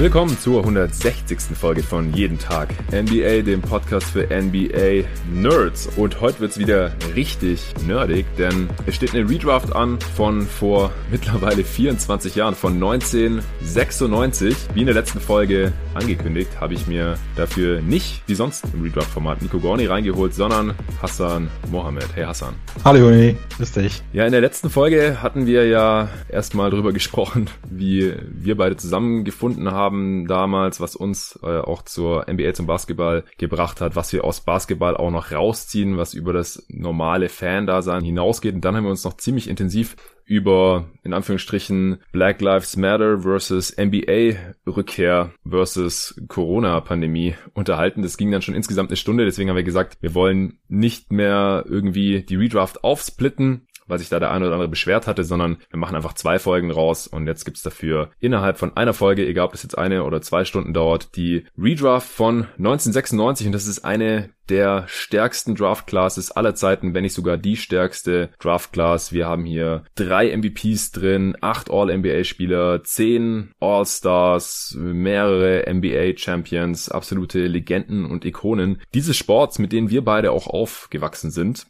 Willkommen zur 160. Folge von Jeden Tag NBA, dem Podcast für NBA Nerds. Und heute wird's wieder richtig nerdig, denn es steht eine Redraft an von vor mittlerweile 24 Jahren, von 1996. Wie in der letzten Folge angekündigt, habe ich mir dafür nicht, wie sonst im Redraft-Format, Nico Gorni reingeholt, sondern Hassan Mohammed. Hey Hassan. Hallo Juni, grüß dich. Ja, in der letzten Folge hatten wir ja erstmal drüber gesprochen, wie wir beide zusammengefunden haben haben damals, was uns äh, auch zur NBA zum Basketball gebracht hat, was wir aus Basketball auch noch rausziehen, was über das normale Fan-Dasein hinausgeht. Und dann haben wir uns noch ziemlich intensiv über, in Anführungsstrichen, Black Lives Matter versus NBA-Rückkehr versus Corona-Pandemie unterhalten. Das ging dann schon insgesamt eine Stunde, deswegen haben wir gesagt, wir wollen nicht mehr irgendwie die Redraft aufsplitten, weil sich da der eine oder andere beschwert hatte, sondern wir machen einfach zwei Folgen raus und jetzt gibt's dafür innerhalb von einer Folge, egal ob das jetzt eine oder zwei Stunden dauert, die Redraft von 1996 und das ist eine der stärksten Draft Classes aller Zeiten, wenn nicht sogar die stärkste Draft Class. Wir haben hier drei MVPs drin, acht All-NBA Spieler, zehn All-Stars, mehrere NBA Champions, absolute Legenden und Ikonen dieses Sports, mit denen wir beide auch aufgewachsen sind.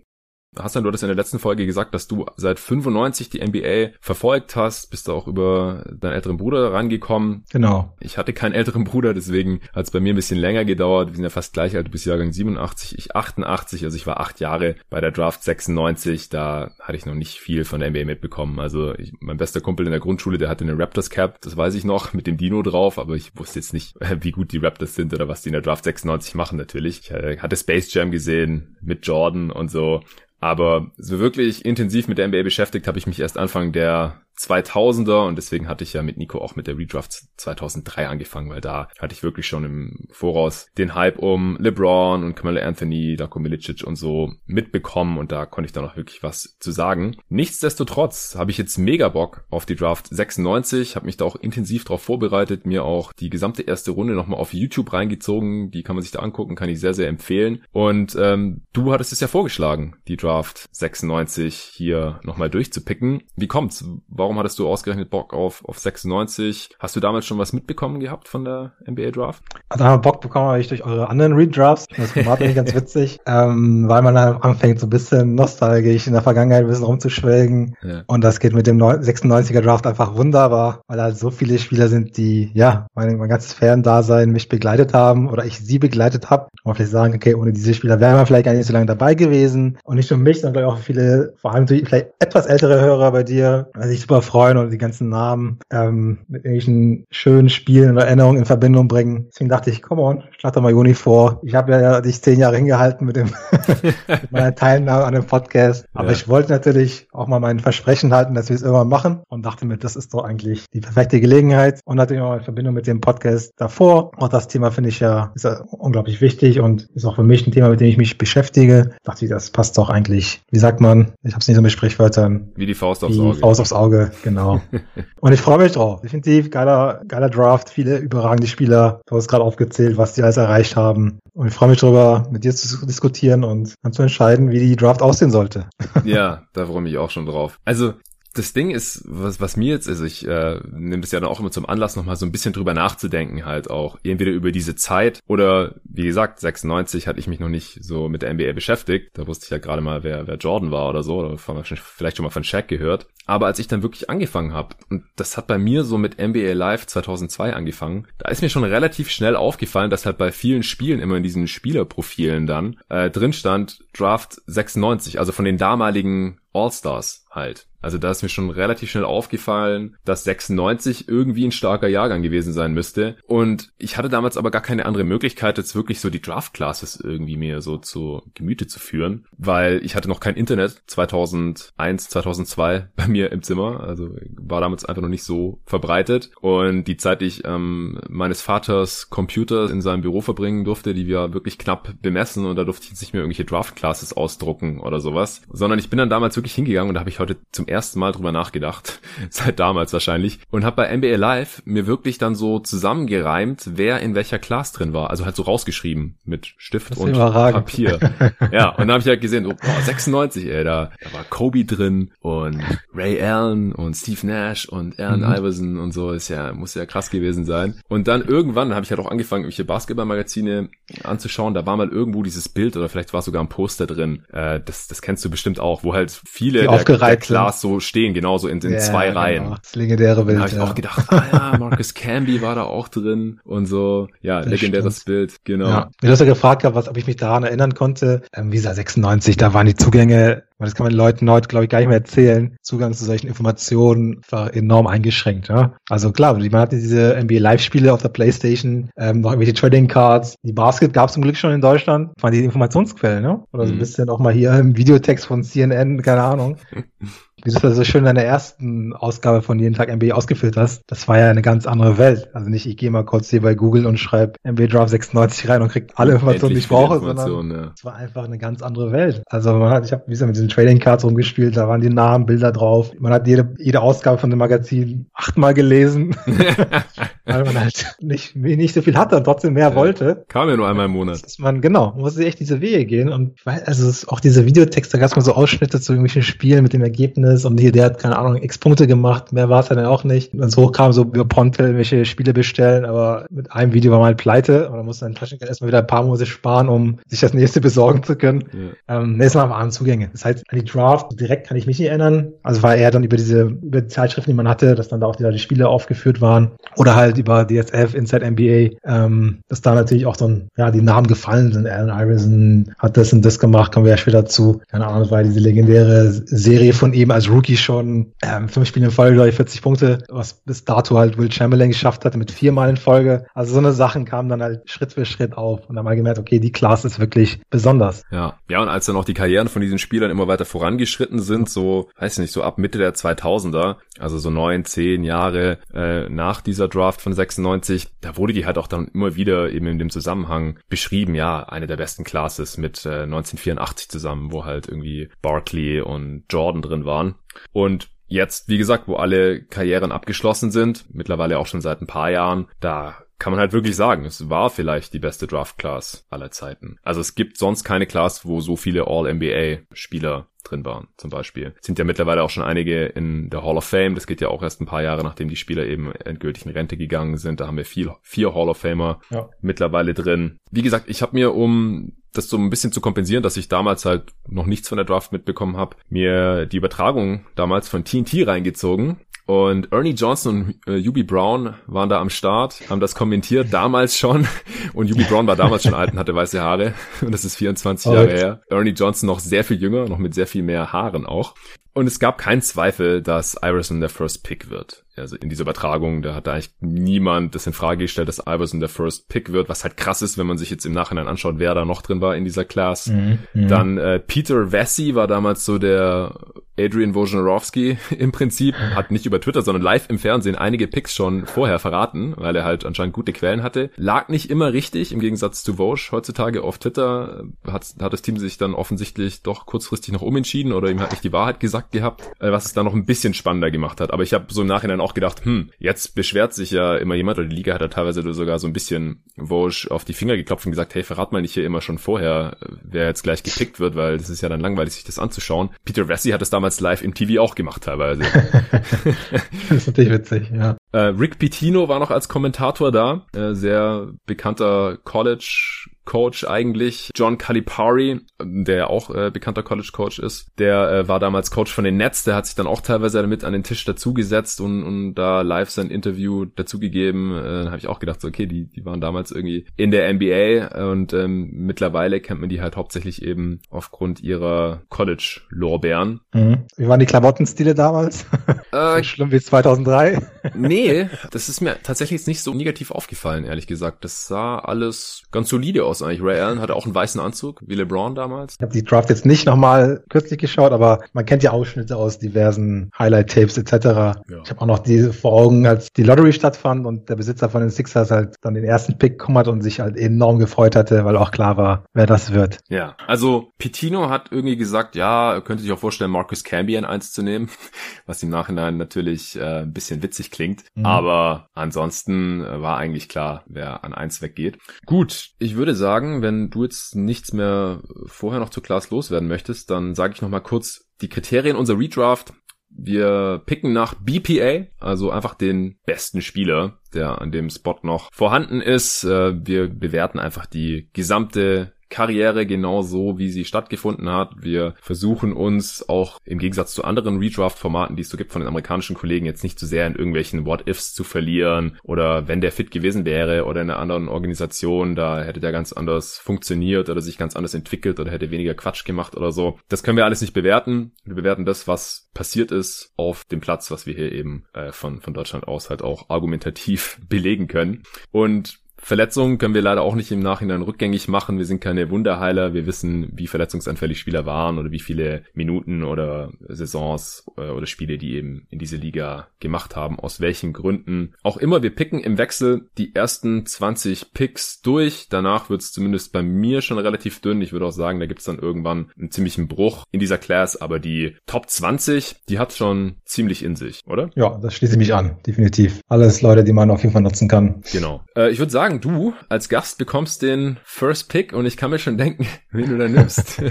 Hassan, du hattest in der letzten Folge gesagt, dass du seit 95 die NBA verfolgt hast, bist du auch über deinen älteren Bruder rangekommen. Genau. Ich hatte keinen älteren Bruder, deswegen hat es bei mir ein bisschen länger gedauert. Wir sind ja fast gleich alt, du bist Jahrgang 87, ich 88, also ich war acht Jahre bei der Draft 96, da hatte ich noch nicht viel von der NBA mitbekommen. Also ich, mein bester Kumpel in der Grundschule, der hatte eine Raptors Cap, das weiß ich noch, mit dem Dino drauf, aber ich wusste jetzt nicht, wie gut die Raptors sind oder was die in der Draft 96 machen natürlich. Ich äh, hatte Space Jam gesehen mit Jordan und so. Aber so wirklich intensiv mit der NBA beschäftigt habe ich mich erst Anfang der 2000er und deswegen hatte ich ja mit Nico auch mit der Redraft 2003 angefangen, weil da hatte ich wirklich schon im Voraus den Hype um LeBron und Kamala Anthony, Darko Milicic und so mitbekommen und da konnte ich dann auch wirklich was zu sagen. Nichtsdestotrotz habe ich jetzt mega Bock auf die Draft 96, habe mich da auch intensiv drauf vorbereitet, mir auch die gesamte erste Runde nochmal auf YouTube reingezogen, die kann man sich da angucken, kann ich sehr, sehr empfehlen. Und ähm, du hattest es ja vorgeschlagen, die Draft 96 hier nochmal durchzupicken. Wie kommt's? Warum warum hattest du ausgerechnet Bock auf, auf 96? Hast du damals schon was mitbekommen gehabt von der NBA Draft? Also haben wir Bock bekommen habe ich durch eure anderen Redrafts. Das Format finde ich ganz witzig, ähm, weil man dann anfängt so ein bisschen nostalgisch in der Vergangenheit ein bisschen rumzuschwelgen. Ja. Und das geht mit dem 96er Draft einfach wunderbar, weil halt so viele Spieler sind, die, ja, mein, mein ganzes Fan-Dasein mich begleitet haben oder ich sie begleitet habe. Und vielleicht sagen, okay, ohne diese Spieler wären wir vielleicht gar nicht so lange dabei gewesen. Und nicht nur mich, sondern auch viele, vor allem vielleicht etwas ältere Hörer bei dir, weil ich super freuen oder die ganzen Namen ähm, mit irgendwelchen schönen Spielen oder Erinnerungen in Verbindung bringen. Deswegen dachte ich, komm on, schlag doch mal Juni vor. Ich habe ja dich zehn Jahre hingehalten mit, dem mit meiner Teilnahme an dem Podcast. Aber ja. ich wollte natürlich auch mal mein Versprechen halten, dass wir es irgendwann machen und dachte mir, das ist doch eigentlich die perfekte Gelegenheit. Und natürlich auch in Verbindung mit dem Podcast davor. Auch das Thema finde ich ja, ist ja unglaublich wichtig und ist auch für mich ein Thema, mit dem ich mich beschäftige. Dachte ich, das passt doch eigentlich, wie sagt man, ich habe es nicht so mit Sprichwörtern. Wie die Faust aufs Auge. Faust aufs Auge genau. Und ich freue mich drauf. Definitiv geiler, geiler Draft, viele überragende Spieler. Du hast gerade aufgezählt, was die alles erreicht haben. Und ich freue mich darüber, mit dir zu diskutieren und dann zu entscheiden, wie die Draft aussehen sollte. Ja, da freue ich mich auch schon drauf. Also das Ding ist, was, was mir jetzt, also ich äh, nehme das ja dann auch immer zum Anlass, nochmal so ein bisschen drüber nachzudenken, halt auch. Entweder über diese Zeit oder, wie gesagt, 96 hatte ich mich noch nicht so mit der NBA beschäftigt. Da wusste ich ja gerade mal, wer, wer Jordan war oder so, oder vielleicht schon mal von Shaq gehört. Aber als ich dann wirklich angefangen habe, und das hat bei mir so mit NBA Live 2002 angefangen, da ist mir schon relativ schnell aufgefallen, dass halt bei vielen Spielen immer in diesen Spielerprofilen dann äh, drin stand Draft 96, also von den damaligen All-Stars halt. Also da ist mir schon relativ schnell aufgefallen, dass 96 irgendwie ein starker Jahrgang gewesen sein müsste. Und ich hatte damals aber gar keine andere Möglichkeit, jetzt wirklich so die Draft Classes irgendwie mir so zu Gemüte zu führen, weil ich hatte noch kein Internet 2001, 2002 bei mir im Zimmer. Also war damals einfach noch nicht so verbreitet. Und die Zeit, die ich ähm, meines Vaters Computer in seinem Büro verbringen durfte, die wir wirklich knapp bemessen und da durfte ich jetzt nicht mehr irgendwelche Draft Classes ausdrucken oder sowas, sondern ich bin dann damals wirklich hingegangen und da habe ich heute zum ersten Mal drüber nachgedacht, seit damals wahrscheinlich, und habe bei NBA Live mir wirklich dann so zusammengereimt, wer in welcher Class drin war. Also halt so rausgeschrieben ausgeschrieben mit Stift und Papier. ja, und dann habe ich halt gesehen, so, boah, 96, ey, da, da war Kobe drin und Ray Allen und Steve Nash und Allen mhm. Iverson und so, ist ja, muss ja krass gewesen sein. Und dann irgendwann habe ich halt auch angefangen, irgendwelche Basketballmagazine anzuschauen, da war mal irgendwo dieses Bild oder vielleicht war sogar ein Poster drin, äh, das, das kennst du bestimmt auch, wo halt viele der, der Class so stehen, genauso in, in ja, zwei genau. Reihen. Das legendäre Bild. Da habe ich ja. auch gedacht, ah ja, Marcus Camby war da auch drin und so, ja, das legendäres stimmt. Bild, genau. Ja. Du hast ja gefragt, was, ob ich mich daran erinnern konnte. Ähm, gesagt, 96, da waren die Zugänge und das kann man den Leuten heute, glaube ich, gar nicht mehr erzählen. Zugang zu solchen Informationen war enorm eingeschränkt. Ja? Also klar, man hatte diese NBA Live-Spiele auf der Playstation, ähm, noch irgendwelche Trading Cards. Die Basket gab es zum Glück schon in Deutschland. Das waren die Informationsquellen, ne? Oder so ein mhm. bisschen auch mal hier im Videotext von CNN, keine Ahnung. wie du das so schön in der ersten Ausgabe von Jeden Tag NBA ausgeführt hast, das war ja eine ganz andere Welt. Also nicht, ich gehe mal kurz hier bei Google und schreibe NBA Draft 96 rein und krieg alle Informationen, die ich brauche, sondern ja. es war einfach eine ganz andere Welt. Also man hat, ich habe wie gesagt mit diesen Trading Cards rumgespielt, da waren die Namen, Bilder drauf. Man hat jede, jede Ausgabe von dem Magazin achtmal gelesen, weil man halt nicht, nicht so viel hatte und trotzdem mehr ja, wollte. Kam ja nur einmal im Monat. Dass man, genau, musste echt diese Wege gehen und weil, also auch diese Videotexte, da gab es mal so Ausschnitte zu irgendwelchen Spielen mit dem Ergebnis ist und hier, der hat, keine Ahnung, x Punkte gemacht, mehr war es ja dann auch nicht. Wenn es hochkam, so über Ponte welche Spiele bestellen, aber mit einem Video war man halt pleite und dann musste ein Taschengeld erstmal wieder ein paar Monate sparen, um sich das nächste besorgen zu können. Ja. Ähm, nächstes Mal waren Zugänge. Das heißt, an die Draft direkt kann ich mich nicht erinnern. Also war eher dann über diese, über die Zeitschriften, die man hatte, dass dann da auch die, die Spiele aufgeführt waren oder halt über DSF, Inside NBA, ähm, dass da natürlich auch dann, ja, die Namen gefallen sind. Allen Iverson hat das und das gemacht, kommen wir ja später zu. Keine Ahnung, das war diese legendäre Serie von ihm als Rookie schon ähm, fünf Spiele in Folge, glaube ich, 40 Punkte, was bis dato halt Will Chamberlain geschafft hatte mit viermal in Folge. Also so eine Sachen kamen dann halt Schritt für Schritt auf und dann mal gemerkt, okay, die Class ist wirklich besonders. Ja, ja und als dann auch die Karrieren von diesen Spielern immer weiter vorangeschritten sind, so, weiß nicht, so ab Mitte der 2000er, also so neun, zehn Jahre äh, nach dieser Draft von 96, da wurde die halt auch dann immer wieder eben in dem Zusammenhang beschrieben, ja, eine der besten Classes mit äh, 1984 zusammen, wo halt irgendwie Barkley und Jordan drin waren. Und jetzt, wie gesagt, wo alle Karrieren abgeschlossen sind, mittlerweile auch schon seit ein paar Jahren, da kann man halt wirklich sagen, es war vielleicht die beste Draft Class aller Zeiten. Also es gibt sonst keine Class, wo so viele All-NBA Spieler drin waren, zum Beispiel. Sind ja mittlerweile auch schon einige in der Hall of Fame. Das geht ja auch erst ein paar Jahre, nachdem die Spieler eben endgültig in Rente gegangen sind. Da haben wir viel, vier Hall of Famer ja. mittlerweile drin. Wie gesagt, ich habe mir, um das so ein bisschen zu kompensieren, dass ich damals halt noch nichts von der Draft mitbekommen habe, mir die Übertragung damals von TNT reingezogen und Ernie Johnson und äh, Yubi Brown waren da am Start, haben das kommentiert, damals schon. Und Yubi Brown war damals schon alt und hatte weiße Haare. Und das ist 24 Jahre her. Ernie Johnson noch sehr viel jünger, noch mit sehr viel mehr Haaren auch. Und es gab keinen Zweifel, dass Iverson der First Pick wird also in dieser Übertragung, da hat da eigentlich niemand das in Frage gestellt, dass Iverson der First Pick wird, was halt krass ist, wenn man sich jetzt im Nachhinein anschaut, wer da noch drin war in dieser Class. Mhm, mhm. Dann äh, Peter Vessi war damals so der Adrian Wojnarowski im Prinzip, hat nicht über Twitter, sondern live im Fernsehen einige Picks schon vorher verraten, weil er halt anscheinend gute Quellen hatte. Lag nicht immer richtig, im Gegensatz zu Woj heutzutage auf Twitter hat, hat das Team sich dann offensichtlich doch kurzfristig noch umentschieden oder ihm hat nicht die Wahrheit gesagt gehabt, äh, was es dann noch ein bisschen spannender gemacht hat. Aber ich habe so im Nachhinein auch auch gedacht, hm, jetzt beschwert sich ja immer jemand, oder die Liga hat ja teilweise sogar so ein bisschen Woj auf die Finger geklopft und gesagt, hey, verrat mal nicht hier immer schon vorher, wer jetzt gleich gepickt wird, weil das ist ja dann langweilig, sich das anzuschauen. Peter Vessi hat es damals live im TV auch gemacht teilweise. das ist natürlich witzig, ja. Äh, Rick Pitino war noch als Kommentator da, äh, sehr bekannter College Coach eigentlich. John Calipari, der auch äh, bekannter College Coach ist, der äh, war damals Coach von den Nets, der hat sich dann auch teilweise damit an den Tisch dazugesetzt und, und da live sein Interview dazugegeben. Äh, dann habe ich auch gedacht, so, okay, die, die waren damals irgendwie in der NBA und ähm, mittlerweile kennt man die halt hauptsächlich eben aufgrund ihrer College-Lorbeeren. Mhm. Wie waren die Klamottenstile damals? Äh, so schlimm wie 2003? Nee, das ist mir tatsächlich jetzt nicht so negativ aufgefallen, ehrlich gesagt. Das sah alles ganz solide aus eigentlich. Ray Allen hatte auch einen weißen Anzug, wie LeBron damals. Ich habe die Draft jetzt nicht nochmal kürzlich geschaut, aber man kennt ja Ausschnitte aus diversen Highlight-Tapes etc. Ja. Ich habe auch noch die vor Augen, als die Lottery stattfand und der Besitzer von den Sixers halt dann den ersten Pick hat und sich halt enorm gefreut hatte, weil auch klar war, wer das wird. Ja, also Pitino hat irgendwie gesagt, ja, er könnte sich auch vorstellen, Marcus Camby ein Eins zu nehmen, was im Nachhinein natürlich äh, ein bisschen witzig sich klingt. Mhm. Aber ansonsten äh, war eigentlich klar, wer an eins weggeht. Gut, ich würde sagen, wenn du jetzt nichts mehr vorher noch zu Klaas loswerden möchtest, dann sage ich noch mal kurz die Kriterien unserer Redraft. Wir picken nach BPA, also einfach den besten Spieler, der an dem Spot noch vorhanden ist. Äh, wir bewerten einfach die gesamte Karriere genau so, wie sie stattgefunden hat. Wir versuchen uns auch im Gegensatz zu anderen Redraft-Formaten, die es so gibt von den amerikanischen Kollegen, jetzt nicht zu sehr in irgendwelchen What-Ifs zu verlieren oder wenn der fit gewesen wäre oder in einer anderen Organisation, da hätte der ganz anders funktioniert oder sich ganz anders entwickelt oder hätte weniger Quatsch gemacht oder so. Das können wir alles nicht bewerten. Wir bewerten das, was passiert ist auf dem Platz, was wir hier eben äh, von, von Deutschland aus halt auch argumentativ belegen können. Und Verletzungen können wir leider auch nicht im Nachhinein rückgängig machen. Wir sind keine Wunderheiler. Wir wissen, wie verletzungsanfällig Spieler waren oder wie viele Minuten oder Saisons äh, oder Spiele die eben in diese Liga gemacht haben, aus welchen Gründen auch immer. Wir picken im Wechsel die ersten 20 Picks durch. Danach wird es zumindest bei mir schon relativ dünn. Ich würde auch sagen, da gibt es dann irgendwann einen ziemlichen Bruch in dieser Class. Aber die Top 20, die hat schon ziemlich in sich, oder? Ja, das schließe ich mich an. Definitiv. Alles Leute, die man auf jeden Fall nutzen kann. Genau. Äh, ich würde sagen, sagen, du als Gast bekommst den First Pick und ich kann mir schon denken, wen du da nimmst.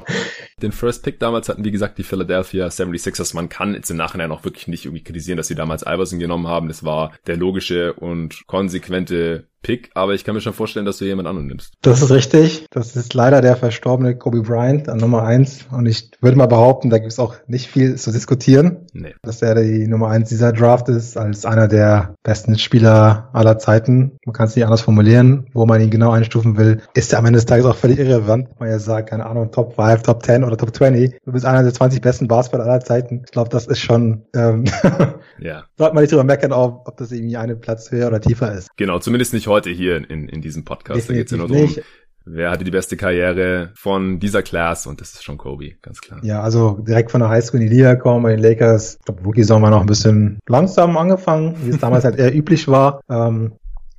den First Pick damals hatten, wie gesagt, die Philadelphia 76ers. Man kann jetzt im Nachhinein auch wirklich nicht irgendwie kritisieren, dass sie damals Iverson genommen haben. Das war der logische und konsequente Pick, aber ich kann mir schon vorstellen, dass du jemand anderen nimmst. Das ist richtig. Das ist leider der verstorbene Kobe Bryant an Nummer eins. Und ich würde mal behaupten, da gibt es auch nicht viel zu diskutieren. Nee. Dass er die Nummer eins dieser Draft ist, als einer der besten Spieler aller Zeiten. Man kann es nicht anders formulieren, wo man ihn genau einstufen will. Ist er am Ende des Tages auch völlig irrelevant. Man ja sagt, keine Ahnung, Top 5, Top 10 oder Top 20. Du bist einer der 20 besten Basketballer aller Zeiten. Ich glaube, das ist schon, ähm, ja. sollte man nicht drüber meckern, ob, ob das irgendwie einen Platz höher oder tiefer ist. Genau, zumindest nicht heute hier in, in diesem Podcast. Definitiv da geht's ja nur darum, wer hatte die beste Karriere von dieser Class und das ist schon Kobe, ganz klar. Ja, also direkt von der Highschool in die Liga kommen bei den Lakers. Ich glaube, Rookie Sommer noch ein bisschen langsam angefangen, wie es damals halt eher üblich war. Ähm,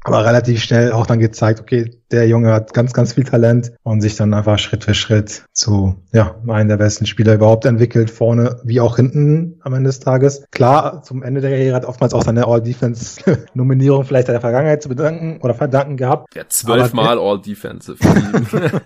aber relativ schnell auch dann gezeigt, okay, der Junge hat ganz, ganz viel Talent und sich dann einfach Schritt für Schritt zu, ja, einem der besten Spieler überhaupt entwickelt, vorne wie auch hinten am Ende des Tages. Klar, zum Ende der Karriere hat oftmals auch seine All-Defense-Nominierung vielleicht in der Vergangenheit zu bedanken oder verdanken gehabt. Ja, zwölfmal All-Defensive.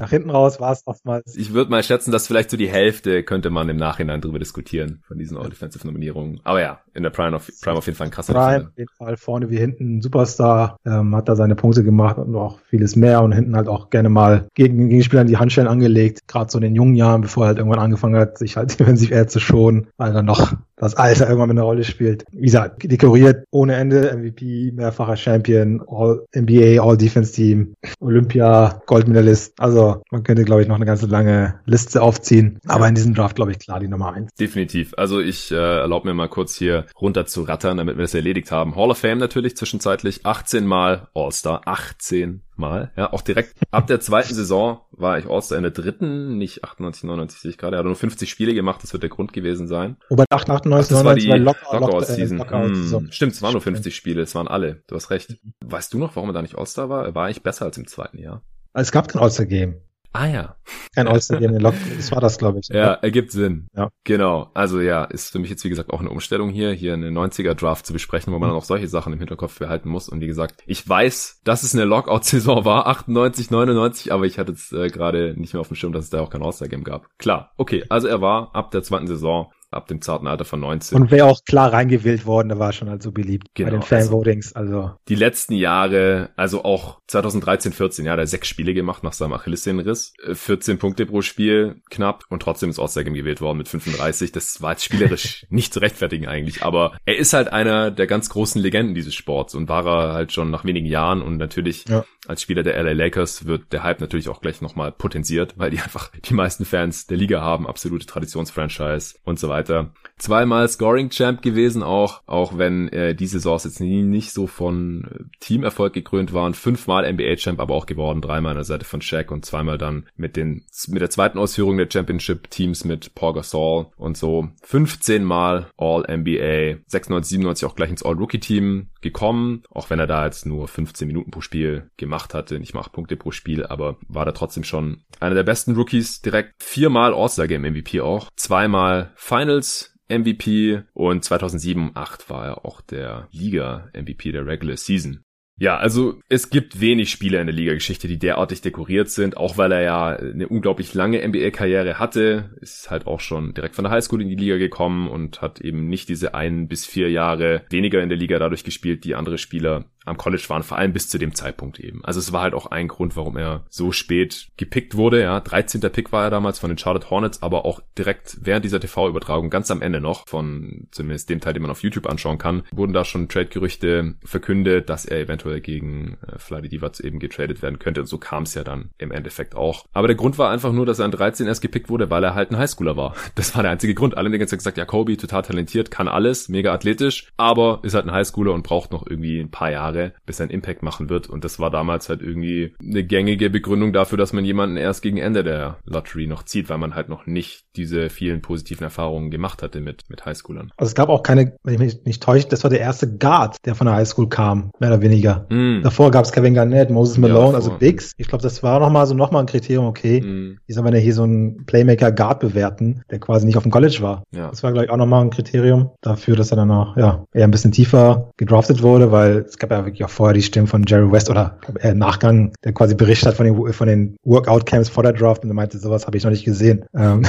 Nach hinten raus war es oftmals. Ich würde mal schätzen, dass vielleicht so die Hälfte könnte man im Nachhinein drüber diskutieren von diesen All-Defensive-Nominierungen. Aber ja, in der Prime auf, Prime auf jeden Fall ein krasser Prime, auf jeden Fall vorne wie hinten Superstar, ähm, hat da seine Punkte gemacht und auch vieles mehr und hinten halt auch gerne mal gegen Gegenspielern die Handschellen angelegt, gerade so in den jungen Jahren, bevor er halt irgendwann angefangen hat, sich halt defensiv eher zu schonen, weil er noch das Alter irgendwann mit einer Rolle spielt. Wie gesagt, dekoriert ohne Ende, MVP, mehrfacher Champion, All NBA, All Defense Team, Olympia, Goldmedalist. Also man könnte, glaube ich, noch eine ganze lange Liste aufziehen. Aber in diesem Draft, glaube ich, klar die Nummer eins. Definitiv. Also ich äh, erlaube mir mal kurz hier runter zu rattern, damit wir das erledigt haben. Hall of Fame natürlich zwischenzeitlich 18 Mal All-Star, 18 Mal. Ja, auch direkt ab der zweiten Saison war ich All-Star in der dritten, nicht 98, 99 sehe ich gerade. Er hat nur 50 Spiele gemacht, das wird der Grund gewesen sein. Wobei 98, 99, das war die Lockout-Season. Lockout hm, stimmt, es waren nur 50 Spiele, es waren alle. Du hast recht. Weißt du noch, warum er da nicht All-Star war? War eigentlich besser als im zweiten Jahr. Es gab kein All-Star-Game. Ah ja. Kein All-Star-Game in Lock. Das war das, glaube ich. Ja, ergibt Sinn. Ja. Genau. Also ja, ist für mich jetzt wie gesagt auch eine Umstellung hier, hier eine 90er-Draft zu besprechen, wo man mhm. dann auch solche Sachen im Hinterkopf behalten muss. Und wie gesagt, ich weiß, dass es eine Lockout-Saison war, 98, 99, aber ich hatte jetzt äh, gerade nicht mehr auf dem Schirm, dass es da auch kein All-Star-Game gab. Klar, okay. Also er war ab der zweiten Saison ab dem zarten Alter von 19. Und wäre auch klar reingewählt worden, der war schon halt so beliebt genau, bei den Fanvotings. Also, also die letzten Jahre, also auch 2013, 14, ja, der sechs Spiele gemacht nach seinem Achillessehnenriss, 14 äh, Punkte pro Spiel knapp und trotzdem ist All-Star gewählt worden mit 35. Das war jetzt spielerisch nicht zu rechtfertigen eigentlich, aber er ist halt einer der ganz großen Legenden dieses Sports und war er halt schon nach wenigen Jahren und natürlich ja. Als Spieler der LA Lakers wird der Hype natürlich auch gleich nochmal potenziert, weil die einfach die meisten Fans der Liga haben, absolute Traditionsfranchise und so weiter. Zweimal Scoring Champ gewesen auch, auch wenn äh, die Saisons jetzt nie, nicht so von äh, Teamerfolg gekrönt waren. Fünfmal NBA Champ aber auch geworden, dreimal an der Seite von Shaq und zweimal dann mit den mit der zweiten Ausführung der Championship Teams mit Paul Gasol und so. 15 Mal All NBA, 96, 97 auch gleich ins All Rookie Team gekommen, auch wenn er da jetzt nur 15 Minuten pro Spiel gemacht hatte, nicht mal 8 Punkte pro Spiel, aber war da trotzdem schon einer der besten Rookies direkt. Viermal All-Star Game MVP auch, zweimal Final Finals MVP und 2007 8 war er auch der Liga-MVP der Regular Season. Ja, also es gibt wenig Spieler in der Liga-Geschichte, die derartig dekoriert sind, auch weil er ja eine unglaublich lange NBA-Karriere hatte, ist halt auch schon direkt von der Highschool in die Liga gekommen und hat eben nicht diese ein bis vier Jahre weniger in der Liga dadurch gespielt, die andere Spieler am College waren, vor allem bis zu dem Zeitpunkt eben. Also es war halt auch ein Grund, warum er so spät gepickt wurde. Ja, 13. Pick war er damals von den Charlotte Hornets, aber auch direkt während dieser TV-Übertragung, ganz am Ende noch, von zumindest dem Teil, den man auf YouTube anschauen kann, wurden da schon Trade-Gerüchte verkündet, dass er eventuell gegen äh, Vladi Divac eben getradet werden könnte. Und so kam es ja dann im Endeffekt auch. Aber der Grund war einfach nur, dass er an 13 erst gepickt wurde, weil er halt ein Highschooler war. Das war der einzige Grund. Alle haben die ganze Zeit gesagt, ja, Kobe, total talentiert, kann alles, mega athletisch, aber ist halt ein Highschooler und braucht noch irgendwie ein paar Jahre Jahre, bis ein Impact machen wird. Und das war damals halt irgendwie eine gängige Begründung dafür, dass man jemanden erst gegen Ende der Lottery noch zieht, weil man halt noch nicht diese vielen positiven Erfahrungen gemacht hatte mit, mit Highschoolern. Also es gab auch keine, wenn ich mich nicht täusche, das war der erste Guard, der von der Highschool kam, mehr oder weniger. Mm. Davor gab es Kevin Garnett, Moses Malone, ja, also Bigs. Ich glaube, das war nochmal so nochmal ein Kriterium, okay, mm. wie soll man ja hier so einen Playmaker-Guard bewerten, der quasi nicht auf dem College war. Ja. Das war, glaube ich, auch nochmal ein Kriterium dafür, dass er dann auch, ja, eher ein bisschen tiefer gedraftet wurde, weil es gab ja wirklich auch vorher die Stimmen von Jerry West oder äh, Nachgang, der quasi berichtet hat von den, von den Workout-Camps vor der Draft und er meinte, sowas habe ich noch nicht gesehen. Ähm,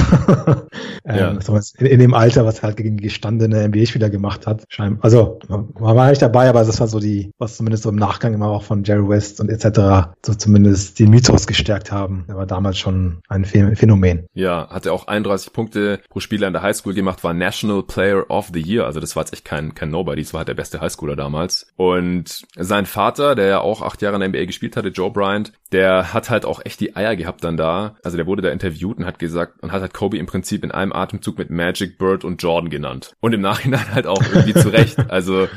ähm, in, in, dem Alter, was er halt gegen gestandene NBA-Spieler gemacht hat. Scheinbar. Also man war nicht dabei, aber das war so die, was zumindest so im Nachgang immer auch von Jerry West und etc. so zumindest den Mythos gestärkt haben. Er war damals schon ein Phänomen. Ja, hatte auch 31 Punkte pro Spieler in der Highschool gemacht, war National Player of the Year. Also das war jetzt echt kein, kein Nobody, das war halt der beste Highschooler damals. Und sein Vater, der ja auch acht Jahre in der NBA gespielt hatte, Joe Bryant, der hat halt auch echt die Eier gehabt dann da. Also der wurde da interviewt und hat gesagt, und hat halt Kobe im Prinzip in einem Atemzug mit Magic, Bird und Jordan genannt. Und im Nachhinein halt auch irgendwie zurecht. Also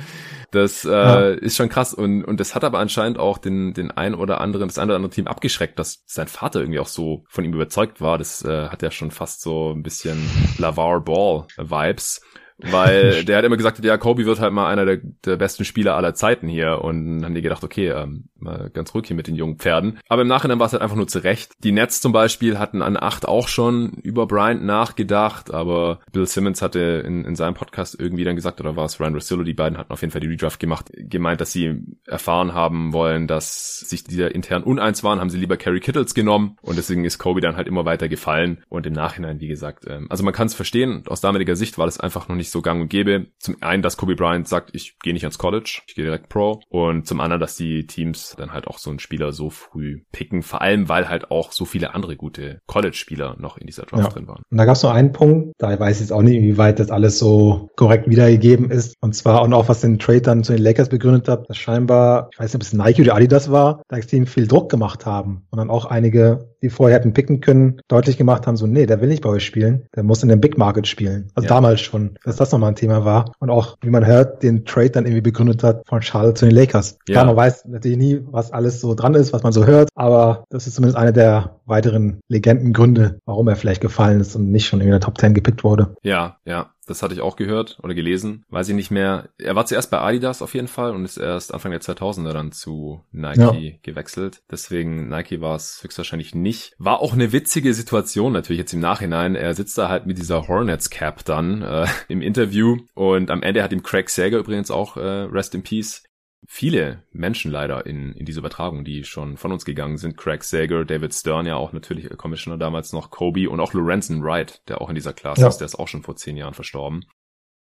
das äh, ja. ist schon krass und und das hat aber anscheinend auch den den ein oder anderen das ein oder andere Team abgeschreckt, dass sein Vater irgendwie auch so von ihm überzeugt war. Das äh, hat ja schon fast so ein bisschen Lavar Ball Vibes weil der hat immer gesagt, ja, Kobe wird halt mal einer der, der besten Spieler aller Zeiten hier und dann haben die gedacht, okay, ähm, mal ganz ruhig hier mit den jungen Pferden. Aber im Nachhinein war es halt einfach nur zurecht. Die Nets zum Beispiel hatten an acht auch schon über Bryant nachgedacht, aber Bill Simmons hatte in, in seinem Podcast irgendwie dann gesagt, oder war es Ryan Rossillo, die beiden hatten auf jeden Fall die Redraft gemacht, gemeint, dass sie erfahren haben wollen, dass sich diese intern uneins waren, haben sie lieber Kerry Kittles genommen und deswegen ist Kobe dann halt immer weiter gefallen und im Nachhinein, wie gesagt, ähm, also man kann es verstehen, aus damaliger Sicht war das einfach noch nicht so gang und gäbe. Zum einen, dass Kobe Bryant sagt, ich gehe nicht ans College, ich gehe direkt Pro und zum anderen, dass die Teams dann halt auch so einen Spieler so früh picken, vor allem weil halt auch so viele andere gute College-Spieler noch in dieser Draft ja. drin waren. Und da gab es noch einen Punkt, da weiß ich jetzt auch nicht, inwieweit das alles so korrekt wiedergegeben ist. Und zwar und auch was den Trade dann zu den Lakers begründet hat, dass scheinbar, ich weiß nicht, ob es Nike oder Adidas war, da extrem viel Druck gemacht haben und dann auch einige die vorher hätten picken können, deutlich gemacht haben, so, nee, der will nicht bei euch spielen, der muss in dem Big Market spielen. Also ja. damals schon, dass das nochmal ein Thema war. Und auch, wie man hört, den Trade dann irgendwie begründet hat von Charlotte zu den Lakers. Ja. Klar, man weiß natürlich nie, was alles so dran ist, was man so hört, aber das ist zumindest eine der weiteren Legendengründe, warum er vielleicht gefallen ist und nicht schon in der Top 10 gepickt wurde. Ja, ja. Das hatte ich auch gehört oder gelesen. Weiß ich nicht mehr. Er war zuerst bei Adidas auf jeden Fall und ist erst Anfang der 2000er dann zu Nike ja. gewechselt. Deswegen Nike war es höchstwahrscheinlich nicht. War auch eine witzige Situation natürlich jetzt im Nachhinein. Er sitzt da halt mit dieser Hornets Cap dann äh, im Interview und am Ende hat ihm Craig Sager übrigens auch äh, Rest in Peace viele Menschen leider in, in diese Übertragung, die schon von uns gegangen sind. Craig Sager, David Stern ja auch natürlich Commissioner damals noch, Kobe und auch Lorenzen Wright, der auch in dieser Klasse ja. ist, der ist auch schon vor zehn Jahren verstorben.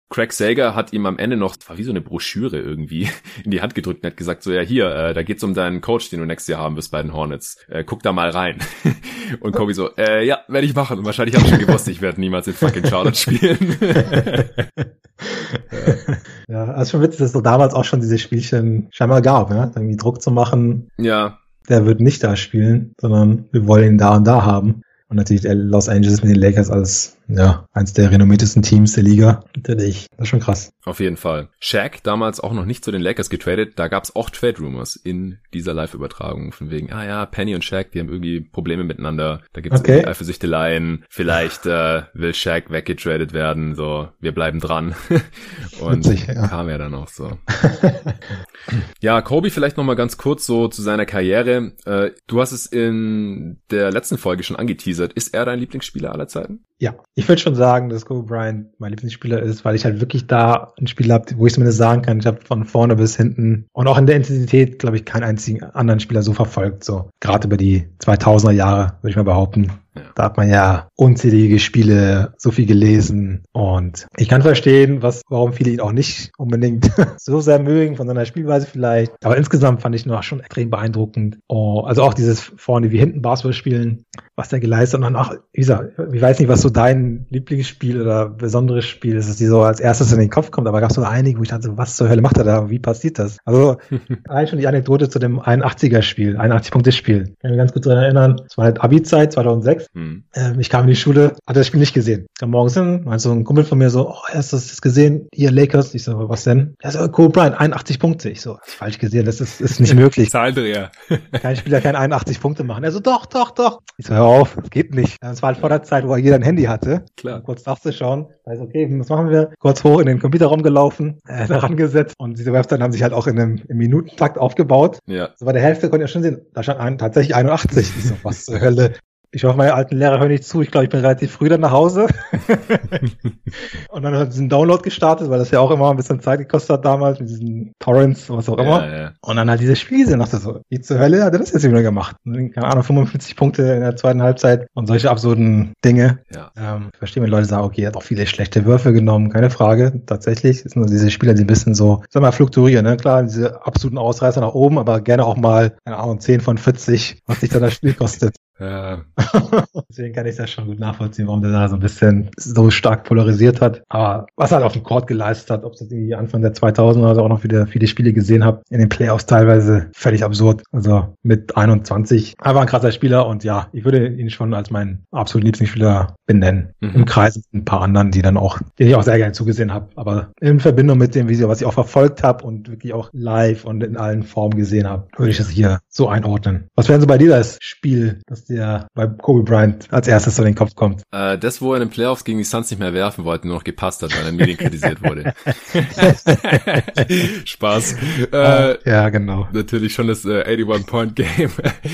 Craig Sager hat ihm am Ende noch, das war wie so eine Broschüre irgendwie, in die Hand gedrückt und hat gesagt, so ja hier, äh, da geht's um deinen Coach, den du nächstes Jahr haben wirst bei den Hornets. Äh, guck da mal rein. und Kobe so, äh, ja, werde ich machen. Und wahrscheinlich habe ich schon gewusst, ich werde niemals in fucking Charlotte spielen. ja, also schon witzig, dass es so damals auch schon diese Spielchen scheinbar gab, ja? irgendwie Druck zu machen. Ja. Der wird nicht da spielen, sondern wir wollen ihn da und da haben. Und natürlich Los Angeles mit den Lakers als ja, eins der renommiertesten Teams der Liga. Natürlich, das ist schon krass. Auf jeden Fall. Shaq damals auch noch nicht zu den Lakers getradet. Da gab's auch Trade-Rumors in dieser Live-Übertragung. Von wegen, ah ja, Penny und Shaq, die haben irgendwie Probleme miteinander. Da gibt's okay. irgendwie Eifersüchteleien. Vielleicht äh, will Shaq weggetradet werden. So, wir bleiben dran. und Witzig, ja. kam ja dann auch so. ja, Kobe vielleicht nochmal ganz kurz so zu seiner Karriere. Äh, du hast es in der letzten Folge schon angeteasert. Ist er dein Lieblingsspieler aller Zeiten? Ja, Ich würde schon sagen, dass Kobe Bryant mein Lieblingsspieler ist, weil ich halt wirklich da ein Spiel habe, wo ich zumindest sagen kann, ich habe von vorne bis hinten und auch in der Intensität, glaube ich, keinen einzigen anderen Spieler so verfolgt. So gerade über die 2000er Jahre, würde ich mal behaupten. Da hat man ja unzählige Spiele, so viel gelesen und ich kann verstehen, was, warum viele ihn auch nicht unbedingt so sehr mögen von seiner Spielweise vielleicht. Aber insgesamt fand ich noch schon extrem beeindruckend. Oh, also auch dieses vorne wie hinten Basketball spielen, was der geleistet hat. Und auch, wie gesagt, ich weiß nicht, was so dein Lieblingsspiel oder besonderes Spiel ist, das dir so als erstes in den Kopf kommt, aber gab es so einige, wo ich dachte, was zur Hölle macht er da? Wie passiert das? Also, allein schon die Anekdote zu dem 81er Spiel, 81-Punkte-Spiel. Kann ich mich ganz gut daran erinnern. Es war halt Abi-Zeit, 2006. Hm. Ähm, ich kam in die Schule, hatte das Spiel nicht gesehen. Kam morgens hin, meinte so ein Kumpel von mir so, oh, hast du das gesehen? Hier, Lakers. Ich so, was denn? Er so, Kobe Bryant, 81 Punkte. Ich so, falsch gesehen, das ist, ist nicht möglich. Zahldreher. Kein Spieler kann 81 Punkte machen. Er so, doch, doch, doch. Ich so, hör auf, das geht nicht. Das war halt vor der Zeit, wo jeder ein Handy hatte. Klar. Um kurz nachzuschauen. Ist okay, was machen wir? Kurz hoch in den Computerraum gelaufen, äh, daran gesetzt und diese Webseiten haben sich halt auch in einem im Minutentakt aufgebaut. Ja. So bei der Hälfte konnte ich schon sehen, da stand ein, tatsächlich 81. Ich so, was zur Hölle? Ich hoffe, meine alten Lehrer hören nicht zu. Ich glaube, ich bin relativ früh dann nach Hause. und dann hat diesen Download gestartet, weil das ja auch immer ein bisschen Zeit gekostet hat damals mit diesen Torrents, was auch immer. Ja, ja. Und dann halt diese Spiele gesehen. Dachte so, wie zur Hölle hat er das jetzt wieder gemacht? Keine Ahnung, 45 Punkte in der zweiten Halbzeit und solche absurden Dinge. Ja. Ähm, ich verstehe, wenn Leute sagen, okay, er hat auch viele schlechte Würfe genommen. Keine Frage. Tatsächlich ist nur diese Spieler, die ein bisschen so, sag mal, fluktuieren. Ne? Klar, diese absoluten Ausreißer nach oben, aber gerne auch mal, keine Ahnung, 10 von 40, was sich dann das Spiel kostet. Ja. Deswegen kann ich das schon gut nachvollziehen, warum der da so ein bisschen so stark polarisiert hat. Aber was er halt auf dem Court geleistet hat, ob es irgendwie Anfang der 2000er oder auch noch wieder viele Spiele gesehen habe, in den Playoffs teilweise völlig absurd. Also mit 21. Einfach ein krasser Spieler und ja, ich würde ihn schon als meinen absoluten Lieblingsspieler benennen. Mhm. Im Kreis mit ein paar anderen, die dann auch, denen ich auch sehr gerne zugesehen habe. Aber in Verbindung mit dem Video, was ich auch verfolgt habe und wirklich auch live und in allen Formen gesehen habe, würde ich das hier so einordnen. Was wäre so bei dir das Spiel, das dir bei Kobe Bryant als erstes in den Kopf kommt? Äh, das, wo er in den Playoffs gegen die Suns nicht mehr werfen wollte, nur noch gepasst hat, weil er Medien kritisiert wurde. Spaß. Äh, ja, genau. Natürlich schon das äh, 81-Point-Game.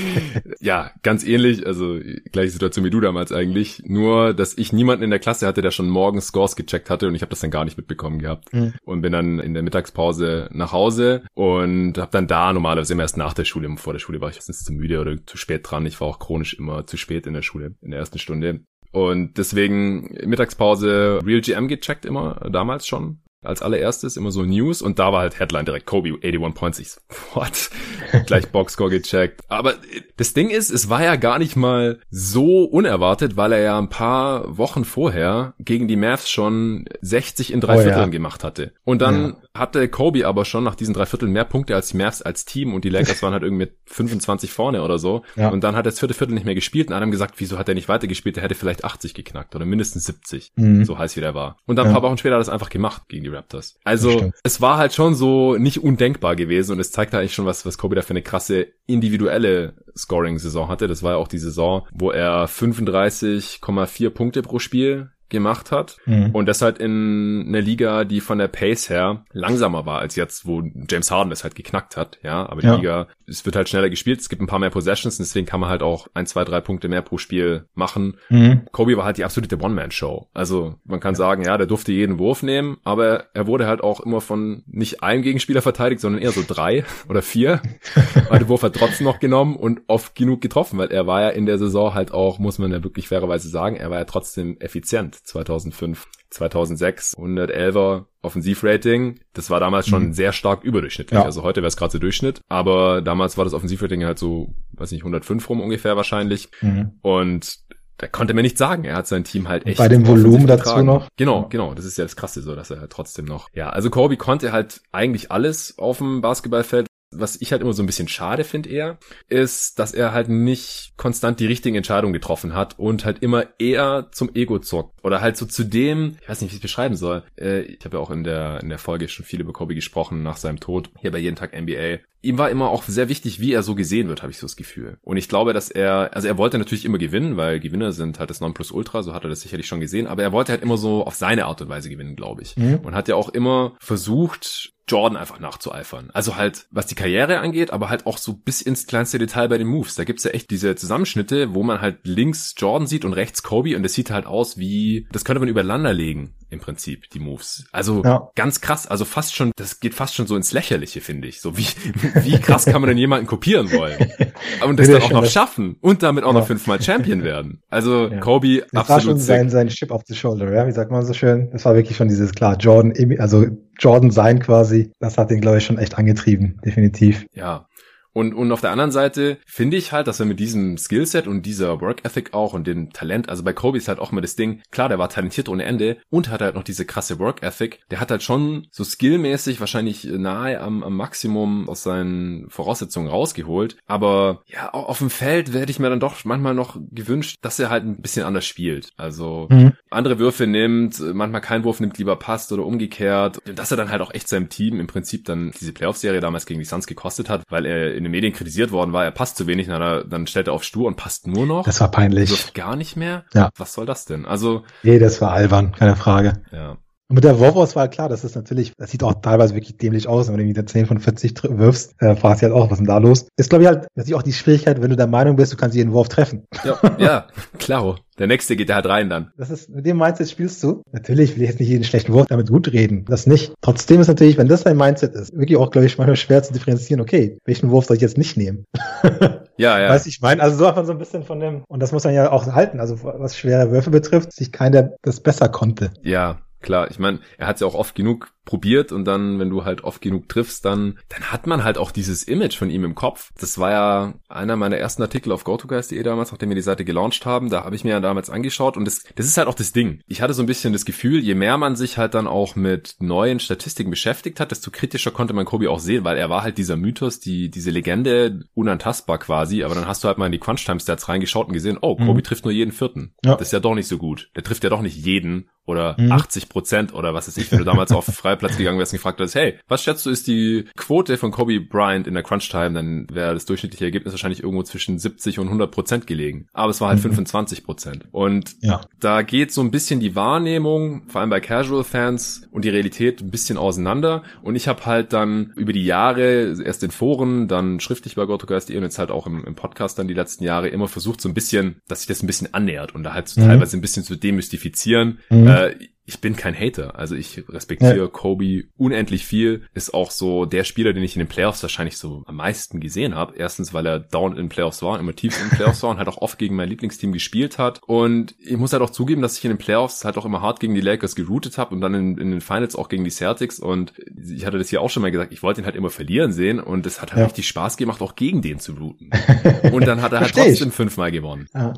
ja, ganz ähnlich, also gleiche Situation wie du damals eigentlich, nur dass ich niemanden in der Klasse hatte, der schon morgens Scores gecheckt hatte und ich habe das dann gar nicht mitbekommen gehabt. Mhm. Und bin dann in der Mittagspause nach Hause und habe dann da normalerweise immer erst nach der Schule, vor der Schule war ich meistens zu müde oder zu spät dran. Ich war auch chronisch immer zu spät in der Schule, in der ersten Stunde. Und deswegen Mittagspause Real GM gecheckt immer, damals schon als allererstes, immer so News und da war halt Headline direkt Kobe 81 Points. Ich what? Gleich Boxscore gecheckt. Aber das Ding ist, es war ja gar nicht mal so unerwartet, weil er ja ein paar Wochen vorher gegen die Mavs schon 60 in drei oh, Vierteln ja. gemacht hatte. Und dann ja. hatte Kobe aber schon nach diesen drei Vierteln mehr Punkte als die Mavs als Team und die Lakers waren halt irgendwie mit 25 vorne oder so. Ja. Und dann hat er das vierte Viertel nicht mehr gespielt und haben gesagt, wieso hat er nicht weitergespielt? Er hätte vielleicht 80 geknackt oder mindestens 70. Mhm. So heiß wie der war. Und dann ein paar Wochen später hat er das einfach gemacht gegen die Raptors. Also es war halt schon so nicht undenkbar gewesen und es zeigt eigentlich schon was, was Kobe da für eine krasse individuelle Scoring-Saison hatte. Das war ja auch die Saison, wo er 35,4 Punkte pro Spiel gemacht hat mhm. und das halt in einer Liga, die von der Pace her langsamer war als jetzt, wo James Harden das halt geknackt hat, ja, aber die ja. Liga, es wird halt schneller gespielt, es gibt ein paar mehr Possessions, deswegen kann man halt auch ein, zwei, drei Punkte mehr pro Spiel machen. Mhm. Kobe war halt die absolute One-Man-Show, also man kann sagen, ja, der durfte jeden Wurf nehmen, aber er wurde halt auch immer von nicht einem Gegenspieler verteidigt, sondern eher so drei oder vier, weil der Wurf hat trotzdem noch genommen und oft genug getroffen, weil er war ja in der Saison halt auch, muss man ja wirklich fairerweise sagen, er war ja trotzdem effizient 2005, 2006 111er Offensivrating. Das war damals schon mhm. sehr stark überdurchschnittlich. Ja. Also heute wäre es gerade so Durchschnitt, aber damals war das Offensivrating halt so, weiß nicht, 105 rum ungefähr wahrscheinlich. Mhm. Und da konnte man nicht sagen. Er hat sein Team halt echt. Bei dem Volumen dazu noch. Genau, genau. Das ist ja das Krasse so, dass er halt trotzdem noch. Ja, also Kobe konnte halt eigentlich alles auf dem Basketballfeld was ich halt immer so ein bisschen schade finde eher, ist, dass er halt nicht konstant die richtigen Entscheidungen getroffen hat und halt immer eher zum Ego zockt. Oder halt so zu dem, ich weiß nicht, wie ich es beschreiben soll. Äh, ich habe ja auch in der, in der Folge schon viel über Kobe gesprochen nach seinem Tod, hier bei Jeden Tag NBA. Ihm war immer auch sehr wichtig, wie er so gesehen wird, habe ich so das Gefühl. Und ich glaube, dass er, also er wollte natürlich immer gewinnen, weil Gewinner sind halt das Nonplusultra, so hat er das sicherlich schon gesehen, aber er wollte halt immer so auf seine Art und Weise gewinnen, glaube ich. Mhm. Und hat ja auch immer versucht, Jordan einfach nachzueifern. Also halt, was die Karriere angeht, aber halt auch so bis ins kleinste Detail bei den Moves. Da gibt's ja echt diese Zusammenschnitte, wo man halt links Jordan sieht und rechts Kobe und das sieht halt aus wie, das könnte man übereinander legen im Prinzip, die Moves. Also ja. ganz krass, also fast schon, das geht fast schon so ins Lächerliche, finde ich. So wie, wie krass kann man denn jemanden kopieren wollen? Und das dann auch noch schaffen und damit auch ja. noch fünfmal Champion werden. Also ja. Kobe, das absolut. Das war schon sein, sein Chip auf the shoulder, ja, wie sagt man so schön? Das war wirklich schon dieses, klar, Jordan, also Jordan sein quasi, das hat ihn, glaube ich, schon echt angetrieben, definitiv. Ja, und, und auf der anderen Seite finde ich halt, dass er mit diesem Skillset und dieser Work Ethic auch und dem Talent, also bei Kobe ist halt auch immer das Ding, klar, der war talentiert ohne Ende und hat halt noch diese krasse Work Ethic. Der hat halt schon so skillmäßig wahrscheinlich nahe am, am Maximum aus seinen Voraussetzungen rausgeholt. Aber ja, auf dem Feld werde ich mir dann doch manchmal noch gewünscht, dass er halt ein bisschen anders spielt. Also mhm. andere Würfe nimmt, manchmal kein Wurf nimmt, lieber passt oder umgekehrt. Dass er dann halt auch echt seinem Team im Prinzip dann diese Playoff-Serie damals gegen die Suns gekostet hat, weil er in den Medien kritisiert worden war, er passt zu wenig, na, dann stellt er auf stur und passt nur noch. Das war peinlich. Wirft gar nicht mehr. Ja. Was soll das denn? Also. Nee, das war albern, keine Frage. Ja. Und mit der Wurfauswahl, klar, das ist natürlich, das sieht auch teilweise wirklich dämlich aus, wenn du wieder 10 von 40 wirfst, äh, fragst du halt auch, was ist denn da los? Ist, glaube ich, halt natürlich auch die Schwierigkeit, wenn du der Meinung bist, du kannst jeden Wurf treffen. Ja, ja klaro. Der nächste geht da halt rein dann. Das ist, mit dem Mindset spielst du. Natürlich will ich jetzt nicht jeden schlechten Wurf damit gut reden. Das nicht. Trotzdem ist natürlich, wenn das dein Mindset ist, wirklich auch, glaube ich, manchmal schwer zu differenzieren, okay, welchen Wurf soll ich jetzt nicht nehmen? ja, ja. Weißt ich meine, also so einfach so ein bisschen von dem, und das muss man ja auch halten, also was schwere Würfe betrifft, sich keiner das besser konnte. Ja, klar. Ich meine, er hat ja auch oft genug probiert und dann, wenn du halt oft genug triffst, dann, dann hat man halt auch dieses Image von ihm im Kopf. Das war ja einer meiner ersten Artikel auf GoToGuys.de damals, nachdem wir die Seite gelauncht haben. Da habe ich mir ja damals angeschaut und das, das ist halt auch das Ding. Ich hatte so ein bisschen das Gefühl, je mehr man sich halt dann auch mit neuen Statistiken beschäftigt hat, desto kritischer konnte man Kobe auch sehen, weil er war halt dieser Mythos, die, diese Legende, unantastbar quasi. Aber dann hast du halt mal in die Crunch-Time-Stats reingeschaut und gesehen, oh, Kobe mhm. trifft nur jeden vierten. Ja. Das ist ja doch nicht so gut. Der trifft ja doch nicht jeden oder mhm. 80 Prozent oder was ist ich, wenn du damals auf Freiplatz gegangen wärst und gefragt hast, hey, was schätzt du ist die Quote von Kobe Bryant in der Crunch Time, dann wäre das durchschnittliche Ergebnis wahrscheinlich irgendwo zwischen 70 und 100 Prozent gelegen. Aber es war halt mhm. 25 Prozent. Und ja. da geht so ein bisschen die Wahrnehmung, vor allem bei Casual Fans und die Realität ein bisschen auseinander. Und ich habe halt dann über die Jahre, erst in Foren, dann schriftlich bei GoToGuys.de und jetzt halt auch im, im, Podcast dann die letzten Jahre immer versucht so ein bisschen, dass sich das ein bisschen annähert und da halt so mhm. teilweise ein bisschen zu demystifizieren. Mhm äh, ich bin kein Hater. Also ich respektiere ja. Kobe unendlich viel. Ist auch so der Spieler, den ich in den Playoffs wahrscheinlich so am meisten gesehen habe. Erstens, weil er dauernd in Playoffs war, immer tief in Playoffs war und halt auch oft gegen mein Lieblingsteam gespielt hat. Und ich muss halt auch zugeben, dass ich in den Playoffs halt auch immer hart gegen die Lakers geroutet habe und dann in, in, den Finals auch gegen die Celtics. Und ich hatte das hier auch schon mal gesagt, ich wollte ihn halt immer verlieren sehen und es hat halt ja. richtig Spaß gemacht, auch gegen den zu routen. Und dann hat er halt trotzdem fünfmal gewonnen. Ja.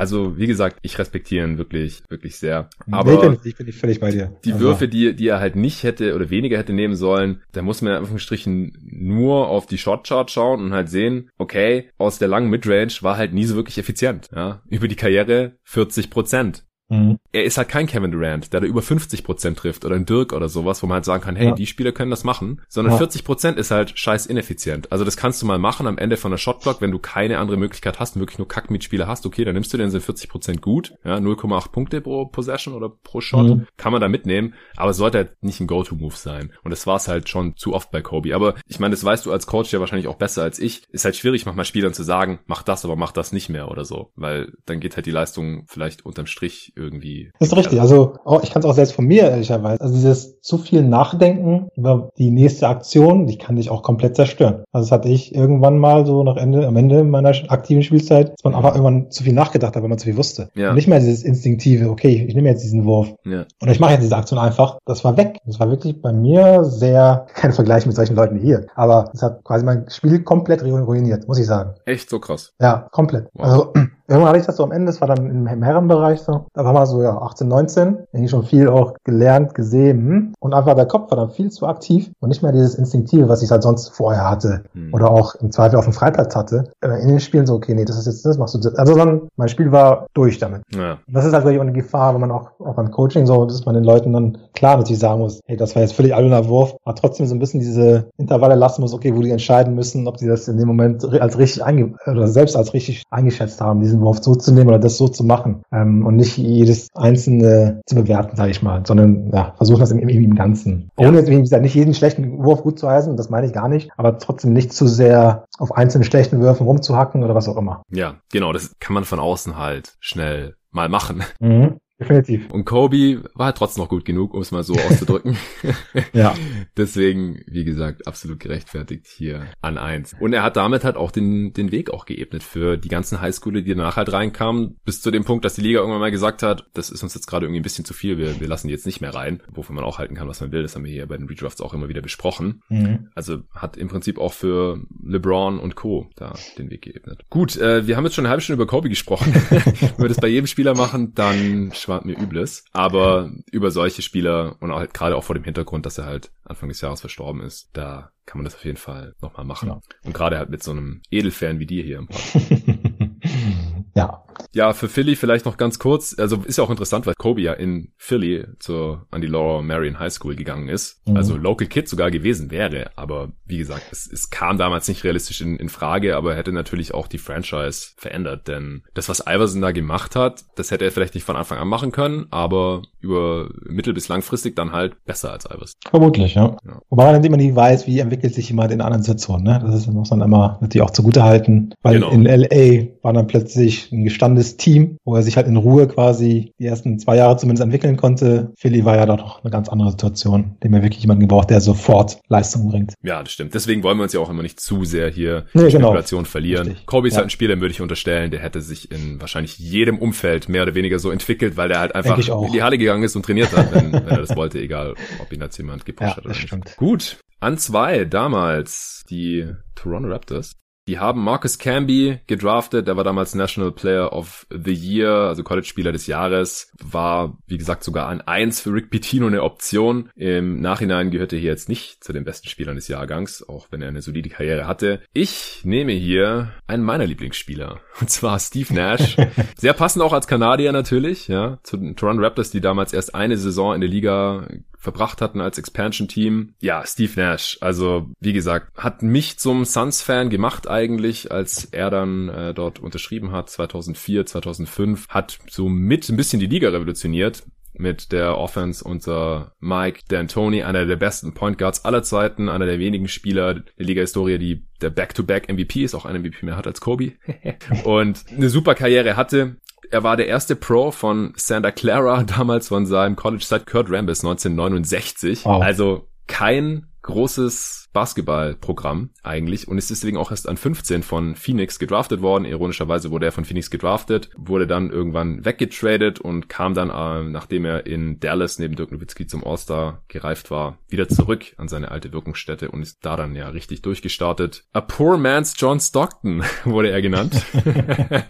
Also, wie gesagt, ich respektiere ihn wirklich, wirklich sehr. Aber nee, bin, ich bin ich völlig bei dir. Die also. Würfe, die, die er halt nicht hätte oder weniger hätte nehmen sollen, da muss man einfach Strichen nur auf die Shotchart schauen und halt sehen, okay, aus der langen Midrange war halt nie so wirklich effizient. Ja? Über die Karriere 40 Prozent. Mhm. Er ist halt kein Kevin Durant, der da über 50 Prozent trifft oder ein Dirk oder sowas, wo man halt sagen kann, hey, ja. die Spieler können das machen, sondern ja. 40 Prozent ist halt scheiß ineffizient. Also das kannst du mal machen am Ende von der Shotblock, wenn du keine andere Möglichkeit hast und wirklich nur Kackmietspieler hast, okay, dann nimmst du den, sind 40 Prozent gut, ja, 0,8 Punkte pro Possession oder pro Shot, mhm. kann man da mitnehmen, aber es sollte halt nicht ein Go-To-Move sein. Und das war es halt schon zu oft bei Kobe. Aber ich meine, das weißt du als Coach ja wahrscheinlich auch besser als ich. Ist halt schwierig, manchmal Spielern zu sagen, mach das, aber mach das nicht mehr oder so, weil dann geht halt die Leistung vielleicht unterm Strich irgendwie richtig. Also auch, ich kann es auch selbst von mir ehrlicherweise. Also dieses zu viel Nachdenken über die nächste Aktion, die kann dich auch komplett zerstören. Also das hatte ich irgendwann mal so nach Ende, am Ende meiner aktiven Spielzeit, dass man einfach irgendwann zu viel nachgedacht hat, weil man zu viel wusste. Ja. Und nicht mehr dieses instinktive, okay, ich nehme jetzt diesen Wurf. Ja. Und ich mache jetzt diese Aktion einfach. Das war weg. Das war wirklich bei mir sehr, kein Vergleich mit solchen Leuten wie hier. Aber es hat quasi mein Spiel komplett ruiniert, muss ich sagen. Echt so krass. Ja, komplett. Wow. Also Irgendwann hatte ich das so am Ende, das war dann im, Herrenbereich so. Da war mal so, ja, 18, 19. Irgendwie schon viel auch gelernt, gesehen. Hm? Und einfach der Kopf war dann viel zu aktiv und nicht mehr dieses Instinktive, was ich halt sonst vorher hatte. Hm. Oder auch im Zweifel auf dem Freiplatz hatte. Äh, in den Spielen so, okay, nee, das ist jetzt das, machst du das. Also dann, mein Spiel war durch damit. Ja. Das ist halt wirklich auch eine Gefahr, wenn man auch, auch beim Coaching so, dass man den Leuten dann klar natürlich sagen muss, hey, das war jetzt völlig alberner Wurf, aber trotzdem so ein bisschen diese Intervalle lassen muss, okay, wo die entscheiden müssen, ob sie das in dem Moment als richtig oder selbst als richtig eingeschätzt haben, diesen Wurf so zu nehmen oder das so zu machen ähm, und nicht jedes einzelne zu bewerten, sage ich mal, sondern ja, versuchen das im, im, im Ganzen. Ohne jetzt, wie gesagt, nicht jeden schlechten Wurf gut zu heißen, das meine ich gar nicht, aber trotzdem nicht zu sehr auf einzelnen schlechten Würfen rumzuhacken oder was auch immer. Ja, genau, das kann man von außen halt schnell mal machen. Mhm. Definitiv. Und Kobe war halt trotzdem noch gut genug, um es mal so auszudrücken. ja. Deswegen, wie gesagt, absolut gerechtfertigt hier an eins. Und er hat damit halt auch den, den Weg auch geebnet für die ganzen Highschooler, die danach halt reinkamen, bis zu dem Punkt, dass die Liga irgendwann mal gesagt hat, das ist uns jetzt gerade irgendwie ein bisschen zu viel, wir, wir lassen die jetzt nicht mehr rein, wovon man auch halten kann, was man will. Das haben wir hier bei den Redrafts auch immer wieder besprochen. Mhm. Also hat im Prinzip auch für LeBron und Co. da den Weg geebnet. Gut, äh, wir haben jetzt schon eine halbe Stunde über Kobe gesprochen. Wenn wir das bei jedem Spieler machen, dann war mir übles. Aber über solche Spieler und halt gerade auch vor dem Hintergrund, dass er halt Anfang des Jahres verstorben ist, da kann man das auf jeden Fall nochmal machen. Ja. Und gerade halt mit so einem Edelfan wie dir hier im Podcast. ja, ja, für Philly vielleicht noch ganz kurz. Also ist ja auch interessant, weil Kobe ja in Philly zur, an die Laura Marion High School gegangen ist. Mhm. Also Local Kid sogar gewesen wäre. Aber wie gesagt, es, es kam damals nicht realistisch in, in Frage, aber hätte natürlich auch die Franchise verändert. Denn das, was Iverson da gemacht hat, das hätte er vielleicht nicht von Anfang an machen können, aber über mittel- bis langfristig dann halt besser als Iverson. Vermutlich, ja. ja. Wobei man dann immer nie weiß, wie entwickelt sich jemand in anderen Situationen. Ne? Das ist, muss man immer natürlich auch zugute halten. Weil genau. in LA war dann plötzlich ein gestandenes Team, wo er sich halt in Ruhe quasi die ersten zwei Jahre zumindest entwickeln konnte. Philly war ja doch eine ganz andere Situation, dem er wirklich jemanden gebraucht, der sofort Leistung bringt. Ja, das stimmt. Deswegen wollen wir uns ja auch immer nicht zu sehr hier nee, genau. Spekulation genau. verlieren. Richtig. Kobe ist ja. halt ein Spieler, würde ich unterstellen, der hätte sich in wahrscheinlich jedem Umfeld mehr oder weniger so entwickelt, weil der halt einfach in die Halle gegangen ist und trainiert hat, wenn, wenn er das wollte, egal ob ihn jetzt jemand gepusht ja, hat oder nicht. Stimmt. Gut. An zwei damals die Toronto Raptors. Die haben Marcus Camby gedraftet, der war damals National Player of the Year, also College-Spieler des Jahres, war, wie gesagt, sogar an eins für Rick Pitino eine Option. Im Nachhinein gehörte er hier jetzt nicht zu den besten Spielern des Jahrgangs, auch wenn er eine solide Karriere hatte. Ich nehme hier einen meiner Lieblingsspieler, und zwar Steve Nash. Sehr passend auch als Kanadier natürlich, ja, zu den Toronto Raptors, die damals erst eine Saison in der Liga verbracht hatten als Expansion-Team. Ja, Steve Nash, also wie gesagt, hat mich zum Suns-Fan gemacht eigentlich, als er dann äh, dort unterschrieben hat, 2004, 2005, hat so mit ein bisschen die Liga revolutioniert mit der Offense unter Mike D'Antoni, einer der besten Point Guards aller Zeiten, einer der wenigen Spieler der Liga-Historie, die der Back-to-Back-MVP ist, auch ein MVP mehr hat als Kobe und eine super Karriere hatte. Er war der erste Pro von Santa Clara, damals von seinem College-Side Kurt Rambis 1969. Wow. Also kein großes Basketballprogramm eigentlich und ist deswegen auch erst an 15 von Phoenix gedraftet worden. Ironischerweise wurde er von Phoenix gedraftet, wurde dann irgendwann weggetradet und kam dann, äh, nachdem er in Dallas neben Dirk Nowitzki zum All-Star gereift war, wieder zurück an seine alte Wirkungsstätte und ist da dann ja richtig durchgestartet. A poor man's John Stockton wurde er genannt.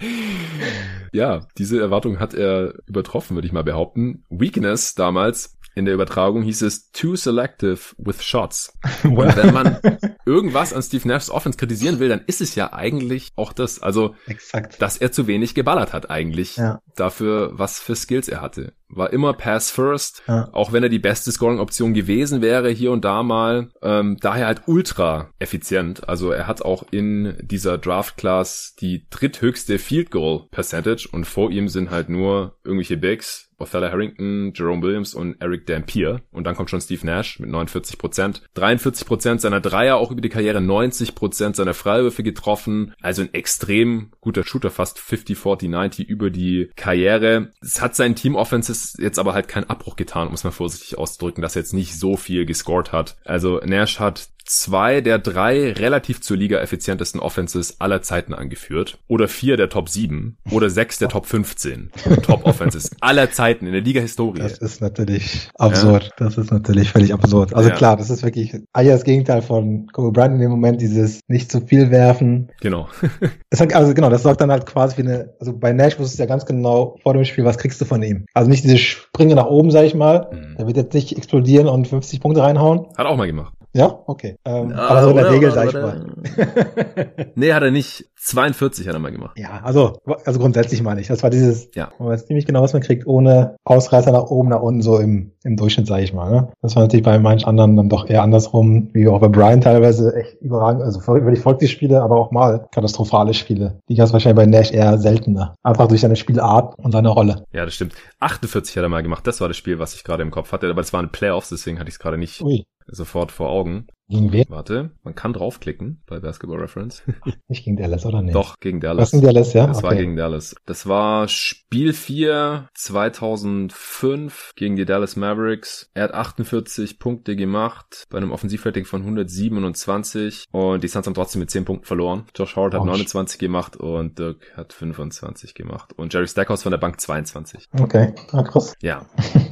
ja, diese Erwartung hat er übertroffen, würde ich mal behaupten. Weakness damals in der Übertragung hieß es too selective with shots. Und wenn man irgendwas an Steve Nashs Offense kritisieren will, dann ist es ja eigentlich auch das. Also, Exakt. dass er zu wenig geballert hat eigentlich ja. dafür, was für Skills er hatte. War immer Pass First, ja. auch wenn er die beste Scoring-Option gewesen wäre, hier und da mal. Ähm, daher halt ultra effizient. Also er hat auch in dieser Draft-Class die dritthöchste Field Goal Percentage und vor ihm sind halt nur irgendwelche Bigs Othello Harrington, Jerome Williams und Eric Dampier. Und dann kommt schon Steve Nash mit 49 Prozent. 43 Prozent seiner Dreier auch über die Karriere, 90 Prozent seiner Freiwürfe getroffen. Also ein extrem guter Shooter, fast 50, 40, 90 über die Karriere. Es hat seinen Team Offenses jetzt aber halt keinen Abbruch getan, um es mal vorsichtig auszudrücken, dass er jetzt nicht so viel gescored hat. Also Nash hat zwei der drei relativ zur Liga effizientesten Offenses aller Zeiten angeführt. Oder vier der Top 7. Oder sechs der Top 15 Top Offenses aller Zeiten in der Liga-Historie. Das ist natürlich absurd. Ja. Das ist natürlich völlig absurd. Also ja. klar, das ist wirklich eigentlich das Gegenteil von Kobe Bryant in dem Moment, dieses nicht zu viel werfen. Genau. hat, also genau, das sorgt dann halt quasi für eine, also bei Nash wusste es ja ganz genau vor dem Spiel, was kriegst du von ihm. Also nicht diese Springe nach oben, sag ich mal. Mhm. Der wird jetzt nicht explodieren und 50 Punkte reinhauen. Hat auch mal gemacht. Ja, okay. Ähm, ah, aber so in der Regel, sag ich mal. nee, hat er nicht. 42 hat er mal gemacht. Ja, also, also grundsätzlich meine ich. Das war dieses, ja. man weiß ziemlich genau, was man kriegt, ohne Ausreißer nach oben, nach unten, so im, im Durchschnitt, sage ich mal. Ne? Das war natürlich bei manchen anderen dann doch eher andersrum, wie auch bei Brian teilweise echt überragend, also wirklich folgt die Spiele, aber auch mal katastrophale Spiele. Die es wahrscheinlich bei Nash eher seltener. Einfach durch seine Spielart und seine Rolle. Ja, das stimmt. 48 hat er mal gemacht. Das war das Spiel, was ich gerade im Kopf hatte, aber das waren Playoffs, deswegen hatte ich es gerade nicht Ui. Sofort vor Augen. Gegen wen? Warte, man kann draufklicken bei Basketball Reference. Nicht gegen Dallas, oder nicht? Doch, gegen Dallas. Was gegen Dallas, ja? Das okay. war gegen Dallas. Das war Spiel 4 2005 gegen die Dallas Mavericks. Er hat 48 Punkte gemacht bei einem Offensivrating von 127 und die Suns haben trotzdem mit 10 Punkten verloren. Josh Howard hat 29 gemacht und Dirk hat 25 gemacht und Jerry Stackhouse von der Bank 22. Okay, ah, krass. Ja.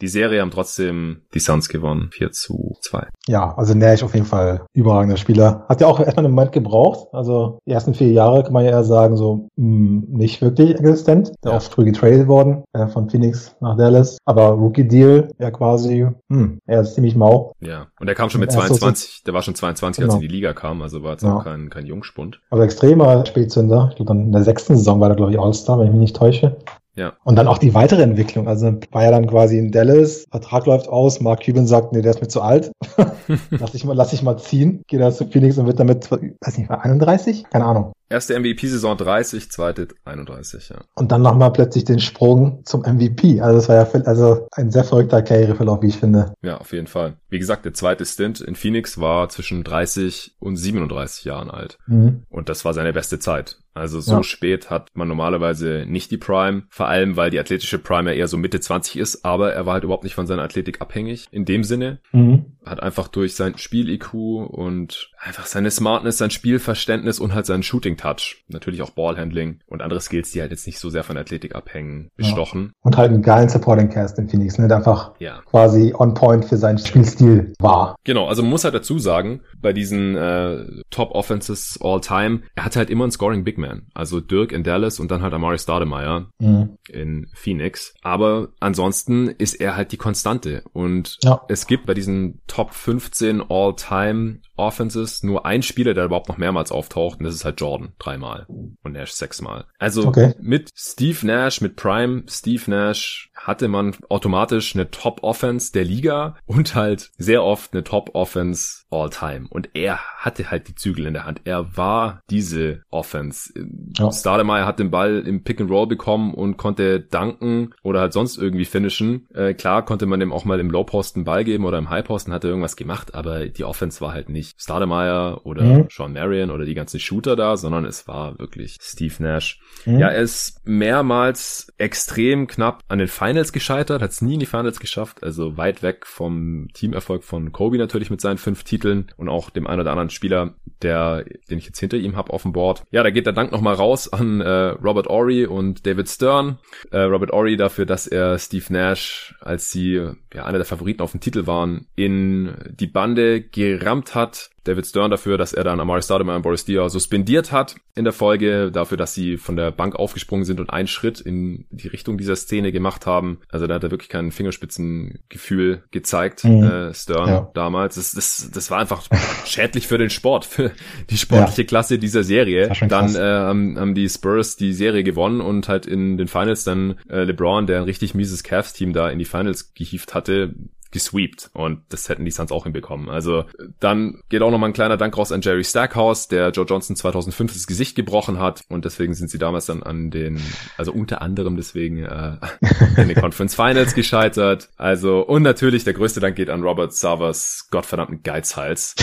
Die Serie haben trotzdem die Suns gewonnen. 4 zu 2. Ja, also Nash auf jeden Fall überragender Spieler. Hat ja auch erstmal einen Moment gebraucht. Also die ersten vier Jahre kann man ja eher sagen, so mh, hm, nicht wirklich existent. Der ja. oft früh getradet worden äh, von Phoenix nach Dallas. Aber Rookie Deal ja quasi, mh, hm, er ist ziemlich mau. Ja, und er kam schon mit 22. Der war schon 22, genau. als er in die Liga kam. Also war jetzt ja. auch kein, kein Jungspund. Also extremer Spätzünder. Ich glaube, dann in der sechsten Saison war er, glaube ich, All-Star, wenn ich mich nicht täusche. Ja. Und dann auch die weitere Entwicklung. Also war ja dann quasi in Dallas, Vertrag läuft aus, Mark Cuban sagt, nee, der ist mir zu alt. lass ich mal, lass ich mal ziehen. Geht er zu Phoenix und wird damit, weiß nicht, 31? Keine Ahnung. Erste MVP-Saison 30, zweite 31, ja. Und dann nochmal plötzlich den Sprung zum MVP. Also das war ja also ein sehr verrückter Karriereverlauf, wie ich finde. Ja, auf jeden Fall. Wie gesagt, der zweite Stint in Phoenix war zwischen 30 und 37 Jahren alt. Mhm. Und das war seine beste Zeit. Also so ja. spät hat man normalerweise nicht die Prime, vor allem weil die athletische Prime ja eher so Mitte 20 ist, aber er war halt überhaupt nicht von seiner Athletik abhängig. In dem Sinne mhm. Hat einfach durch sein Spiel-IQ und einfach seine Smartness, sein Spielverständnis und halt seinen Shooting-Touch, natürlich auch Ballhandling und andere Skills, die halt jetzt nicht so sehr von Athletik abhängen, bestochen. Ja. Und halt einen geilen Supporting Cast in Phoenix, ne, der einfach ja. quasi on point für seinen Spielstil war. Genau, also man muss halt dazu sagen, bei diesen äh, Top Offenses all time, er hatte halt immer einen Scoring Big Man Man. Also Dirk in Dallas und dann halt Amari Stoudemire mhm. in Phoenix. Aber ansonsten ist er halt die Konstante. Und ja. es gibt bei diesen Top 15 All-Time Offenses nur ein Spieler, der überhaupt noch mehrmals auftaucht, und das ist halt Jordan dreimal und Nash sechsmal. Also okay. mit Steve Nash, mit Prime Steve Nash hatte man automatisch eine Top-Offense der Liga und halt sehr oft eine Top-Offense all-time. Und er hatte halt die Zügel in der Hand. Er war diese Offense. Ja. Stademeyer hat den Ball im Pick and Roll bekommen und konnte danken oder halt sonst irgendwie finishen. Äh, klar konnte man dem auch mal im Low-Posten Ball geben oder im High-Posten hat er irgendwas gemacht, aber die Offense war halt nicht Stademeyer oder mhm. Sean Marion oder die ganzen Shooter da, sondern es war wirklich Steve Nash. Mhm. Ja, er ist mehrmals extrem knapp an den Finals gescheitert, hat es nie in die Finals geschafft, also weit weg vom Teamerfolg von Kobe natürlich mit seinen fünf Titeln und auch dem einen oder anderen Spieler, der, den ich jetzt hinter ihm habe auf dem Board. Ja, da geht der Dank nochmal raus an äh, Robert Ory und David Stern. Äh, Robert Ory dafür, dass er Steve Nash, als sie ja einer der Favoriten auf dem Titel waren, in die Bande gerammt hat David Stern dafür, dass er dann Amari Stoudemire und Boris Diaw suspendiert hat in der Folge, dafür, dass sie von der Bank aufgesprungen sind und einen Schritt in die Richtung dieser Szene gemacht haben. Also da hat er wirklich kein Fingerspitzengefühl gezeigt, mhm. äh, Stern ja. damals. Das, das, das war einfach schädlich für den Sport, für die sportliche ja. Klasse dieser Serie. Dann äh, haben, haben die Spurs die Serie gewonnen und halt in den Finals dann äh, LeBron, der ein richtig mieses Cavs-Team da in die Finals gehievt hatte, gesweept und das hätten die Suns auch hinbekommen. Also dann geht auch nochmal ein kleiner Dank raus an Jerry Stackhouse, der Joe Johnson 2005 das Gesicht gebrochen hat und deswegen sind sie damals dann an den, also unter anderem deswegen äh, in den Conference Finals gescheitert. Also und natürlich der größte Dank geht an Robert Savers gottverdammten Geizhals.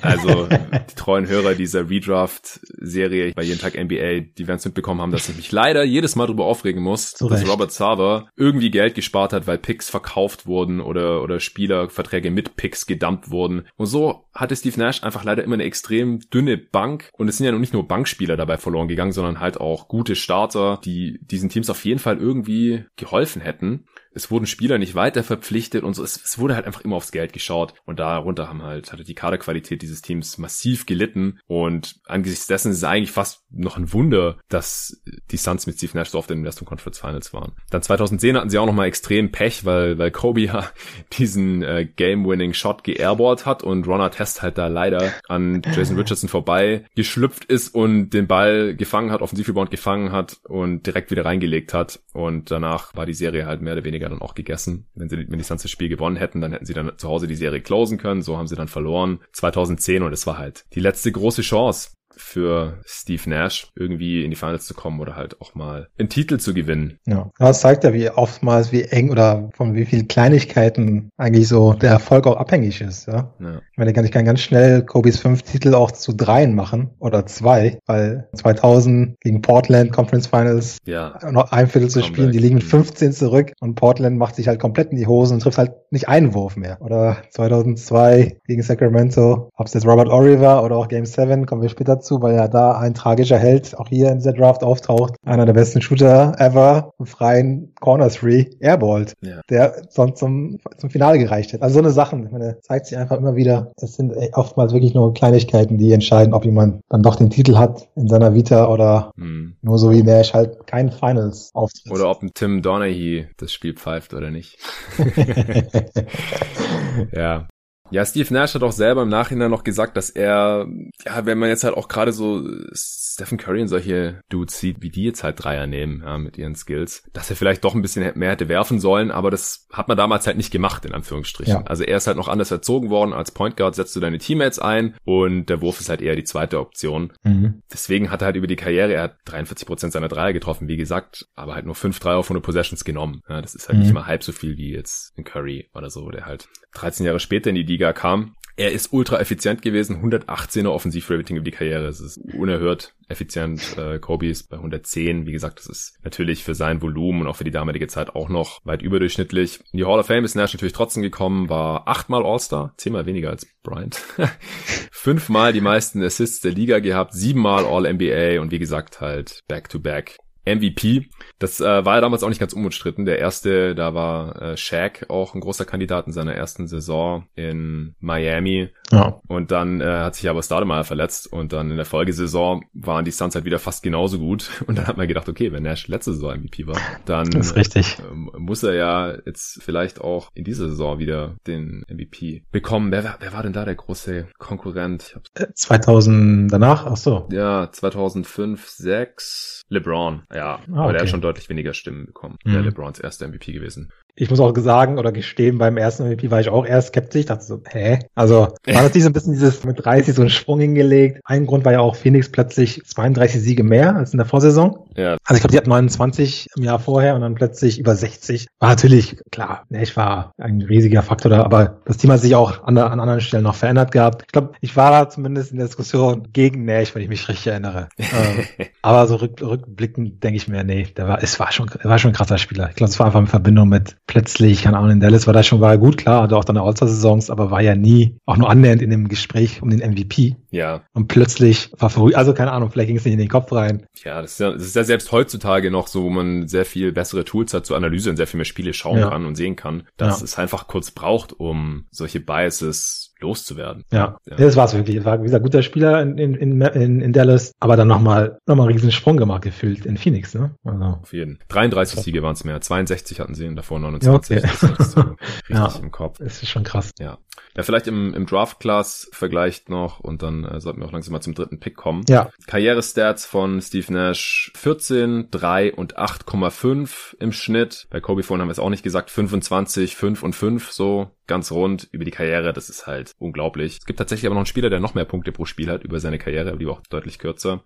Also die treuen Hörer dieser Redraft-Serie bei jeden Tag NBA, die werden es mitbekommen haben, dass ich mich leider jedes Mal darüber aufregen muss, so dass Robert Sava irgendwie Geld gespart hat, weil Picks verkauft wurden oder oder, Spielerverträge mit Picks gedumpt wurden. Und so hatte Steve Nash einfach leider immer eine extrem dünne Bank. Und es sind ja noch nicht nur Bankspieler dabei verloren gegangen, sondern halt auch gute Starter, die diesen Teams auf jeden Fall irgendwie geholfen hätten es wurden Spieler nicht weiter verpflichtet und so. Es, es, wurde halt einfach immer aufs Geld geschaut und darunter haben halt, hatte die Kaderqualität dieses Teams massiv gelitten und angesichts dessen ist es eigentlich fast noch ein Wunder, dass die Suns mit Steve Nash so oft in den Western Conference Finals waren. Dann 2010 hatten sie auch nochmal extrem Pech, weil, weil Kobe ja diesen äh, Game-Winning-Shot geairballt hat und Ron Artest halt da leider an Jason Richardson vorbei geschlüpft ist und den Ball gefangen hat, Offensivrebound gefangen hat und direkt wieder reingelegt hat. Und danach war die Serie halt mehr oder weniger dann auch gegessen. Wenn sie wenn die Suns das Spiel gewonnen hätten, dann hätten sie dann zu Hause die Serie closen können. So haben sie dann verloren 2010 und es war halt die letzte große Chance für Steve Nash, irgendwie in die Finals zu kommen oder halt auch mal einen Titel zu gewinnen. Ja, das zeigt ja, wie oftmals, wie eng oder von wie vielen Kleinigkeiten eigentlich so der Erfolg auch abhängig ist. Ja? ja. Ich meine, ich kann ganz schnell Kobe's fünf Titel auch zu dreien machen oder zwei, weil 2000 gegen Portland Conference Finals ja. noch ein Viertel zu spielen, die liegen mit 15 zurück und Portland macht sich halt komplett in die Hosen und trifft halt nicht einen Wurf mehr. Oder 2002 gegen Sacramento, ob es jetzt Robert Oliver oder auch Game 7, kommen wir später zu, weil ja da ein tragischer Held auch hier in dieser Draft auftaucht. Einer der besten Shooter ever, im freien Corner Three, airballt, ja. der sonst zum, zum Finale gereicht hätte. Also so eine Sachen, ich meine, zeigt sich einfach immer wieder. Es sind oftmals wirklich nur Kleinigkeiten, die entscheiden, ob jemand dann doch den Titel hat in seiner Vita oder hm. nur so wie Nash halt kein Finals auftritt. Oder ob ein Tim Donaghy das Spiel pfeift oder nicht. ja, ja, Steve Nash hat auch selber im Nachhinein noch gesagt, dass er, ja, wenn man jetzt halt auch gerade so Stephen Curry und solche Dudes sieht, wie die jetzt halt Dreier nehmen, ja, mit ihren Skills, dass er vielleicht doch ein bisschen mehr hätte werfen sollen, aber das hat man damals halt nicht gemacht, in Anführungsstrichen. Ja. Also er ist halt noch anders erzogen worden. Als Point Guard setzt du deine Teammates ein und der Wurf ist halt eher die zweite Option. Mhm. Deswegen hat er halt über die Karriere, er hat 43 Prozent seiner Dreier getroffen, wie gesagt, aber halt nur fünf Dreier auf 100 Possessions genommen. Ja, das ist halt mhm. nicht mal halb so viel wie jetzt in Curry oder so, der halt 13 Jahre später in die Liga kam. Er ist ultra effizient gewesen, 118er Offensivrating über die Karriere. Das ist unerhört effizient. Äh, Kobe ist bei 110. Wie gesagt, das ist natürlich für sein Volumen und auch für die damalige Zeit auch noch weit überdurchschnittlich. In die Hall of Fame ist Nash natürlich trotzdem gekommen, war achtmal All-Star, zehnmal weniger als Bryant. Fünfmal die meisten Assists der Liga gehabt, siebenmal All-NBA und wie gesagt halt Back-to-Back MVP. Das äh, war ja damals auch nicht ganz unumstritten. Der erste, da war äh, Shaq auch ein großer Kandidat in seiner ersten Saison in Miami. Ja. Und dann äh, hat sich aber Stademeyer verletzt und dann in der Folgesaison waren die Suns halt wieder fast genauso gut. Und dann hat man gedacht, okay, wenn Nash letzte Saison MVP war, dann äh, muss er ja jetzt vielleicht auch in dieser Saison wieder den MVP bekommen. Wer, wer war denn da der große Konkurrent? 2000 danach? Ach so. Ja, 2005, 6. LeBron. Ja, ah, aber okay. der hat schon deutlich weniger Stimmen bekommen. Mhm. Der LeBrons erster MVP gewesen ich muss auch sagen oder gestehen, beim ersten MVP war ich auch eher skeptisch, dachte so, hä? Also war natürlich so ein bisschen dieses mit 30 so einen Sprung hingelegt. Ein Grund war ja auch Phoenix plötzlich 32 Siege mehr als in der Vorsaison. Ja. Also ich glaube, die hat 29 im Jahr vorher und dann plötzlich über 60. War natürlich, klar, ne, ich war ein riesiger Faktor da, aber das Team hat sich auch an, an anderen Stellen noch verändert gehabt. Ich glaube, ich war da zumindest in der Diskussion gegen Nash, wenn ich mich richtig erinnere. ähm, aber so rück, rückblickend denke ich mir, nee, der war, es war schon, er war schon ein krasser Spieler. Ich glaube, es war einfach in Verbindung mit plötzlich, keine Ahnung, in Dallas war das schon war gut, klar, hatte auch dann All-Star-Saisons, aber war ja nie auch nur annähernd in dem Gespräch um den MVP. Ja. Und plötzlich war verrückt, also keine Ahnung, vielleicht ging es nicht in den Kopf rein. Ja, das ist ja, das ist ja selbst heutzutage noch so, wo man sehr viel bessere Tools hat zur Analyse und sehr viel mehr Spiele schauen ja. kann und sehen kann, dass ja. es einfach kurz braucht, um solche Biases loszuwerden. Ja, ja. das war es wirklich. Es war, wie gesagt, guter Spieler in, in, in, in Dallas, aber dann nochmal noch mal einen riesen Sprung gemacht gefühlt in Phoenix. Ne? Also. Auf jeden. 33 Siege waren es mehr. 62 hatten sie und davor 29. Ja, okay. Das ist so richtig ja, im Kopf. Das ist schon krass. Ja. Ja, vielleicht im, im Draft-Class vergleicht noch und dann äh, sollten wir auch langsam mal zum dritten Pick kommen. Ja. Karriere-Stats von Steve Nash 14, 3 und 8,5 im Schnitt. Bei Kobe vorhin haben wir es auch nicht gesagt, 25, 5 und 5, so ganz rund über die Karriere. Das ist halt unglaublich. Es gibt tatsächlich aber noch einen Spieler, der noch mehr Punkte pro Spiel hat über seine Karriere, aber die war auch deutlich kürzer.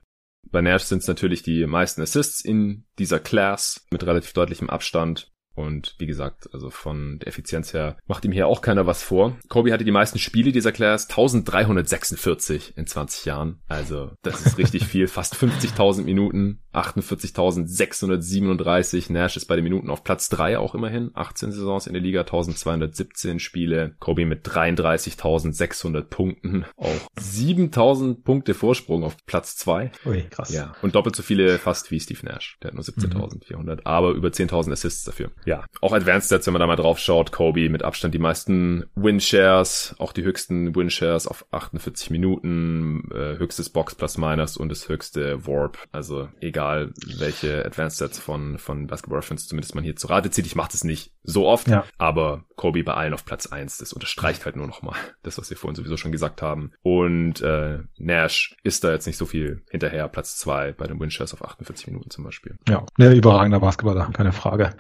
Bei Nash sind es natürlich die meisten Assists in dieser Class mit relativ deutlichem Abstand. Und wie gesagt, also von der Effizienz her macht ihm hier auch keiner was vor. Kobe hatte die meisten Spiele dieser Class, 1346 in 20 Jahren. Also das ist richtig viel, fast 50.000 Minuten, 48.637. Nash ist bei den Minuten auf Platz 3 auch immerhin, 18 Saisons in der Liga, 1217 Spiele. Kobe mit 33.600 Punkten, auch 7.000 Punkte Vorsprung auf Platz 2. Ui, krass. Ja, und doppelt so viele fast wie Steve Nash. Der hat nur 17.400, mhm. aber über 10.000 Assists dafür ja, auch Advanced Stats, wenn man da mal drauf schaut, Kobe mit Abstand die meisten Win-Shares, auch die höchsten Win-Shares auf 48 Minuten, äh, höchstes Box plus minus und das höchste Warp. Also egal egal welche Advanced Sets von, von Basketball Reference zumindest man hier zu Rate zieht. Ich mache das nicht so oft, ja. aber Kobe bei allen auf Platz eins. das unterstreicht halt nur nochmal das, was wir vorhin sowieso schon gesagt haben. Und äh, Nash ist da jetzt nicht so viel hinterher, Platz zwei bei den Winchers auf 48 Minuten zum Beispiel. Ja, der überragender Basketballer, keine Frage.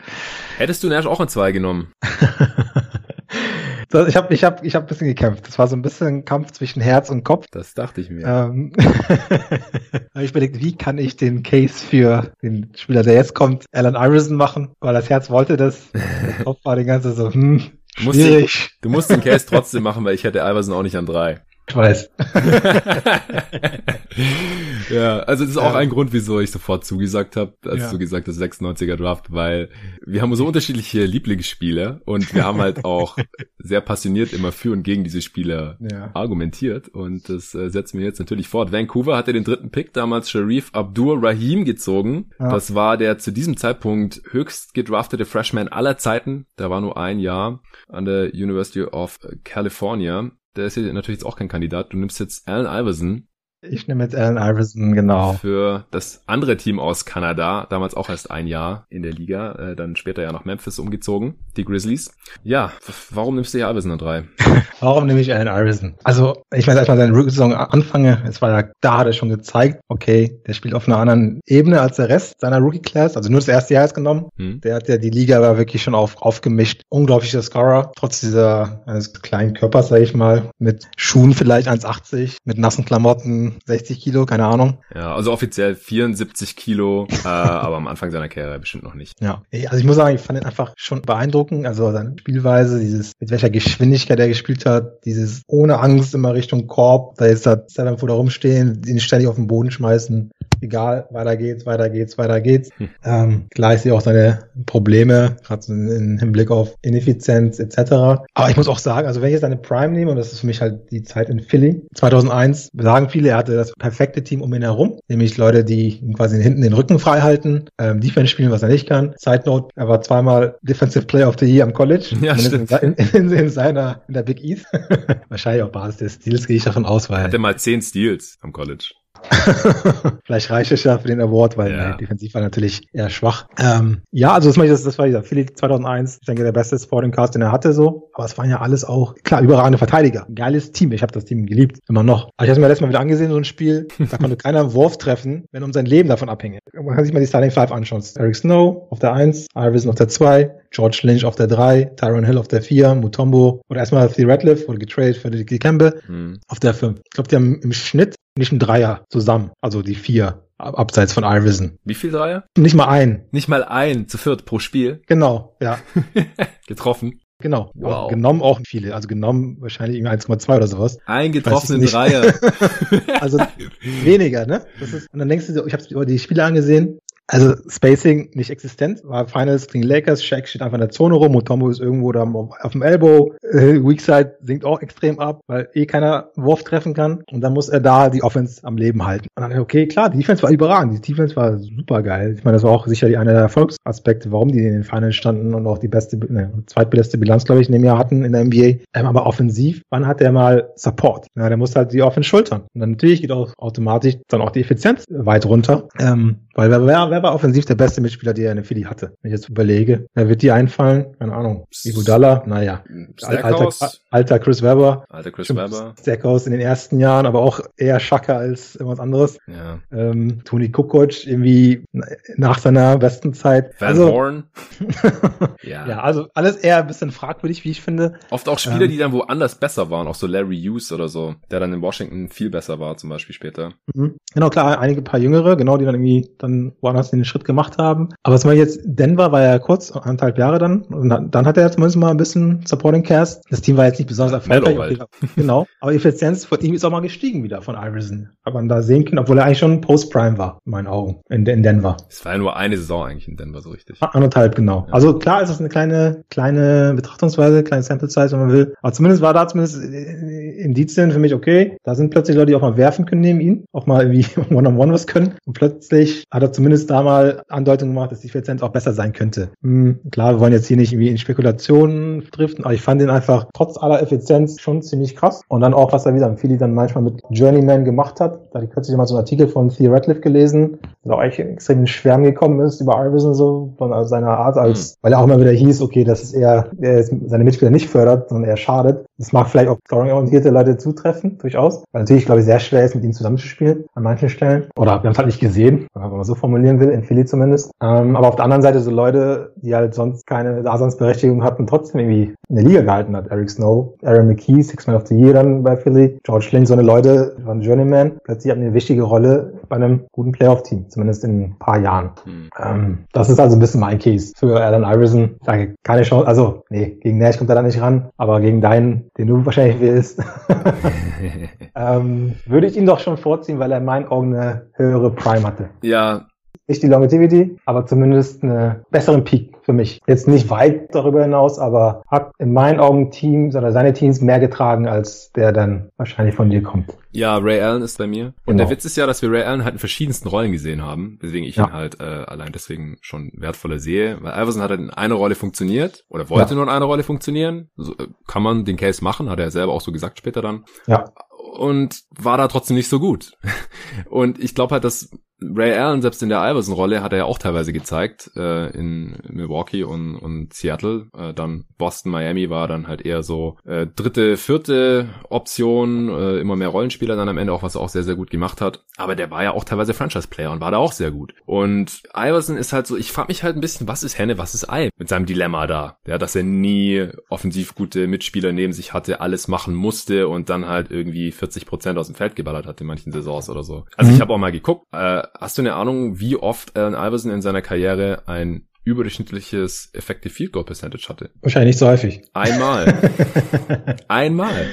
Hättest du Nash auch in zwei genommen? ich habe ich hab, ich hab ein bisschen gekämpft. Das war so ein bisschen ein Kampf zwischen Herz und Kopf. Das dachte ich mir. Ähm, habe ich überlegt, wie kann ich den Case für den Spieler, der jetzt kommt, Alan Iverson machen, weil das Herz wollte das. Der Kopf war den ganzen so, hm, Du musst, den, du musst den Case trotzdem machen, weil ich hätte Iverson auch nicht an drei. Ich weiß. ja, also das ist auch ja. ein Grund, wieso ich sofort zugesagt habe, als ja. du gesagt hast, 96er Draft, weil wir haben so unterschiedliche Lieblingsspiele und wir haben halt auch sehr passioniert immer für und gegen diese Spieler ja. argumentiert und das äh, setzen wir jetzt natürlich fort. Vancouver hatte den dritten Pick damals Sharif Abdur Rahim gezogen. Das war der zu diesem Zeitpunkt höchst gedraftete Freshman aller Zeiten. Da war nur ein Jahr an der University of California der ist ja natürlich jetzt auch kein Kandidat. Du nimmst jetzt Allen Iverson, ich nehme jetzt Allen Iverson, genau. Für das andere Team aus Kanada, damals auch erst ein Jahr in der Liga, äh, dann später ja nach Memphis umgezogen, die Grizzlies. Ja, warum nimmst du hier Iverson an drei? warum nehme ich Allen Iverson? Also, ich meine, als ich mal seine Rookie-Saison anfange, es war ja, da hat er schon gezeigt, okay, der spielt auf einer anderen Ebene als der Rest seiner Rookie-Class, also nur das erste Jahr ist genommen. Hm. Der hat ja die Liga aber wirklich schon auf, aufgemischt. Unglaublicher Scorer, trotz dieser eines kleinen Körpers, sag ich mal, mit Schuhen vielleicht 1,80, mit nassen Klamotten, 60 Kilo, keine Ahnung. Ja, also offiziell 74 Kilo, äh, aber am Anfang seiner Karriere bestimmt noch nicht. Ja, also ich muss sagen, ich fand ihn einfach schon beeindruckend. Also seine Spielweise, dieses, mit welcher Geschwindigkeit er gespielt hat, dieses ohne Angst immer Richtung Korb, da jetzt da Seven Foot rumstehen, ihn ständig auf den Boden schmeißen. Egal, weiter geht's, weiter geht's, weiter geht's. Hm. Ähm, klar ist sie auch seine Probleme, gerade im Hinblick auf Ineffizienz etc. Aber ich muss auch sagen, also wenn ich jetzt seine Prime nehme, und das ist für mich halt die Zeit in Philly, 2001, sagen viele, er hatte das perfekte Team um ihn herum, nämlich Leute, die quasi hinten den Rücken frei halten, ähm, Defense spielen, was er nicht kann. Side Note, er war zweimal Defensive Player of the Year am College. Ja, stimmt. In, in, in, seiner, in der Big East. Wahrscheinlich auf Basis des Steals gehe ich davon aus, weil. Hatte mal zehn Steals am College. Vielleicht reicht es ja für den Award, weil ja. defensiv war natürlich eher schwach. Ähm, ja, also das, das, das war dieser Philly 2001, ich denke der beste Sporting Cast, den er hatte so. Aber es waren ja alles auch, klar, überragende Verteidiger. Geiles Team. Ich habe das Team geliebt, immer noch. Aber ich habe es mir letztes Mal wieder angesehen, so ein Spiel, da konnte keiner einen Wurf treffen, wenn um sein Leben davon abhänge. Man kann sich mal die Starting Five anschauen. Eric Snow auf der 1, Iverson auf der 2, George Lynch auf der 3, Tyron Hill auf der 4, Mutombo oder erstmal The Radcliffe wurde getradet für die Campbell hm. auf der 5. Ich glaube, die haben im Schnitt nicht ein Dreier zusammen, also die vier abseits von Iverson. Wie viel Dreier? Nicht mal ein. Nicht mal ein zu viert pro Spiel. Genau, ja. Getroffen. Genau. Wow. Genommen auch viele. Also genommen wahrscheinlich 1,2 oder sowas. Ein getroffenen Dreier. also weniger, ne? Das ist, und dann denkst du, ich habe die Spiele angesehen, also Spacing nicht existent, war Finals gegen Lakers, Shaq steht einfach in der Zone rum, Mutombo ist irgendwo da auf dem Elbow, äh, Weakside sinkt auch extrem ab, weil eh keiner Wurf treffen kann und dann muss er da die Offense am Leben halten. Und dann, okay, klar, die Defense war überragend, die Defense war super geil. Ich meine, das war auch sicherlich einer der Erfolgsaspekte, warum die in den Finals standen und auch die beste, ne, zweitbeste Bilanz, glaube ich, in dem Jahr hatten in der NBA. Ähm, aber offensiv, wann hat der mal Support? Ja, der muss halt die Offense schultern. Und dann natürlich geht auch automatisch dann auch die Effizienz weit runter, ähm, weil wer, wer, wer war offensiv der beste Mitspieler, der er in der Philly hatte? Wenn ich jetzt überlege, wer wird dir einfallen? Keine Ahnung. Ibudala? Naja. Alter, alter Chris Webber. Alter Chris Webber. Stackhouse in den ersten Jahren, aber auch eher Schaka als irgendwas anderes. Ja. Ähm, Toni Kukoc irgendwie nach seiner besten Zeit. Van also, Horn. ja. ja, also alles eher ein bisschen fragwürdig, wie ich finde. Oft auch Spieler, ähm, die dann woanders besser waren, auch so Larry Hughes oder so, der dann in Washington viel besser war, zum Beispiel später. Mhm. Genau, klar, einige paar Jüngere, genau, die dann irgendwie dann woanders den Schritt gemacht haben. Aber zum Beispiel jetzt, Denver war ja kurz, anderthalb Jahre dann, und dann, dann hat er zumindest mal ein bisschen Supporting Cast. Das Team war jetzt nicht besonders erfolgreich. Okay, genau. Aber die Effizienz von ihm ist auch mal gestiegen wieder von Iverson. Hat man da sehen können, obwohl er eigentlich schon Post-Prime war, in meinen Augen, in, in Denver. Es war ja nur eine Saison eigentlich in Denver so richtig. Anderthalb, genau. Ja. Also klar ist das eine kleine, kleine Betrachtungsweise, kleine Sample Size, wenn man will. Aber zumindest war da zumindest Indizien für mich, okay, da sind plötzlich Leute, die auch mal werfen können neben ihn, auch mal irgendwie One-on-One -on -one was können. Und plötzlich hat er zumindest da mal Andeutungen gemacht, dass die Effizienz auch besser sein könnte. Hm, klar, wir wollen jetzt hier nicht irgendwie in Spekulationen driften, aber ich fand ihn einfach trotz aller Effizienz schon ziemlich krass. Und dann auch, was er wieder am Philly dann manchmal mit Journeyman gemacht hat. Da hatte ich kürzlich mal so einen Artikel von Theo Radcliffe gelesen, der auch echt extrem in Schwärmen gekommen ist über Iverson so, von seiner Art als, mhm. weil er auch immer wieder hieß, okay, dass es eher, er seine Mitspieler nicht fördert, sondern eher schadet. Das mag vielleicht auch scoring-orientierte Leute zutreffen, durchaus. Weil natürlich, glaube ich, sehr schwer ist, mit ihm zusammenzuspielen an manchen Stellen. Oder wir haben es halt nicht gesehen, wenn man so formulieren will, in Philly zumindest. Ähm, aber auf der anderen Seite so Leute, die halt sonst keine Daseinsberechtigung hatten, trotzdem irgendwie in der Liga gehalten hat. Eric Snow, Aaron McKee, Six Man of the Year dann bei Philly, George Lynn, so eine Leute von Journeyman, plötzlich haben eine wichtige Rolle bei einem guten Playoff-Team, zumindest in ein paar Jahren. Hm. Ähm, das ist also ein bisschen mein Case für Alan Iverson. Ich sage, keine Chance, also nee, gegen Nash kommt er da nicht ran, aber gegen deinen, den du wahrscheinlich willst, ähm, würde ich ihn doch schon vorziehen, weil er in meinen Augen eine höhere Prime hatte. Ja, nicht die Longevity, aber zumindest einen besseren Peak für mich. Jetzt nicht weit darüber hinaus, aber hat in meinen Augen Teams oder seine Teams mehr getragen, als der dann wahrscheinlich von dir kommt. Ja, Ray Allen ist bei mir. Und genau. der Witz ist ja, dass wir Ray Allen halt in verschiedensten Rollen gesehen haben, weswegen ich ja. ihn halt äh, allein deswegen schon wertvoller sehe. Weil Iverson hat halt in einer Rolle funktioniert oder wollte ja. nur in einer Rolle funktionieren. So, äh, kann man den Case machen, hat er selber auch so gesagt später dann. Ja und war da trotzdem nicht so gut. Und ich glaube halt, dass Ray Allen, selbst in der Iverson-Rolle, hat er ja auch teilweise gezeigt, äh, in Milwaukee und, und Seattle. Äh, dann Boston, Miami war dann halt eher so äh, dritte, vierte Option, äh, immer mehr Rollenspieler dann am Ende auch, was er auch sehr, sehr gut gemacht hat. Aber der war ja auch teilweise Franchise-Player und war da auch sehr gut. Und Iverson ist halt so, ich frage mich halt ein bisschen, was ist Henne, was ist Ei mit seinem Dilemma da. Ja, dass er nie offensiv gute Mitspieler neben sich hatte, alles machen musste und dann halt irgendwie 40 Prozent aus dem Feld geballert hat in manchen Saisons oder so. Also mhm. ich habe auch mal geguckt, äh, Hast du eine Ahnung, wie oft Allen Iverson in seiner Karriere ein überdurchschnittliches Effective Field Goal Percentage hatte? Wahrscheinlich nicht so häufig. Einmal. Einmal.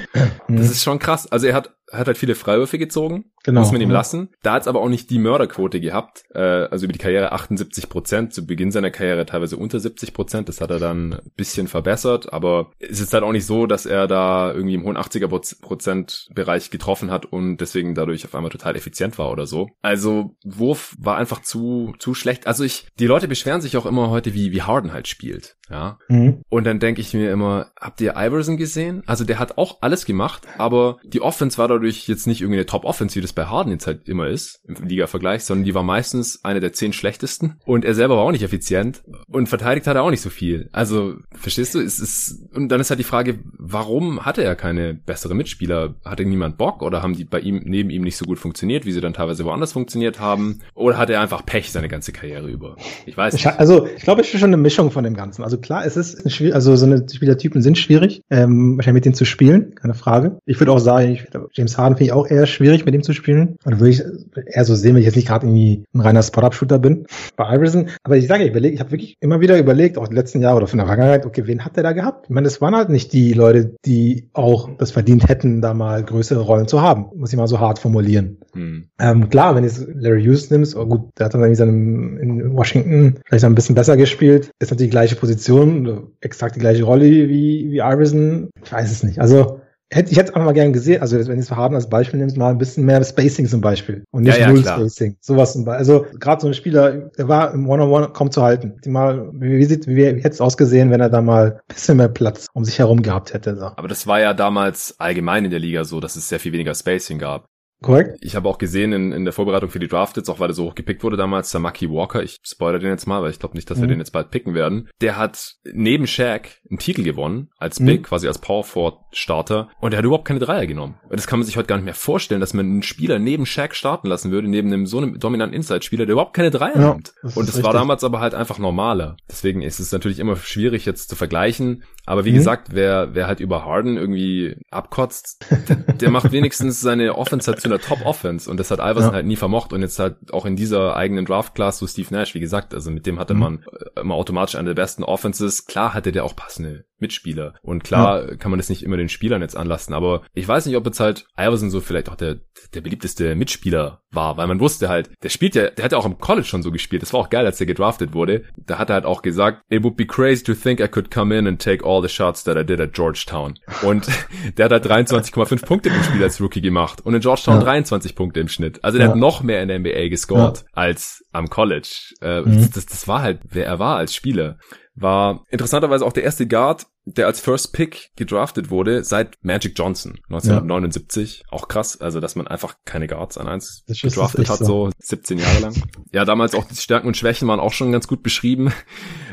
Mhm. Das ist schon krass. Also er hat hat halt viele Freiwürfe gezogen, genau. muss man ihm lassen. Da hat es aber auch nicht die Mörderquote gehabt, äh, also über die Karriere 78 Prozent, zu Beginn seiner Karriere teilweise unter 70 Prozent, das hat er dann ein bisschen verbessert, aber es ist halt auch nicht so, dass er da irgendwie im hohen 80er Prozent Bereich getroffen hat und deswegen dadurch auf einmal total effizient war oder so. Also Wurf war einfach zu, zu schlecht. Also ich, die Leute beschweren sich auch immer heute, wie, wie Harden halt spielt, ja. Mhm. Und dann denke ich mir immer, habt ihr Iverson gesehen? Also der hat auch alles gemacht, aber die Offense war dadurch jetzt nicht irgendwie eine Top-Offense, wie das bei Harden jetzt halt immer ist, im Liga-Vergleich, sondern die war meistens eine der zehn schlechtesten. Und er selber war auch nicht effizient und verteidigt hat er auch nicht so viel. Also, verstehst du? Es ist, und dann ist halt die Frage, warum hatte er keine bessere Mitspieler? Hatte niemand Bock oder haben die bei ihm, neben ihm nicht so gut funktioniert, wie sie dann teilweise woanders funktioniert haben? Oder hat er einfach Pech seine ganze Karriere über? Ich weiß nicht. Also, ich glaube, es ist schon eine Mischung von dem Ganzen. Also klar, es ist schwierig, also so eine Spielertypen sind schwierig, ähm, wahrscheinlich mit denen zu spielen, keine Frage. Ich würde auch sagen, ich, James Harden finde ich auch eher schwierig, mit ihm zu spielen. Und würde ich eher so sehen, wenn ich jetzt nicht gerade irgendwie ein reiner Spot-Up-Shooter bin bei Iverson. Aber ich sage, ich überlege, ich habe wirklich immer wieder überlegt, auch die letzten Jahre oder von der Vergangenheit, okay, wen hat der da gehabt? Ich meine, das waren halt nicht die Leute, die auch das verdient hätten, da mal größere Rollen zu haben. Muss ich mal so hart formulieren. Hm. Ähm, klar, wenn du jetzt Larry Hughes nimmst, oh gut, der hat dann irgendwie seinem, in Washington vielleicht ein bisschen besser gespielt, ist natürlich die gleiche Position, exakt die gleiche Rolle wie, wie Iverson. Ich weiß es nicht. Also, hätte, ich hätte es einfach mal gern gesehen, also wenn du es Harden als Beispiel nimmst, mal ein bisschen mehr Spacing zum Beispiel und nicht ja, ja, Null klar. Spacing. Sowas zum Beispiel. Also gerade so ein Spieler, der war im One-on-One kaum zu halten. Die mal, wie, sieht, wie, wie hätte es ausgesehen, wenn er da mal ein bisschen mehr Platz um sich herum gehabt hätte. So. Aber das war ja damals allgemein in der Liga so, dass es sehr viel weniger Spacing gab. Korrekt. Ich habe auch gesehen in, in der Vorbereitung für die Draft jetzt, auch weil er so hoch gepickt wurde damals, der Samaki Walker, ich spoilere den jetzt mal, weil ich glaube nicht, dass mhm. wir den jetzt bald picken werden. Der hat neben Shaq einen Titel gewonnen, als mhm. Big, quasi als Power Forward Starter, und er hat überhaupt keine Dreier genommen. Das kann man sich heute gar nicht mehr vorstellen, dass man einen Spieler neben Shaq starten lassen würde, neben einem so einem dominanten Inside-Spieler, der überhaupt keine Dreier ja, nimmt. Das und das richtig. war damals aber halt einfach normaler. Deswegen ist es natürlich immer schwierig jetzt zu vergleichen. Aber wie mhm. gesagt, wer, wer halt über Harden irgendwie abkotzt, der, der macht wenigstens seine Offense einer Top-Offense. Und das hat Iverson ja. halt nie vermocht und jetzt halt auch in dieser eigenen Draft-Class so Steve Nash, wie gesagt, also mit dem hatte mhm. man äh, immer automatisch eine der besten Offenses. Klar hatte der auch passende Mitspieler. Und klar ja. kann man das nicht immer den Spielern jetzt anlassen, aber ich weiß nicht, ob jetzt halt Iverson so vielleicht auch der, der beliebteste Mitspieler war, weil man wusste halt, der spielt ja, der hat ja auch im College schon so gespielt. Das war auch geil, als der gedraftet wurde. Da hat er halt auch gesagt, it would be crazy to think I could come in and take all the shots that I did at Georgetown. Und der hat halt 23,5 Punkte im Spiel als Rookie gemacht und in Georgetown ja. 23 Punkte im Schnitt. Also der ja. hat noch mehr in der NBA gescored als am College. Äh, mhm. das, das war halt, wer er war als Spieler. War interessanterweise auch der erste Guard, der als First Pick gedraftet wurde seit Magic Johnson 1979. Ja. Auch krass, also dass man einfach keine Guards an eins gedraftet hat, so. so 17 Jahre lang. Ja, damals auch die Stärken und Schwächen waren auch schon ganz gut beschrieben.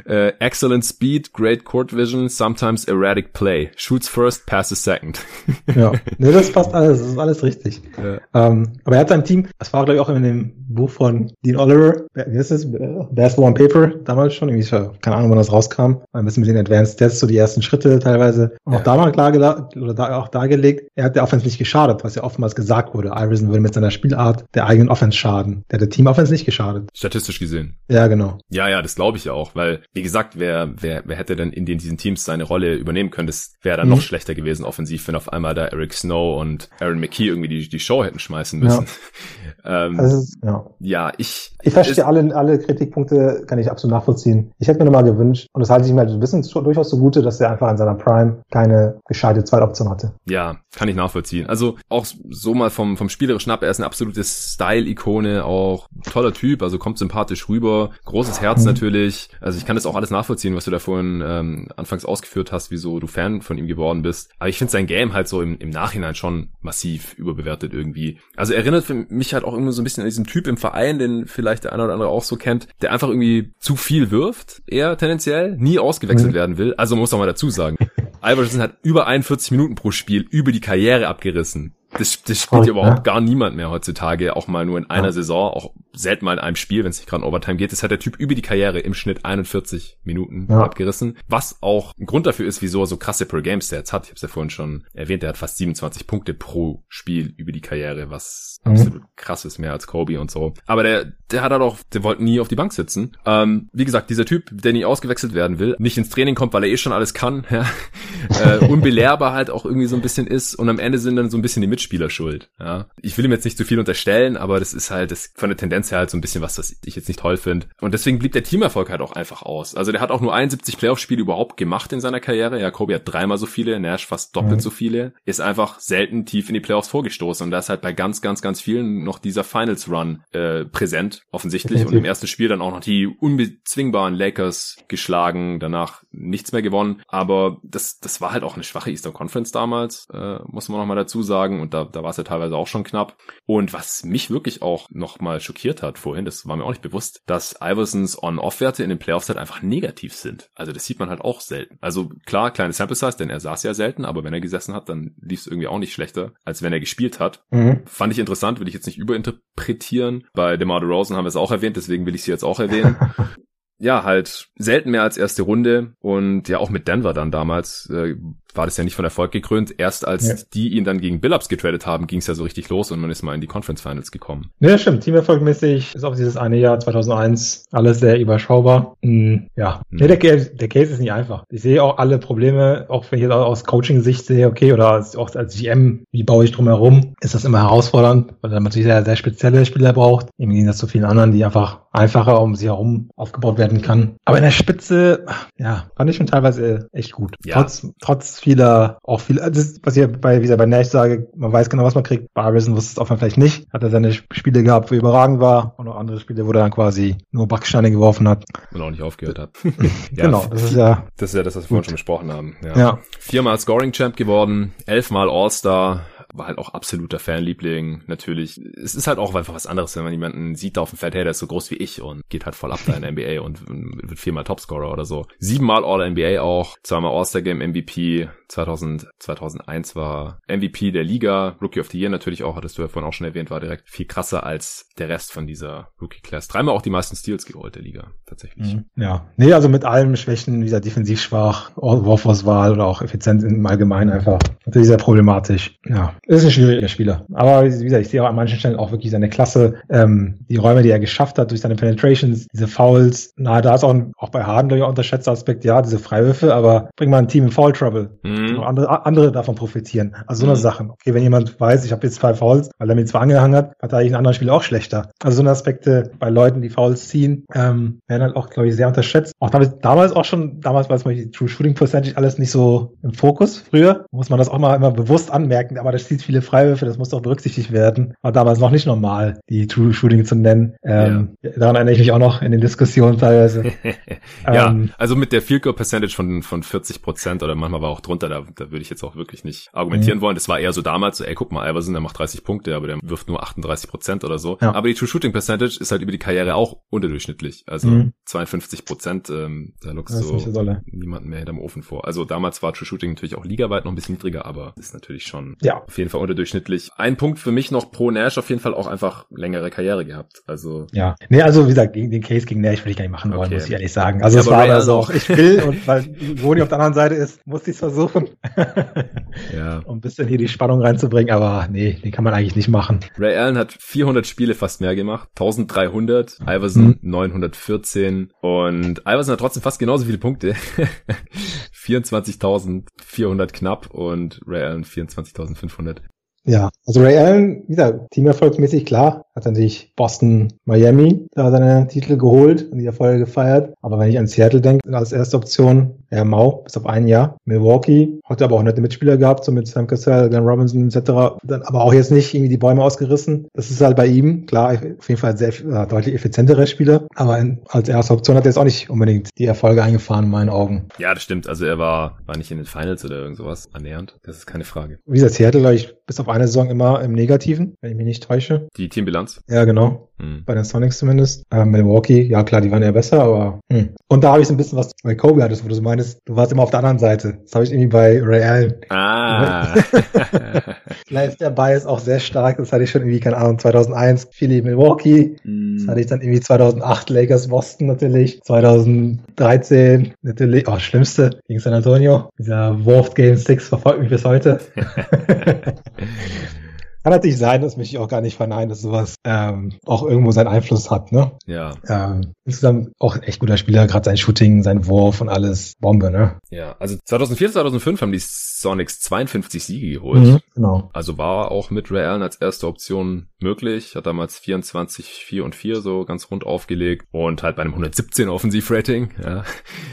Uh, excellent speed, great court vision, sometimes erratic play. Shoots first, passes second. ja, nee, das passt alles, das ist alles richtig. Ja. Um, aber er hat sein Team, das war glaube ich auch in dem Buch von Dean Oliver, wie ist es? Basketball on Paper, damals schon, irgendwie, keine Ahnung, wann das rauskam, ein bisschen mit den Advanced Stats, so die ersten Schritte teilweise. Und ja. auch da mal klar oder da, auch dargelegt, er hat der Offense nicht geschadet, was ja oftmals gesagt wurde. Iverson würde mit seiner Spielart der eigenen Offense schaden. Der hat der Team Offense nicht geschadet. Statistisch gesehen. Ja, genau. Ja, ja, das glaube ich ja auch, weil, wie gesagt, wer, wer, wer hätte denn in den, diesen Teams seine Rolle übernehmen können? Das wäre dann mhm. noch schlechter gewesen offensiv, wenn auf einmal da Eric Snow und Aaron McKee irgendwie die, die Show hätten schmeißen müssen. Ja, ähm, also, ja. ja ich. Ich verstehe alle, alle Kritikpunkte, kann ich absolut nachvollziehen. Ich hätte mir nochmal gewünscht, und das halte ich mir halt ein bisschen durchaus zugute, dass er einfach in seiner Prime keine gescheite Zweitoption hatte. Ja, kann ich nachvollziehen. Also auch so mal vom, vom spielerischen ab, er ist eine absolute Style-Ikone, auch toller Typ, also kommt sympathisch rüber, großes Herz mhm. natürlich. Also ich kann das auch alles nachvollziehen, was du da vorhin ähm, anfangs ausgeführt hast, wieso du Fan von ihm geworden bist. Aber ich finde sein Game halt so im, im Nachhinein schon massiv überbewertet irgendwie. Also erinnert mich halt auch irgendwie so ein bisschen an diesen Typ im Verein, den vielleicht der eine oder andere auch so kennt, der einfach irgendwie zu viel wirft, eher tendenziell, nie ausgewechselt mhm. werden will. Also muss man mal dazu sagen. Iverson hat über 41 Minuten pro Spiel über die Karriere abgerissen. Das, das spielt ja überhaupt gar niemand mehr heutzutage, auch mal nur in einer ja. Saison, auch selten mal in einem Spiel, wenn es nicht gerade in Overtime geht. Das hat der Typ über die Karriere im Schnitt 41 Minuten ja. abgerissen, was auch ein Grund dafür ist, wieso er so krasse Per-Game-Stats hat. Ich habe es ja vorhin schon erwähnt, er hat fast 27 Punkte pro Spiel über die Karriere, was mhm. absolut krass ist, mehr als Kobe und so. Aber der, der hat halt auch, der wollte nie auf die Bank sitzen. Ähm, wie gesagt, dieser Typ, der nie ausgewechselt werden will, nicht ins Training kommt, weil er eh schon alles kann, ja, äh, unbelehrbar halt auch irgendwie so ein bisschen ist und am Ende sind dann so ein bisschen die Mitspieler schuld. Ja. Ich will ihm jetzt nicht zu viel unterstellen, aber das ist halt das von der Tendenz her halt so ein bisschen was, was ich jetzt nicht toll finde. Und deswegen blieb der Teamerfolg halt auch einfach aus. Also der hat auch nur 71 Playoff-Spiele überhaupt gemacht in seiner Karriere. Ja, Kobe hat dreimal so viele, Nash fast doppelt mhm. so viele. Ist einfach selten tief in die Playoffs vorgestoßen. Und da ist halt bei ganz, ganz, ganz vielen noch dieser Finals-Run äh, präsent, offensichtlich. Und im ersten Spiel dann auch noch die unbezwingbaren Lakers geschlagen, danach nichts mehr gewonnen. Aber das, das war halt auch eine schwache Eastern Conference damals, äh, muss man noch mal dazu sagen. Und da, da war es ja teilweise auch schon knapp. Und was mich wirklich auch noch mal schockiert hat vorhin, das war mir auch nicht bewusst, dass Iversons On-Off-Werte in den Playoffs halt einfach negativ sind. Also das sieht man halt auch selten. Also klar, kleine Sample Size, denn er saß ja selten, aber wenn er gesessen hat, dann lief es irgendwie auch nicht schlechter, als wenn er gespielt hat. Mhm. Fand ich interessant, will ich jetzt nicht überinterpretieren. Bei DeMar DeRozan haben wir es auch erwähnt, deswegen will ich sie jetzt auch erwähnen. ja, halt selten mehr als erste Runde und ja auch mit Denver dann damals äh, war das ja nicht von Erfolg gekrönt. Erst als ja. die ihn dann gegen Billups getradet haben, ging es ja so richtig los und man ist mal in die Conference Finals gekommen. Ja, stimmt. Teamerfolgmäßig ist auch dieses eine Jahr 2001 alles sehr überschaubar. Mhm. Ja, mhm. Nee, der, der Case ist nicht einfach. Ich sehe auch alle Probleme, auch wenn ich jetzt aus Coaching-Sicht sehe, okay, oder auch als GM, wie baue ich drum herum, ist das immer herausfordernd, weil man natürlich sehr, sehr spezielle Spieler braucht, im Gegensatz zu vielen anderen, die einfach einfacher um sie herum aufgebaut werden kann. Aber in der Spitze, ja, fand ich schon teilweise echt gut. Ja. Trotz, trotz vieler, auch viel, das, was ich bei, wie gesagt, bei Nash sage, man weiß genau, was man kriegt. Bei Harrison wusste es auch vielleicht nicht. Hat er seine Spiele gehabt, wo er überragend war und auch andere Spiele, wo er dann quasi nur Backsteine geworfen hat. Und auch nicht aufgehört hat. ja, genau, das ist ja. Das ist ja das, was wir vorhin schon besprochen haben. Ja. ja. Viermal Scoring Champ geworden, elfmal All-Star, war halt auch absoluter Fanliebling. Natürlich, es ist halt auch einfach was anderes, wenn man jemanden sieht auf dem Feld, hey, der ist so groß wie ich und geht halt voll ab da in der NBA und wird viermal Topscorer oder so. Siebenmal All-NBA auch, zweimal All-Star-Game MVP, 2000, 2001 war MVP der Liga, Rookie of the Year natürlich auch, hattest du ja vorhin auch schon erwähnt, war direkt viel krasser als der Rest von dieser Rookie-Class. Dreimal auch die meisten Steals geholt der Liga, tatsächlich. Mhm. Ja, nee, also mit allen Schwächen, gesagt, defensiv schwach, Wurfauswahl oder auch Effizienz im Allgemeinen einfach natürlich sehr problematisch. Ja, ist ein schwieriger Spieler. Aber wie gesagt, ich sehe auch an manchen Stellen auch wirklich seine Klasse, ähm, die Räume, die er geschafft hat durch seine Penetrations, diese Fouls. Na, da ist auch, auch bei Harden, glaube ich, auch unterschätzter Aspekt, ja, diese Freiwürfe, aber bringt mal ein Team in Foul Trouble. Mhm. Andere, andere davon profitieren. Also so eine mhm. Sachen. Okay, wenn jemand weiß, ich habe jetzt zwei Fouls, weil er mir zwar angehangen hat, hat er in anderen Spielen auch schlechter. Also so eine Aspekte bei Leuten, die Fouls ziehen, ähm, werden halt auch, glaube ich, sehr unterschätzt. Auch damals, damals auch schon, damals war es mal die True Shooting Percentage alles nicht so im Fokus früher. Muss man das auch mal immer bewusst anmerken, aber das zieht viele Freiwürfe, das muss doch berücksichtigt werden. War damals noch nicht normal, die True Shooting zu nennen. Ähm, ja. Daran erinnere ich mich auch noch in den Diskussionen teilweise. ja, ähm, also mit der Field Goal Percentage von, von 40 Prozent oder manchmal war auch drunter, da, da würde ich jetzt auch wirklich nicht argumentieren mhm. wollen. Das war eher so damals, so, ey, guck mal, Iverson, der macht 30 Punkte, aber der wirft nur 38 Prozent oder so. Ja. Aber die True Shooting Percentage ist halt über die Karriere auch unterdurchschnittlich. Also mhm. 52 Prozent, ähm, da lockst du so niemanden mehr hinterm Ofen vor. Also damals war True Shooting natürlich auch ligaweit noch ein bisschen niedriger, aber ist natürlich schon ja. auf jeden Fall unterdurchschnittlich. Ein Punkt für mich noch pro Nash auf jeden Fall auch einfach längere Karriere gehabt. Also ja, nee, also wie gesagt, gegen den Case gegen Nash will ich gar nicht machen wollen, okay. muss ich ehrlich sagen. Also ja, es war aber so, auch, ich will und weil Woni auf der anderen Seite ist, muss ich es versuchen. ja. Um ein bisschen hier die Spannung reinzubringen, aber nee, den kann man eigentlich nicht machen. Ray Allen hat 400 Spiele fast mehr gemacht, 1300, Iverson mhm. 914 und Iverson hat trotzdem fast genauso viele Punkte. 24.400 knapp und Ray Allen 24.500. Ja, also Ray Allen, wieder teamerfolgsmäßig klar, hat dann sich Boston, Miami da seine Titel geholt und die Erfolge gefeiert. Aber wenn ich an Seattle denke, als erste Option, ja, Mau, bis auf ein Jahr. Milwaukee, hat aber auch nette Mitspieler gehabt, so mit Sam Cassell, Glenn Robinson etc. Dann aber auch jetzt nicht irgendwie die Bäume ausgerissen. Das ist halt bei ihm, klar, auf jeden Fall sehr äh, deutlich effizientere Spieler. Aber in, als erste Option hat er jetzt auch nicht unbedingt die Erfolge eingefahren in meinen Augen. Ja, das stimmt. Also er war, war nicht in den Finals oder irgend sowas annähernd. Das ist keine Frage. Wie gesagt, Seattle, glaube ich, bis auf eine Saison immer im Negativen, wenn ich mich nicht täusche. Die Teambilanz? Ja, genau. Hm. Bei den Sonics zumindest. Äh, Milwaukee, ja klar, die waren ja besser, aber hm. Und da habe ich so ein bisschen was bei Kobe hattest, wo du so meinst, du warst immer auf der anderen Seite. Das habe ich irgendwie bei Ray Allen. Ah. Vielleicht ist der Bias auch sehr stark. Das hatte ich schon irgendwie, keine Ahnung, 2001 Philly Milwaukee. Mm. Das hatte ich dann irgendwie 2008 Lakers Boston natürlich. 2013 natürlich, oh, schlimmste gegen San Antonio. Dieser Wurf Game 6 verfolgt mich bis heute. Kann natürlich sein, das möchte ich auch gar nicht verneinen, dass sowas ähm, auch irgendwo seinen Einfluss hat, ne? Ja. Ähm, insgesamt auch ein echt guter Spieler, gerade sein Shooting, sein Wurf und alles Bombe, ne? Ja, also 2004, 2005 haben die Sonics 52 Siege geholt. Mhm, genau. Also war auch mit Ray Allen als erste Option möglich, hat damals 24, 4 und 4 so ganz rund aufgelegt und halt bei einem 117 Offensivrating, ja.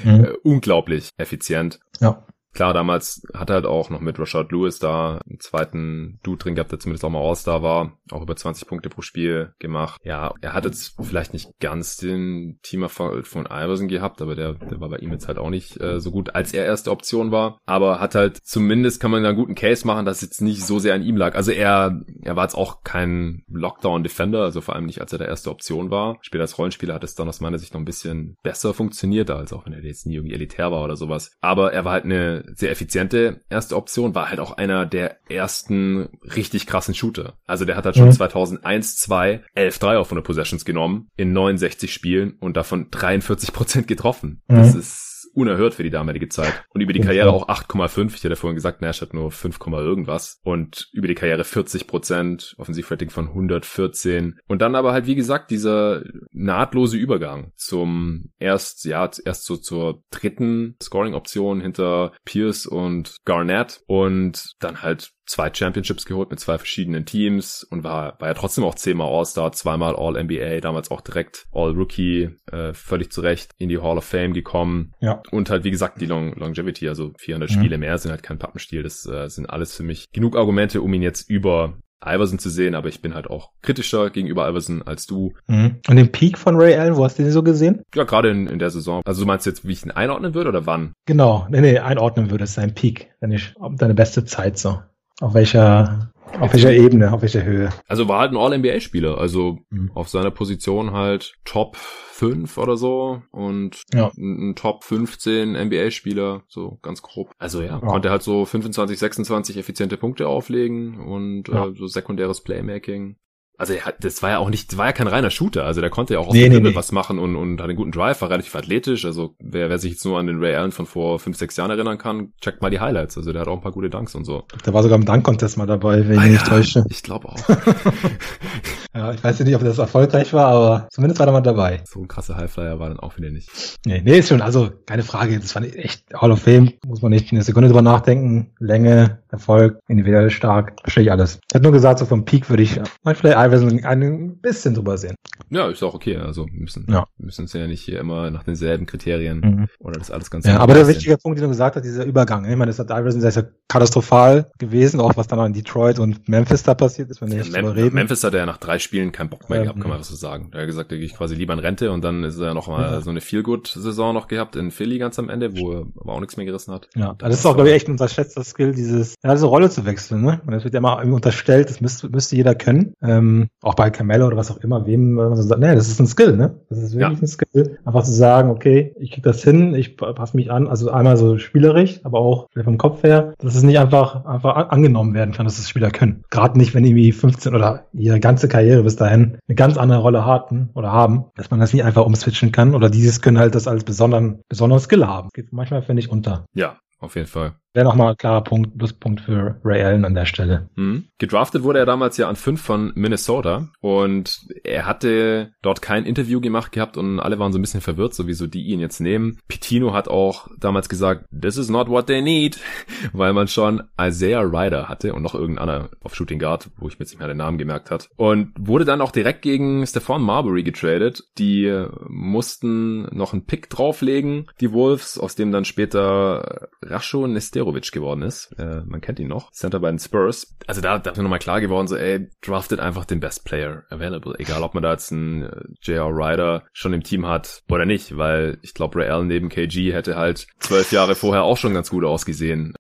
Mhm. Äh, unglaublich effizient. Ja. Klar, damals hat er halt auch noch mit Rashad Lewis da einen zweiten Dude drin gehabt, der zumindest auch mal All-Star war, auch über 20 Punkte pro Spiel gemacht. Ja, er hat jetzt vielleicht nicht ganz den Teamerfall von Iverson gehabt, aber der, der war bei ihm jetzt halt auch nicht äh, so gut, als er erste Option war. Aber hat halt zumindest kann man einen guten Case machen, dass es jetzt nicht so sehr an ihm lag. Also er, er war jetzt auch kein Lockdown-Defender, also vor allem nicht, als er der erste Option war. Später als Rollenspieler hat es dann aus meiner Sicht noch ein bisschen besser funktioniert, als auch wenn er jetzt nie irgendwie elitär war oder sowas. Aber er war halt eine sehr effiziente erste Option, war halt auch einer der ersten richtig krassen Shooter. Also der hat halt schon mhm. 2001, 2, 11 3 auf 100 Possessions genommen in 69 Spielen und davon 43 Prozent getroffen. Mhm. Das ist unerhört für die damalige Zeit. Und über die Karriere auch 8,5. Ich hatte vorhin gesagt, Nash hat nur 5, irgendwas. Und über die Karriere 40 Prozent, Offensivrating von 114. Und dann aber halt, wie gesagt, dieser nahtlose Übergang zum erst, ja, erst so zur dritten Scoring-Option hinter Pierce und Garnett und dann halt zwei Championships geholt mit zwei verschiedenen Teams und war, war ja trotzdem auch zehnmal All-Star, zweimal All-NBA, damals auch direkt All-Rookie, äh, völlig zurecht in die Hall of Fame gekommen. Ja. Und halt, wie gesagt, die Long Longevity, also 400 mhm. Spiele mehr sind halt kein Pappenstiel. Das äh, sind alles für mich genug Argumente, um ihn jetzt über Iverson zu sehen, aber ich bin halt auch kritischer gegenüber Iverson als du. Mhm. Und den Peak von Ray Allen, wo hast du den so gesehen? Ja, gerade in, in der Saison. Also du meinst jetzt, wie ich ihn einordnen würde oder wann? Genau, nee, nee, einordnen würde, ist sein Peak, deine, deine beste Zeit so. Auf welcher, auf welcher Ebene, auf welcher Höhe? Also war halt ein All-NBA-Spieler, also mhm. auf seiner Position halt Top 5 oder so und ja. ein Top 15 NBA-Spieler, so ganz grob. Also ja, ja, konnte halt so 25, 26 effiziente Punkte auflegen und ja. äh, so sekundäres Playmaking. Also das war ja auch nicht, das war ja kein reiner Shooter. Also der konnte ja auch aus nee, dem nee, nee. was machen und, und hat einen guten Drive, war relativ athletisch. Also wer, wer sich jetzt nur an den Ray Allen von vor fünf, sechs Jahren erinnern kann, checkt mal die Highlights. Also der hat auch ein paar gute Dunks und so. Der war sogar im Dunk-Contest mal dabei, wenn ah, ich mich ja, täusche. Ich glaube auch. ja, ich weiß ja nicht, ob das erfolgreich war, aber zumindest war er mal dabei. So ein krasser Highflyer war dann auch wieder nicht. Nee, nee, ist schon, also keine Frage. Das war echt Hall of Fame. Muss man nicht eine Sekunde drüber nachdenken. Länge, Erfolg, individuell stark, verstehe ich alles. Ich hätte nur gesagt, so vom Peak würde ich, vielleicht Iverson ein bisschen drüber sehen. Ja, ist auch okay. Also müssen, ja. müssen uns ja nicht hier immer nach denselben Kriterien mhm. oder das alles ganz Ja, aber der wichtige Punkt, den du gesagt hast, dieser Übergang. Ich meine, das hat Iverson sehr, sehr katastrophal gewesen, auch was dann auch in Detroit und Memphis da passiert ist, wenn wir ja, nicht Mem reden. Memphis hat ja nach drei Spielen keinen Bock mehr gehabt, kann man das so sagen. Er hat gesagt, er geht quasi lieber in Rente und dann ist er noch mal ja. so eine Feel-Good-Saison noch gehabt in Philly ganz am Ende, wo er aber auch nichts mehr gerissen hat. Ja, das ist auch, glaube ich, echt ein unterschätzter Skill, dieses, ja, diese Rolle zu wechseln, ne? Und das wird ja immer unterstellt, das müsste, müsste jeder können. Ähm, auch bei Carmelo oder was auch immer, wem man so sagt, nee, das ist ein Skill, ne? Das ist wirklich ja. ein Skill. Einfach zu sagen, okay, ich krieg das hin, ich passe mich an, also einmal so spielerisch, aber auch vom Kopf her, dass es nicht einfach, einfach angenommen werden kann, dass das Spieler können. Gerade nicht, wenn irgendwie 15 oder ihre ganze Karriere bis dahin eine ganz andere Rolle hatten oder haben, dass man das nicht einfach umswitchen kann oder dieses können halt das als besonderen, besonderen Skill haben. Geht manchmal, finde ich, unter. Ja, auf jeden Fall. Wäre nochmal ein klarer Punkt, Pluspunkt für Ray Allen an der Stelle. Mhm. Gedraftet wurde er damals ja an fünf von Minnesota und er hatte dort kein Interview gemacht gehabt und alle waren so ein bisschen verwirrt, sowieso die ihn jetzt nehmen. Pitino hat auch damals gesagt, this is not what they need, weil man schon Isaiah Ryder hatte und noch irgendeiner auf Shooting Guard, wo ich mir jetzt nicht mehr den Namen gemerkt hat. Und wurde dann auch direkt gegen Stephon Marbury getradet. Die mussten noch einen Pick drauflegen, die Wolves, aus dem dann später Rasho Nesterovic geworden ist. Äh, man kennt ihn noch. Center bei den Spurs. Also da, da ist mir nochmal klar geworden, so ey, draftet einfach den Best Player available. Egal, ob man da jetzt einen äh, J.R. Ryder schon im Team hat oder nicht, weil ich glaube, Ray Allen neben KG hätte halt zwölf Jahre vorher auch schon ganz gut ausgesehen.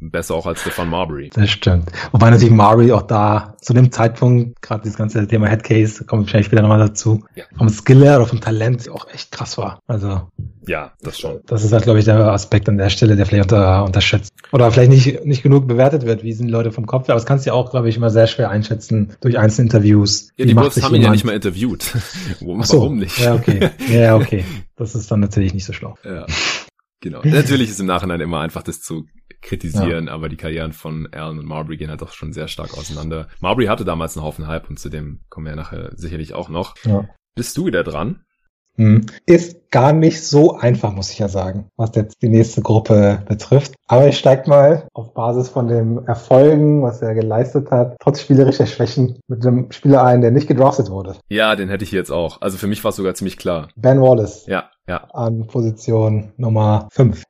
Besser auch als Stefan Marbury. Das stimmt. Wobei natürlich Marbury auch da zu dem Zeitpunkt, gerade dieses ganze Thema Headcase, kommt wahrscheinlich später nochmal dazu, ja. vom Skill oder vom Talent auch echt krass war. Also. Ja, das schon. Das ist halt, glaube ich, der Aspekt an der Stelle, der vielleicht unter, unterschätzt. Oder vielleicht nicht, nicht genug bewertet wird, wie sind Leute vom Kopf. Aber das kannst du ja auch, glaube ich, immer sehr schwer einschätzen durch einzelne Interviews. Ja, die Wolves haben ihn ja nicht mal interviewt. Warum so. nicht? Ja, okay. Ja, okay. Das ist dann natürlich nicht so schlau. Ja. Genau. Natürlich ist im Nachhinein immer einfach das zu kritisieren, ja. aber die Karrieren von Allen und Marbury gehen halt doch schon sehr stark auseinander. Marbury hatte damals einen Haufen Hype und zu dem kommen wir ja nachher sicherlich auch noch. Ja. Bist du wieder dran? Hm. Ist gar nicht so einfach, muss ich ja sagen, was jetzt die nächste Gruppe betrifft. Aber ich steig mal auf Basis von dem Erfolgen, was er geleistet hat, trotz spielerischer Schwächen, mit einem Spieler ein, der nicht gedraftet wurde. Ja, den hätte ich jetzt auch. Also für mich war es sogar ziemlich klar. Ben Wallace. Ja, ja. An Position Nummer 5.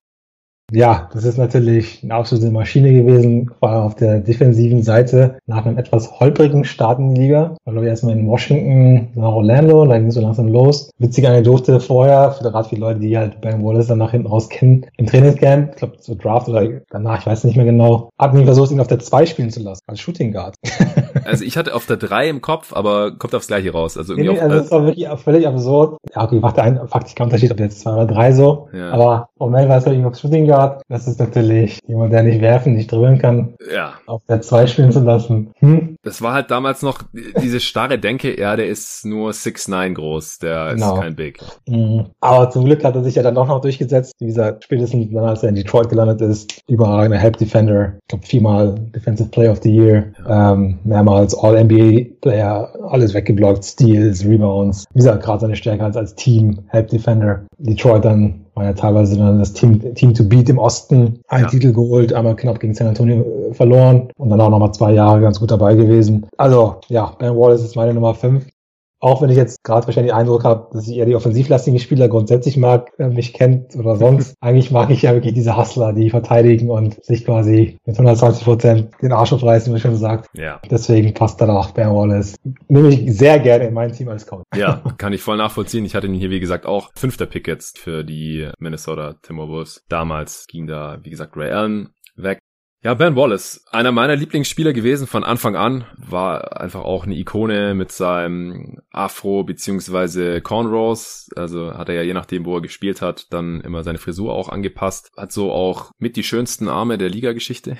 Ja, das ist natürlich eine absolute Maschine gewesen, vor allem auf der defensiven Seite nach einem etwas holprigen Start in die Liga. War, glaube ich, erstmal in Washington nach Orlando, da ging es so langsam los. Witzige Anekdote vorher, für gerade viele Leute, die halt Ben Wallace dann nach hinten raus kennen, im Trainingscamp, ich glaube, so Draft oder danach, ich weiß nicht mehr genau, hat ihn versucht, ihn auf der 2 spielen zu lassen, als Shooting Guard. also ich hatte auf der 3 im Kopf, aber kommt aufs Gleiche raus. Also irgendwie nee, also das war wirklich völlig absurd. Ja, okay, macht ein faktisch kein Unterschied, ob jetzt 2 oder 3 so. Ja. Aber formell war es irgendwie auf Shooting Guard Guard. Das ist natürlich jemand, der nicht werfen, nicht dribbeln kann. Ja. Auf der 2 spielen zu lassen. Hm? Das war halt damals noch diese starre Denke, ja, der ist nur 6'9 groß, der genau. ist kein Big. Mhm. Aber zum Glück hat er sich ja dann doch noch durchgesetzt. Wie gesagt, spätestens dann, als er in Detroit gelandet ist, überragender Help Defender. Ich glaube, viermal Defensive Player of the Year, ja. ähm, mehrmals All-NBA-Player, alles weggeblockt, Steals, Rebounds. Wie gesagt, gerade seine Stärke als, als Team Help Defender. Detroit dann war ja teilweise dann das Team, Team to beat im Osten, einen ja. Titel geholt, einmal knapp gegen San Antonio äh, verloren und dann auch nochmal zwei Jahre ganz gut dabei gewesen. Also, ja, Ben Wallace ist meine Nummer fünf. Auch wenn ich jetzt gerade wahrscheinlich den Eindruck habe, dass ich eher die offensivlastigen Spieler grundsätzlich mag, äh, mich kennt oder sonst. Eigentlich mag ich ja wirklich diese Hustler, die verteidigen und sich quasi mit 120 Prozent den Arsch aufreißen, wie schon gesagt. Ja. Deswegen passt dann auch Ben Wallace. Nehme ich sehr gerne in mein Team als Coach. Ja, kann ich voll nachvollziehen. Ich hatte ihn hier, wie gesagt, auch fünfter Pick jetzt für die Minnesota Timberwolves. Damals ging da, wie gesagt, Ray Allen weg. Ja, Ben Wallace, einer meiner Lieblingsspieler gewesen von Anfang an, war einfach auch eine Ikone mit seinem Afro beziehungsweise Cornrows, also hat er ja je nachdem, wo er gespielt hat, dann immer seine Frisur auch angepasst, hat so auch mit die schönsten Arme der Liga-Geschichte.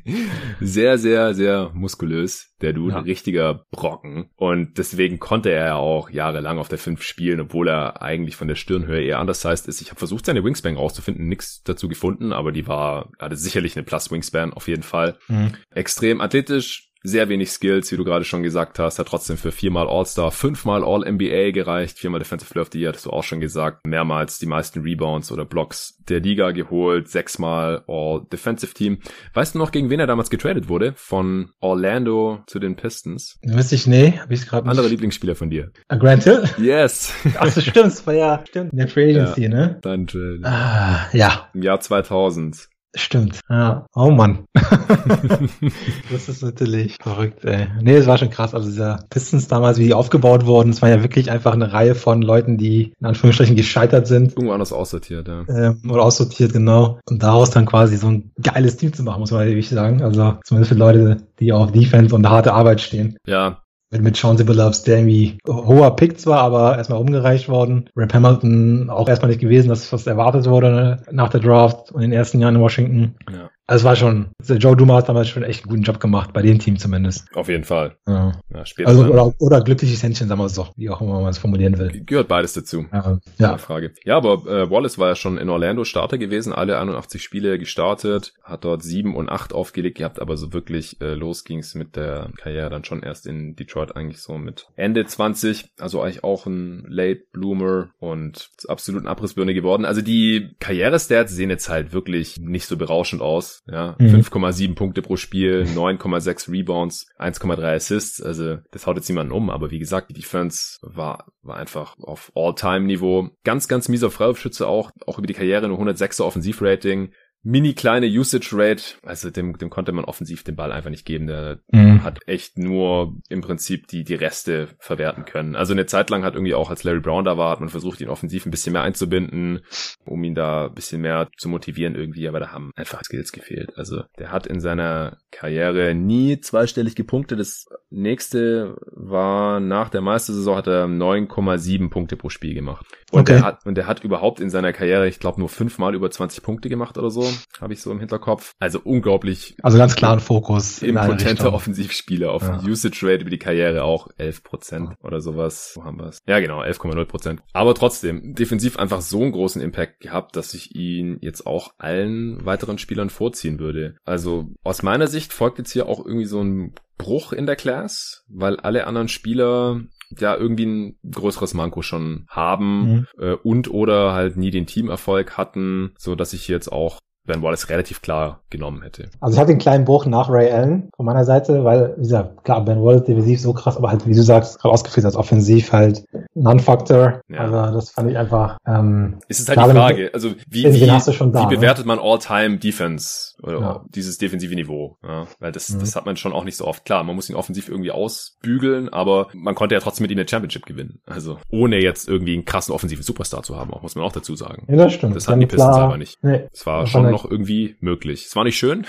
sehr, sehr, sehr muskulös, der Dude, ja. richtiger Brocken und deswegen konnte er ja auch jahrelang auf der 5 spielen, obwohl er eigentlich von der Stirnhöhe eher anders heißt ist. Ich habe versucht, seine Wingspan rauszufinden, nichts dazu gefunden, aber die war, hatte sicherlich eine Plus Wingspan Wingspan auf jeden Fall. Mhm. Extrem athletisch, sehr wenig Skills, wie du gerade schon gesagt hast, hat trotzdem für viermal All-Star, fünfmal All-NBA gereicht, viermal Defensive Player of the Year, hast du auch schon gesagt, mehrmals die meisten Rebounds oder Blocks der Liga geholt, sechsmal All-Defensive Team. Weißt du noch, gegen wen er damals getradet wurde? Von Orlando zu den Pistons? Wüsste ich, nee, hab ich gerade Andere Lieblingsspieler von dir. Uh, Grant Hill? Yes. Ach, das stimmt, das war ja, stimmt, in der Free Agency, ja, ne? Dein Trade. Ah, ja. Im Jahr 2000. Stimmt. Ja. Oh Mann. das ist natürlich verrückt, ey. Nee, es war schon krass. Also dieser Pistons damals, wie die aufgebaut wurden, es war ja wirklich einfach eine Reihe von Leuten, die in Anführungsstrichen gescheitert sind. Irgendwo anders aussortiert, ja. Ähm, oder aussortiert, genau. Und daraus dann quasi so ein geiles Team zu machen, muss man wirklich sagen. Also zumindest für Leute, die auf Defense und harte Arbeit stehen. Ja, mit, mit Chauncey Billups, der irgendwie hoher Pick zwar, aber erstmal umgereicht worden. Rap Hamilton auch erstmal nicht gewesen, dass was erwartet wurde nach der Draft und den ersten Jahren in Washington. Ja. Also es war schon, Joe Duma hat damals schon echt einen guten Job gemacht, bei dem Team zumindest. Auf jeden Fall. Ja. Ja, Also, oder, oder glückliches Händchen, sagen wir es doch, wie auch immer man es formulieren will. gehört beides dazu. Ja, ja. Frage. Ja, aber äh, Wallace war ja schon in Orlando Starter gewesen, alle 81 Spiele gestartet, hat dort 7 und 8 aufgelegt gehabt, aber so wirklich äh, los ging's mit der Karriere dann schon erst in Detroit eigentlich so mit Ende 20, also eigentlich auch ein Late Bloomer und absolut ein Abrissbirne geworden. Also die Karrierestats sehen jetzt halt wirklich nicht so berauschend aus, ja. Mhm. 5,7 Punkte pro Spiel, 9,6 Rebounds, 1,3 Assists, also das haut jetzt niemanden um, aber wie gesagt, die Defense war, war einfach auf All-Time-Niveau. Ganz, ganz mieser Freiwurfschütze auch, auch über die Karriere nur 106er Offensivrating. Mini kleine Usage Rate, also dem, dem konnte man offensiv den Ball einfach nicht geben. Der Mhm. hat echt nur im Prinzip die, die Reste verwerten können. Also eine Zeit lang hat irgendwie auch, als Larry Brown da war, hat man versucht, ihn offensiv ein bisschen mehr einzubinden, um ihn da ein bisschen mehr zu motivieren irgendwie, aber da haben einfach Skills gefehlt. Also der hat in seiner Karriere nie zweistellig gepunktet. Das nächste war nach der Meistersaison hat er 9,7 Punkte pro Spiel gemacht. Und Okay. der hat, und der hat überhaupt in seiner Karriere, ich glaube, nur fünfmal über 20 Punkte gemacht oder so, habe ich so im Hinterkopf. Also unglaublich Also ganz klaren Fokus. Richtung. Offensivspieler auf Ja. Usage Rate über die Karriere auch 11 Prozent oder sowas. Wo haben wir es? Ja, genau, 11,0 Prozent. Aber trotzdem, defensiv einfach so einen großen Impact gehabt, dass ich ihn jetzt auch allen weiteren Spielern vorziehen würde. Also aus meiner Sicht folgt jetzt hier auch irgendwie so ein Bruch in der Class, weil alle anderen Spieler ja irgendwie ein größeres Manko schon haben Mhm. äh, und oder halt nie den Teamerfolg hatten, so dass ich jetzt auch Ben Wallace relativ klar genommen hätte. Also ich hatte einen kleinen Bruch nach Ray Allen von meiner Seite, weil, wie gesagt, klar, Ben Wallace defensiv so krass, aber halt, wie du sagst, gerade ausgeführt als offensiv halt Non-Factor. Ja. Also das fand ich einfach, ähm, Es ist halt die Frage, also wie, wie, wie ne? bewertet man All-Time Defense oder Ja. dieses defensive Niveau? Ja, weil das, Mhm. das hat man schon auch nicht so oft. Klar, man muss ihn offensiv irgendwie ausbügeln, aber man konnte ja trotzdem mit ihm eine Championship gewinnen. Also ohne jetzt irgendwie einen krassen offensiven Superstar zu haben, auch muss man auch dazu sagen. ja, das stimmt. Das hatten die Pistons aber nicht. Nee. Es war schon war noch irgendwie möglich. Es war nicht schön.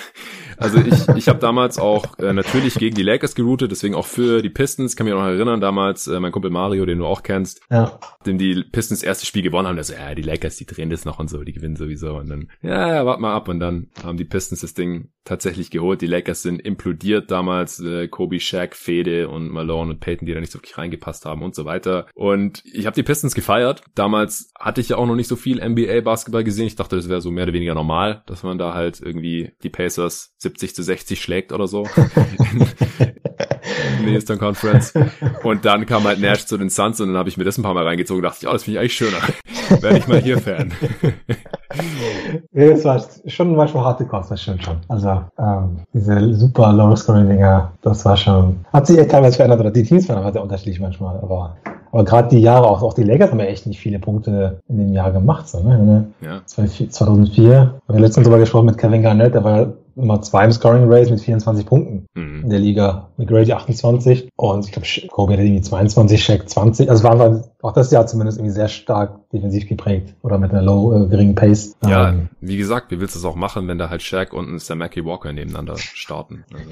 Also ich, ich habe damals auch äh, natürlich gegen die Lakers geroutet, deswegen auch für die Pistons. Kann mich noch erinnern, damals äh, mein Kumpel Mario, den du auch kennst, Ja. dem die Pistons erste Spiel gewonnen haben, der so, ja, die Lakers, die drehen das noch und so, die gewinnen sowieso. Und dann, ja, ja, warte mal ab. Und dann haben die Pistons das Ding tatsächlich geholt. Die Lakers sind implodiert damals, äh, Kobe, Shaq, Fede und Malone und Peyton, die da nicht so wirklich reingepasst haben und so weiter. Und ich habe die Pistons gefeiert. Damals hatte ich ja auch noch nicht so viel NBA-Basketball gesehen. Ich dachte, das wäre so mehr oder weniger normal, dass man da halt irgendwie die Pacers 70 zu 60 schlägt oder so. in der Eastern Conference. Und dann kam halt Nash zu den Suns und dann habe ich mir das ein paar Mal reingezogen und dachte, ja, das finde ich eigentlich schöner. Werde ich mal hier Fan. Ja, das war schon manchmal harte Kost, das stimmt schon. Also, ähm, diese super Low-Scoring-Dinger, das war schon, hat sich echt teilweise verändert, oder die Teams waren aber sehr unterschiedlich manchmal, aber, aber gerade die Jahre, auch, auch die Lakers haben ja echt nicht viele Punkte in dem Jahr gemacht, so, ne? Ja. 2004, haben wir letztens drüber gesprochen mit Kevin Garnett, der war Nummer zwei im Scoring Race mit 24 Punkten in Mhm. der Liga. McGrady 28 und ich glaube, Kobe hatte irgendwie 22, Shaq 20. Also war auch das Jahr zumindest irgendwie sehr stark defensiv geprägt oder mit einer low, äh, geringen Pace. Ja, Ähm, wie gesagt, wie willst du es auch machen, wenn da halt Shaq und ein Sam Mackey Walker nebeneinander starten? Also,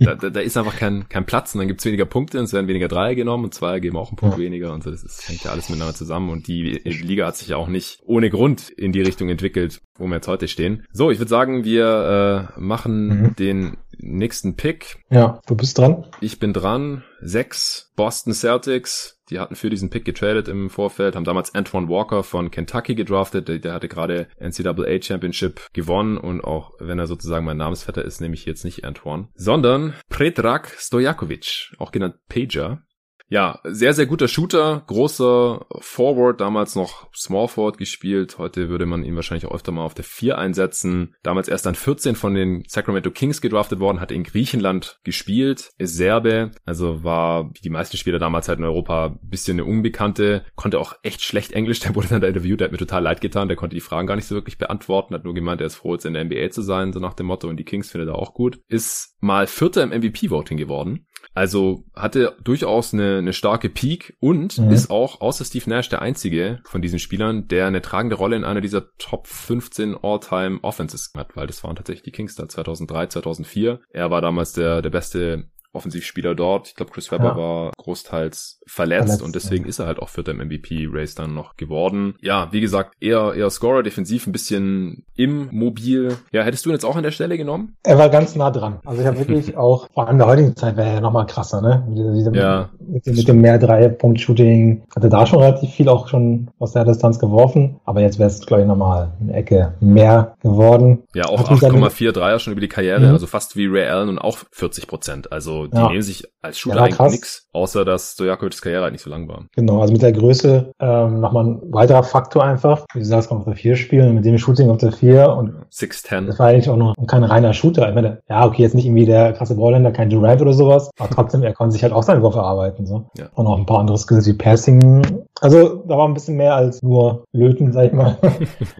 da, da, da ist einfach kein, kein Platz und dann gibt's weniger Punkte und es werden weniger Dreier genommen und Zweier geben auch einen Punkt Ja. weniger und so. Das ist, hängt ja alles miteinander zusammen und die Liga hat sich ja auch nicht ohne Grund in die Richtung entwickelt, wo wir jetzt heute stehen. So, ich würde sagen, wir äh, machen Mhm. den nächsten Pick. Ja, du bist dran. Ich bin dran. Sechs Boston Celtics. Die hatten für diesen Pick getradet im Vorfeld, haben damals Antoine Walker von Kentucky gedraftet. Der, der hatte gerade NCAA Championship gewonnen und auch wenn er sozusagen mein Namensvetter ist, nehme ich jetzt nicht Antoine, sondern Predrag Stojakovic, auch genannt Pager ja, sehr, sehr guter Shooter, großer Forward, damals noch Small Forward gespielt. Heute würde man ihn wahrscheinlich auch öfter mal auf der 4 einsetzen. Damals erst an 14 von den Sacramento Kings gedraftet worden, hat in Griechenland gespielt, ist Serbe, also war wie die meisten Spieler damals halt in Europa ein bisschen eine Unbekannte, konnte auch echt schlecht Englisch, der wurde dann da interviewt, der hat mir total leid getan, der konnte die Fragen gar nicht so wirklich beantworten, hat nur gemeint, er ist froh, jetzt in der NBA zu sein, so nach dem Motto, und die Kings findet er auch gut. Ist mal Vierter im MVP-Voting geworden also hatte durchaus eine, eine starke Peak und mhm. ist auch außer Steve Nash der einzige von diesen Spielern, der eine tragende Rolle in einer dieser Top 15 All-Time Offenses hat, weil das waren tatsächlich die Kings da 2003, 2004. Er war damals der, der beste Offensivspieler dort. Ich glaube, Chris Webber ja. war großteils verletzt, verletzt und deswegen ja. ist er halt auch vierter im MVP-Race dann noch geworden. Ja, wie gesagt, eher, eher Scorer, defensiv ein bisschen immobil. Ja, hättest du ihn jetzt auch an der Stelle genommen? Er war ganz nah dran. Also ich habe wirklich auch, vor allem in der heutigen Zeit wäre er nochmal krasser, ne? Mit, ja, mit, mit dem mehr Drei-Punkt-Shooting hatte da schon relativ viel auch schon aus der Distanz geworfen, aber jetzt wäre es, glaube ich, nochmal eine Ecke mehr geworden. Ja, auch 8,4 Dreier schon über die Karriere, mhm. also fast wie Ray Allen und auch 40 Prozent. Also die ja. nehmen sich als Shooter ja, eigentlich nichts, außer dass Stojakovics Karriere halt nicht so lang war. Genau, also mit der Größe ähm, nochmal ein weiterer Faktor einfach. Wie du sagst, kann auf der 4 spielen, mit dem Shooting auf der 4 und 6'10. Das war eigentlich auch noch kein reiner Shooter. Ich meine, ja, okay, jetzt nicht irgendwie der krasse Ballländer, kein Durant oder sowas, aber trotzdem, er konnte sich halt auch seine Wurf erarbeiten. So. Ja. Und auch ein paar andere Skills wie Passing. Also da war ein bisschen mehr als nur Löten, sag ich mal.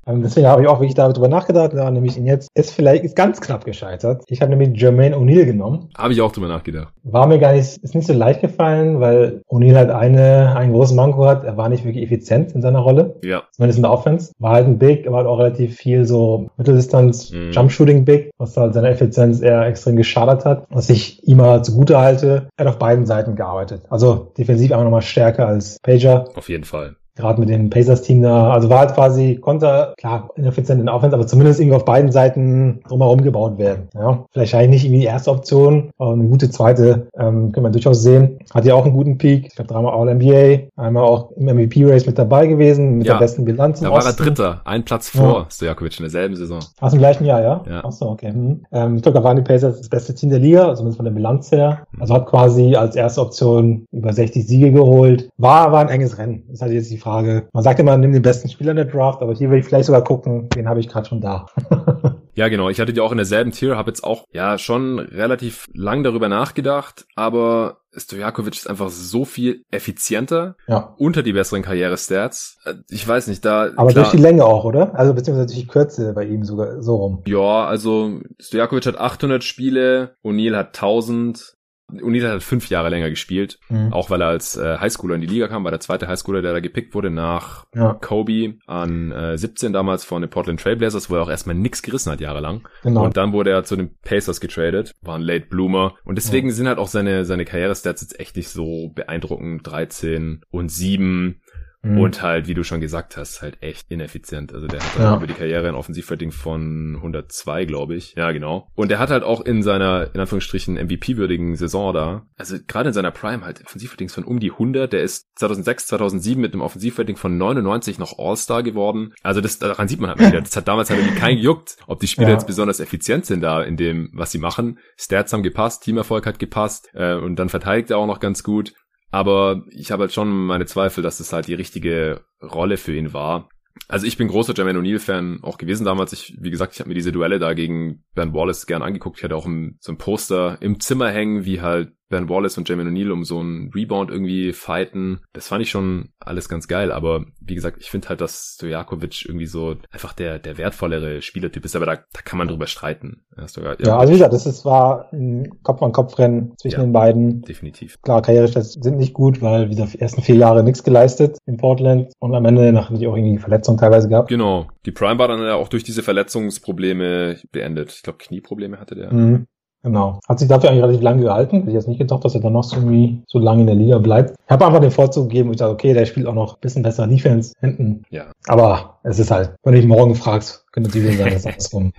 Ähm, deswegen habe ich auch wirklich darüber nachgedacht, ja, nämlich ihn jetzt ist vielleicht ist ganz knapp gescheitert. Ich habe nämlich Jermaine O'Neal genommen. Habe ich auch drüber nachgedacht. War mir gar nicht, ist nicht so leicht gefallen, weil O'Neal halt eine, einen großen Manko hat. Er war nicht wirklich effizient in seiner Rolle. Ja. Zumindest in der Offense. War halt ein Big, aber halt auch relativ viel so Mitteldistanz, mm. Jump Shooting Big, was halt seiner Effizienz eher extrem geschadet hat. Was ich ihm halt zugute halte, er hat auf beiden Seiten gearbeitet. Also defensiv einfach nochmal stärker als Pager. Auf jeden Fall gerade mit dem Pacers-Team da, also war halt quasi, konnte, klar, ineffizient in der Offense, aber zumindest irgendwie auf beiden Seiten drumherum gebaut werden. Ja, vielleicht eigentlich nicht irgendwie die erste Option, aber eine gute zweite ähm, können wir durchaus sehen. Hat ja auch einen guten Peak. Ich glaube, dreimal All-NBA, einmal auch im MVP-Race mit dabei gewesen, mit ja, der besten Bilanz. Da war er Dritter, ein Platz vor ja. Stojakovic in derselben Saison. Aus dem gleichen Jahr, ja? Ja. Achso, okay. Hm. Ähm, ich glaube, da waren die Pacers das beste Team der Liga, zumindest von der Bilanz her. Also hat quasi als erste Option über 60 Siege geholt. War, war ein enges Rennen. Das halt jetzt die Frage. Man sagt immer, nimm den besten Spieler in der Draft, aber hier will ich vielleicht sogar gucken, den habe ich gerade schon da. Ja, genau. Ich hatte die auch in derselben Tier, habe jetzt auch ja schon relativ lang darüber nachgedacht, aber Stojakovic ist einfach so viel effizienter ja. unter die besseren Karrierestats. Äh, ich weiß nicht, da. Aber klar, durch die Länge auch, oder? Also beziehungsweise durch die Kürze bei ihm sogar so rum. Ja, also Stojakovic hat 800 Spiele, O'Neill hat 1000, Unita hat fünf Jahre länger gespielt, mhm. auch weil er als äh, Highschooler in die Liga kam, war der zweite Highschooler, der da gepickt wurde nach ja. Kobe an äh, 17 damals von den Portland Trailblazers, wo er auch erstmal nix gerissen hat jahrelang. Genau. Und dann wurde er zu den Pacers getradet, war ein Late Bloomer und deswegen ja. sind halt auch seine seine Karrierestats jetzt echt nicht so beeindruckend, 13 und 7 Mhm. Und halt, wie du schon gesagt hast, halt echt ineffizient. Also der hat ja. über die Karriere ein Offensivrating von 102, glaube ich. Ja, genau. Und der hat halt auch in seiner, in Anführungsstrichen, MVP-würdigen Saison da, also gerade in seiner Prime halt Offensivratings von um die 100. Der ist 2006, 2007 mit einem Offensivrating von 99 noch All-Star geworden. Also das, daran sieht man halt wieder. Das hat damals halt irgendwie kein gejuckt, ob die Spieler ja. jetzt besonders effizient sind da in dem, was sie machen. Stats haben gepasst, Teamerfolg hat gepasst äh, und dann verteidigt er auch noch ganz gut. Aber ich habe halt schon meine Zweifel, dass das halt die richtige Rolle für ihn war. Also ich bin großer Jermaine O'Neal-Fan auch gewesen damals. Ich, wie gesagt, ich habe mir diese Duelle da gegen Ben Wallace gern angeguckt. Ich hatte auch so ein Poster im Zimmer hängen, wie halt Ben Wallace und Jamie O'Neill um so einen Rebound irgendwie fighten. Das fand ich schon alles ganz geil, aber wie gesagt, ich finde halt, dass Stojakovic irgendwie so einfach der, der wertvollere Spielertyp ist, aber da, da kann man drüber streiten. Ja, ja also wie gesagt, das ist, war ein Kopf-an-Kopf-Rennen zwischen ja, den beiden. Definitiv. Klar, Karrierestats sind nicht gut, weil wie gesagt, die ersten vier Jahre nichts geleistet in Portland und am Ende nachdem die auch irgendwie Verletzungen teilweise gehabt. Genau. Die Prime war dann ja auch durch diese Verletzungsprobleme beendet. Ich glaube, Knieprobleme hatte der. Mhm. Genau. Hat sich dafür eigentlich relativ lange gehalten. Hätte ich jetzt nicht gedacht, dass er dann noch so, irgendwie so lange in der Liga bleibt. Ich habe einfach den Vorzug gegeben, wo ich dachte, okay, der spielt auch noch ein bisschen besser Defense hinten. Ja. Aber es ist halt, wenn du dich morgen fragst, könnte die sein, dass das rum.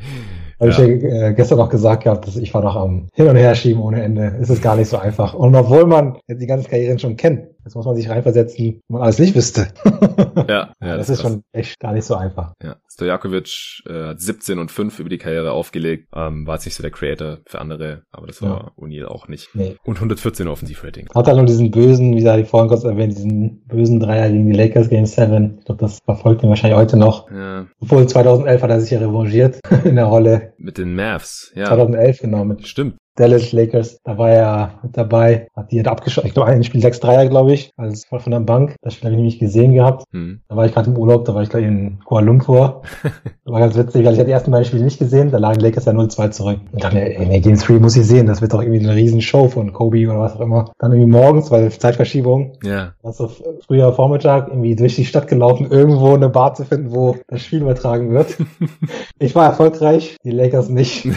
Habe ja. ich äh, gestern noch gesagt gehabt, dass ich war doch am Hin- und Herschieben ohne Ende. Es ist gar nicht so einfach. Und obwohl man jetzt die ganzen Karrieren schon kennt, Jetzt muss man sich reinversetzen, wenn man alles nicht wüsste. ja, ja, das, das ist krass. schon echt gar nicht so einfach. Ja, Stojakovic äh, hat 17 und 5 über die Karriere aufgelegt, ähm, war jetzt nicht so der Creator für andere, aber das war ja. O'Neill auch nicht. Nee. Und 114 Offensivrating. Hat er nur diesen bösen, wie da vorhin kurz erwähnt, diesen bösen Dreier gegen die Lakers Game 7. Ich glaube, das verfolgt ihn wahrscheinlich heute noch. Ja. Obwohl 2011 hat er sich ja revanchiert in der Rolle. Mit den Mavs, ja. 2011 genau. Mit Stimmt. Dallas Lakers, da war er mit dabei, hat die hat abgeschossen, ich glaube ein Spiel 6-3er, glaube ich, also voll von der Bank. Das Spiel habe ich nämlich gesehen gehabt. Hm. Da war ich gerade im Urlaub, da war ich gleich in Kuala Lumpur. das war ganz witzig, weil ich hatte die ersten beiden Spiele nicht gesehen, da lagen Lakers ja 0-2 zurück. Und dann, ey, nee, Game 3 muss ich sehen, das wird doch irgendwie eine riesen Show von Kobe oder was auch immer. Dann irgendwie morgens, weil Zeitverschiebung. Ja. Was so früher Vormittag irgendwie durch die Stadt gelaufen, irgendwo eine Bar zu finden, wo das Spiel übertragen wird. ich war erfolgreich, die Lakers nicht.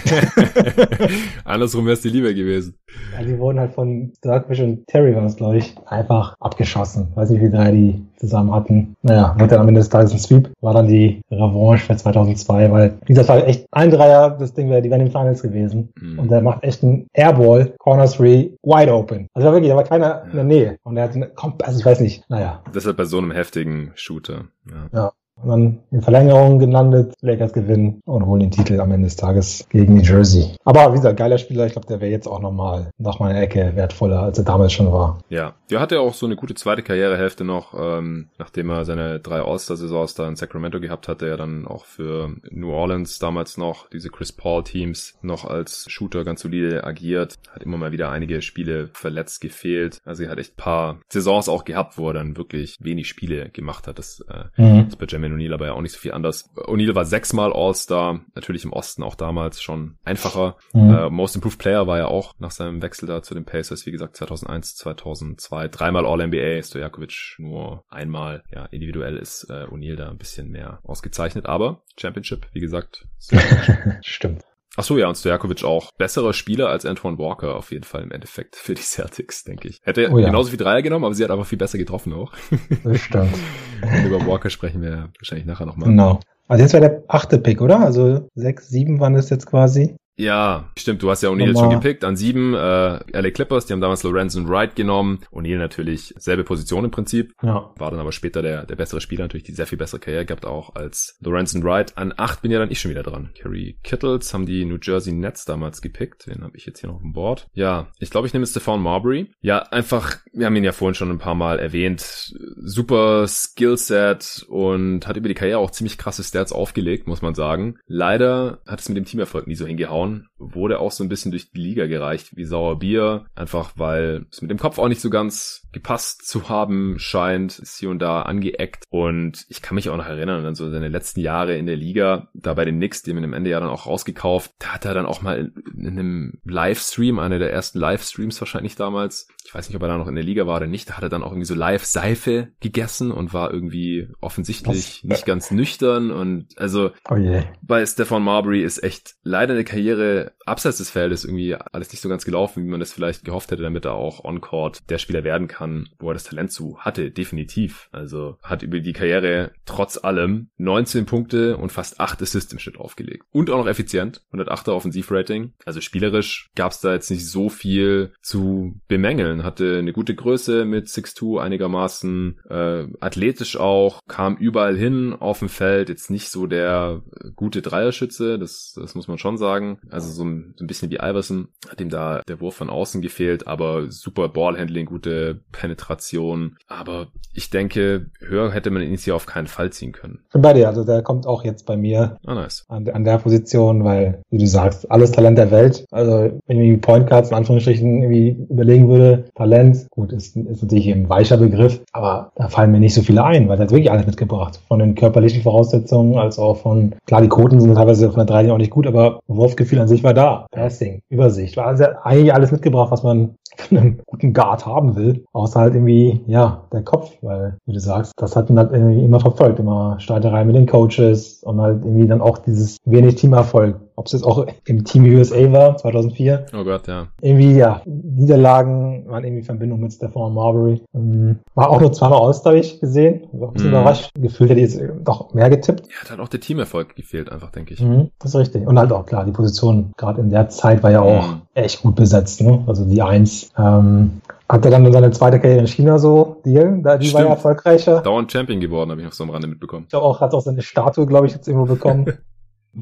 Andersrum wäre es die Liebe gewesen. Ja, die wurden halt von Starkfish und Terry war es, glaube ich, einfach abgeschossen. Weiß nicht, wie drei die zusammen hatten. Naja, wurde dann am Ende des Tages ein Sweep. War dann die Revanche für 2002, weil dieser Fall echt ein Dreier, das Ding wäre, die wären im Finals gewesen. Mhm. Und der macht echt einen Airball, Corner 3, wide open. Also war wirklich, da war keiner ja. in der Nähe. Und er hat, eine, also ich weiß nicht, naja. Deshalb bei so einem heftigen Shooter. Ja. ja. Und dann in Verlängerung gelandet, Lakers gewinnen und holen den Titel am Ende des Tages gegen New Jersey. Aber wie gesagt, geiler Spieler, ich glaube, der wäre jetzt auch nochmal nach meiner Ecke wertvoller, als er damals schon war. Ja, der hatte auch so eine gute zweite Karrierehälfte noch, ähm, nachdem er seine drei All-Star-Saisons da in Sacramento gehabt hatte, er dann auch für New Orleans damals noch diese Chris Paul-Teams noch als Shooter ganz solide agiert, hat immer mal wieder einige Spiele verletzt gefehlt. Also er hat echt paar Saisons auch gehabt, wo er dann wirklich wenig Spiele gemacht hat. Das äh, mhm. ist bei Jermaine O'Neal aber ja auch nicht so viel anders. O'Neal war sechsmal All-Star, natürlich im Osten auch damals schon einfacher. Mhm. Äh, Most Improved Player war ja auch nach seinem Wechsel da zu den Pacers, wie gesagt, 2001, 2002, dreimal All-NBA, Stojakovic nur einmal. Ja, individuell ist äh, O'Neal da ein bisschen mehr ausgezeichnet, aber Championship, wie gesagt. Stimmt. Ach so, ja, und Stojakovic auch besserer Spieler als Antoine Walker auf jeden Fall im Endeffekt für die Celtics, denke ich. Hätte oh ja. genauso viel Dreier genommen, aber sie hat einfach viel besser getroffen auch. Das stimmt. Und über Walker sprechen wir wahrscheinlich nachher nochmal. Genau. Also jetzt war der achte Pick, oder? Also sechs, sieben waren es jetzt quasi. Ja, stimmt. Du hast ja jetzt schon gepickt. An sieben, äh, LA Clippers, die haben damals Lorenzo und Wright genommen. O'Neal natürlich selbe Position im Prinzip. Ja. War dann aber später der, der bessere Spieler, natürlich die sehr viel bessere Karriere gehabt auch als Lorenzo und Wright. An acht bin ja dann ich schon wieder dran. Kerry Kittles haben die New Jersey Nets damals gepickt. Den habe ich jetzt hier noch im Board. Ja, ich glaube, ich nehme Stephon Marbury. Ja, einfach, wir haben ihn ja vorhin schon ein paar Mal erwähnt. Super Skillset und hat über die Karriere auch ziemlich krasse Stats aufgelegt, muss man sagen. Leider hat es mit dem Teamerfolg nie so hingehauen Down wurde auch so ein bisschen durch die Liga gereicht wie sauer Bier, einfach weil es mit dem Kopf auch nicht so ganz gepasst zu haben scheint, ist hier und da angeeckt. Und ich kann mich auch noch erinnern an so seine letzten Jahre in der Liga, da bei den Knicks, die haben ihn am Ende ja dann auch rausgekauft, da hat er dann auch mal in einem Livestream, einer der ersten Livestreams wahrscheinlich damals, ich weiß nicht, ob er da noch in der Liga war oder nicht, da hat er dann auch irgendwie so Live-Seife gegessen und war irgendwie offensichtlich Was? nicht ganz nüchtern. Und also oh bei Stefan Marbury ist echt leider eine Karriere ihre abseits des Feldes irgendwie alles nicht so ganz gelaufen, wie man das vielleicht gehofft hätte, damit er auch on-court der Spieler werden kann, wo er das Talent zu hatte, definitiv. Also hat über die Karriere trotz allem 19 Punkte und fast 8 Assists im Schnitt aufgelegt. Und auch noch effizient, 108er Offensivrating. Also spielerisch gab es da jetzt nicht so viel zu bemängeln. Hatte eine gute Größe mit 6'2 einigermaßen, äh, athletisch auch, kam überall hin auf dem Feld, jetzt nicht so der gute Dreierschütze, das, das muss man schon sagen. Also so ein, so ein bisschen wie Iverson, hat ihm da der Wurf von außen gefehlt, aber super Ballhandling, gute Penetration. Aber ich denke, höher hätte man ihn hier auf keinen Fall ziehen können. Bin bei dir, also der kommt auch jetzt bei mir ah, nice. an, an der Position, weil, wie du sagst, alles Talent der Welt. Also wenn ich mir Point Guards in Anführungsstrichen irgendwie überlegen würde, Talent, gut, ist, ist natürlich ein weicher Begriff, aber da fallen mir nicht so viele ein, weil er hat wirklich alles mitgebracht. Von den körperlichen Voraussetzungen als auch von, klar, die Quoten sind teilweise von der 3 auch nicht gut, aber Wurfgefühl an sich war da. Passing, Übersicht, war also eigentlich alles mitgebracht, was man von einem guten Guard haben will, außer halt irgendwie, ja, der Kopf, weil, wie du sagst, das hat ihn halt irgendwie immer verfolgt, immer Streiterei mit den Coaches und halt irgendwie dann auch dieses wenig Teamerfolg ob es jetzt auch im Team USA war, 2004. Oh Gott, ja. Irgendwie, ja, Niederlagen waren irgendwie Verbindung mit Stefan Marbury. Ähm, war auch nur zweimal aus, habe ich gesehen. War ein bisschen mm. überrascht. Gefühlt hätte ich jetzt doch mehr getippt. Ja, hat halt auch der Teamerfolg gefehlt, einfach, denke ich. Mhm, das ist richtig. Und halt auch klar, die Position gerade in der Zeit war ja auch mm. echt gut besetzt. Ne? Also die Eins. Ähm, hat er dann seine zweite Karriere in China so, die, die Stimmt. war ja erfolgreicher. Dauernd Champion geworden, habe ich noch so am Rande mitbekommen. Ich glaube auch, hat auch seine Statue, glaube ich, jetzt irgendwo bekommen.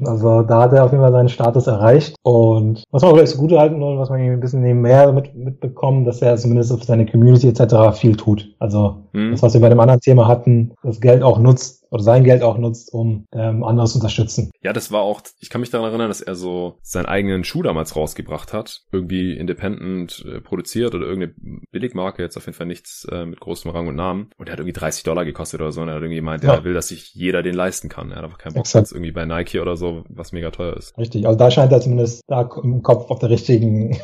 Also da hat er auf jeden Fall seinen Status erreicht. Und was man vielleicht so gut halten soll, was man ein bisschen nebenher mit, mitbekommen, dass er zumindest auf seine Community etc. viel tut. Also hm. das, was wir bei dem anderen Thema hatten, das Geld auch nutzt, oder sein Geld auch nutzt, um ähm, andere zu unterstützen. Ja, das war auch, ich kann mich daran erinnern, dass er so seinen eigenen Schuh damals rausgebracht hat. Irgendwie independent äh, produziert oder irgendeine Billigmarke, jetzt auf jeden Fall nichts äh, mit großem Rang und Namen. Und er hat irgendwie 30 Dollar gekostet oder so. Und er hat irgendwie gemeint, ja. er will, dass sich jeder den leisten kann. Er hat einfach keinen Bock, jetzt irgendwie bei Nike oder so, was mega teuer ist. Richtig, also da scheint er zumindest da im Kopf auf der richtigen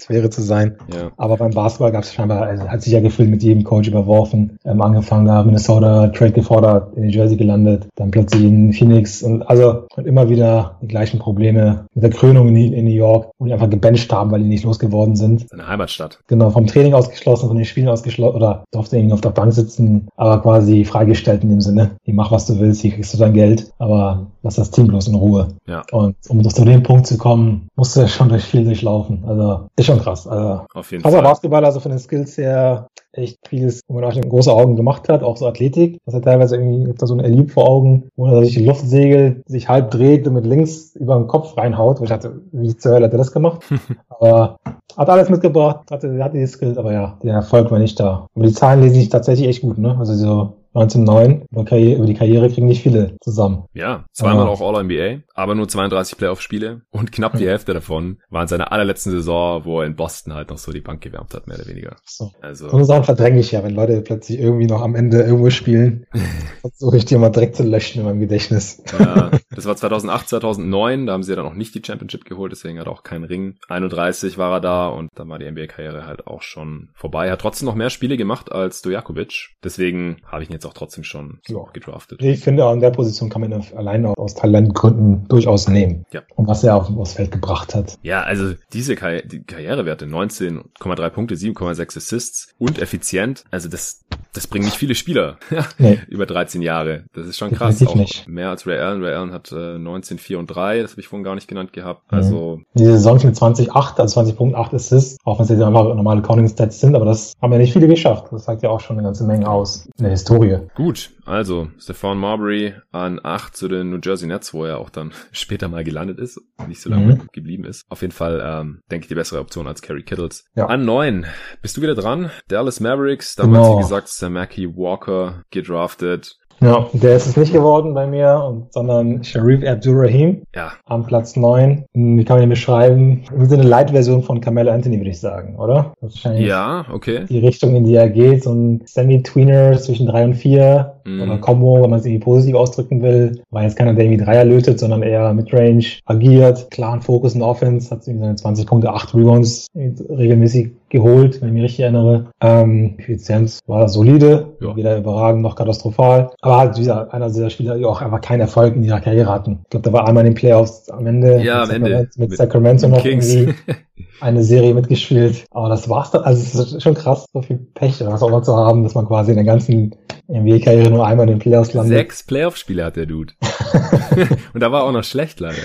Sphäre zu sein. Ja. Aber beim Basketball gab es scheinbar, also hat sich ja gefühlt mit jedem Coach überworfen. Ähm, angefangen da Minnesota, Trade gefordert, in New Jersey gelandet, dann plötzlich in Phoenix und also und immer wieder die gleichen Probleme mit der Krönung in, in New York, wo die einfach gebencht haben, weil die nicht losgeworden sind. Seine Heimatstadt. Genau, vom Training ausgeschlossen, von den Spielen ausgeschlossen oder durfte irgendwie auf der Bank sitzen, aber quasi freigestellt in dem Sinne, hier mach was du willst, hier kriegst du dein Geld, aber lass das Team bloß in Ruhe. Ja. Und um zu dem Punkt zu kommen, musste er schon durch viel durchlaufen. Also ist schon krass. Also, Auf jeden Fall. Basketball, also von den Skills her echt vieles, wo man auch große Augen gemacht hat, auch so Athletik. Das hat teilweise irgendwie jetzt so ein Elite vor Augen, wo er sich die Luft segelt, sich halb dreht und mit links über den Kopf reinhaut, wo ich dachte, wie zur Hölle hat er das gemacht? aber hat alles mitgebracht, hatte, hatte die Skills, aber ja, der Erfolg war nicht da. Aber die Zahlen lesen sich tatsächlich echt gut, ne? Also so 1909. Über die Karriere kriegen nicht viele zusammen. Ja, zweimal aber, auch All-NBA, aber nur 32 Playoff-Spiele und knapp die Hälfte davon war in seiner allerletzten Saison, wo er in Boston halt noch so die Bank gewärmt hat, mehr oder weniger. So. Also. So Sachen verdränge ich ja, wenn Leute plötzlich irgendwie noch am Ende irgendwo spielen, versuche ich die mal direkt zu löschen in meinem Gedächtnis. ja, das war 2008, 2009, da haben sie ja dann auch nicht die Championship geholt, deswegen hat er auch keinen Ring. 31 war er da und dann war die NBA-Karriere halt auch schon vorbei. Er hat trotzdem noch mehr Spiele gemacht als Stojakovic, deswegen habe ich ihn jetzt auch trotzdem schon ja. gedraftet. Ich finde, an der Position kann man ihn alleine aus Talentgründen durchaus nehmen. Ja. Und was er auf, aufs Feld gebracht hat. Ja, also diese Karri die Karrierewerte, 19,3 Punkte, 7,6 Assists und effizient, also das, das bringen nicht viele Spieler nee. über 13 Jahre. Das ist schon krass. Auch nicht. Mehr als Ray Allen. Ray Allen hat äh, 19, 4 und 3, das habe ich vorhin gar nicht genannt gehabt. Mhm. Also Die Saison mit 20,8, also 20.8 Assists, auch wenn es jetzt einfach normale Counting Stats sind, aber das haben ja nicht viele geschafft. Das sagt ja auch schon eine ganze Menge aus in der Historie. Gut, also Stefan Marbury an 8 zu den New Jersey Nets, wo er auch dann später mal gelandet ist, nicht so lange mhm. geblieben ist. Auf jeden Fall, ähm, denke ich, die bessere Option als Kerry Kittles. Ja. An 9 bist du wieder dran. Dallas Mavericks, damals genau. wie gesagt Samaki Walker gedraftet. Ja, der ist es nicht geworden bei mir, und, sondern Sharif Abdurrahim ja. am Platz 9. Wie kann man den beschreiben? Wie so eine Light-Version von Carmelo Anthony, würde ich sagen, oder? Wahrscheinlich ja, okay. Die Richtung, in die er geht, so ein Semi-Tweener zwischen 3 und 4 mm. oder Combo, wenn man es irgendwie positiv ausdrücken will. War jetzt keiner, der irgendwie Dreier lötet, sondern eher Midrange agiert, klaren Fokus in Offense, hat irgendwie seine 20 Punkte, 8 Rebounds regelmäßig geholt, wenn ich mich richtig erinnere. Ähm, Effizienz war solide, ja. weder überragend noch katastrophal. Aber halt dieser, einer dieser Spieler, die auch einfach keinen Erfolg in ihrer Karriere hatten. Ich glaube, da war einmal in den Playoffs am Ende ja, mit, am Ende. mit, mit Sacramento noch Kings. irgendwie eine Serie mitgespielt. Aber das war's dann. Also es ist schon krass, so viel Pech was auch mal zu haben, dass man quasi in der ganzen NBA-Karriere nur einmal in den Playoffs landet. Sechs Playoff-Spiele hat der Dude. Und da war auch noch schlecht leider.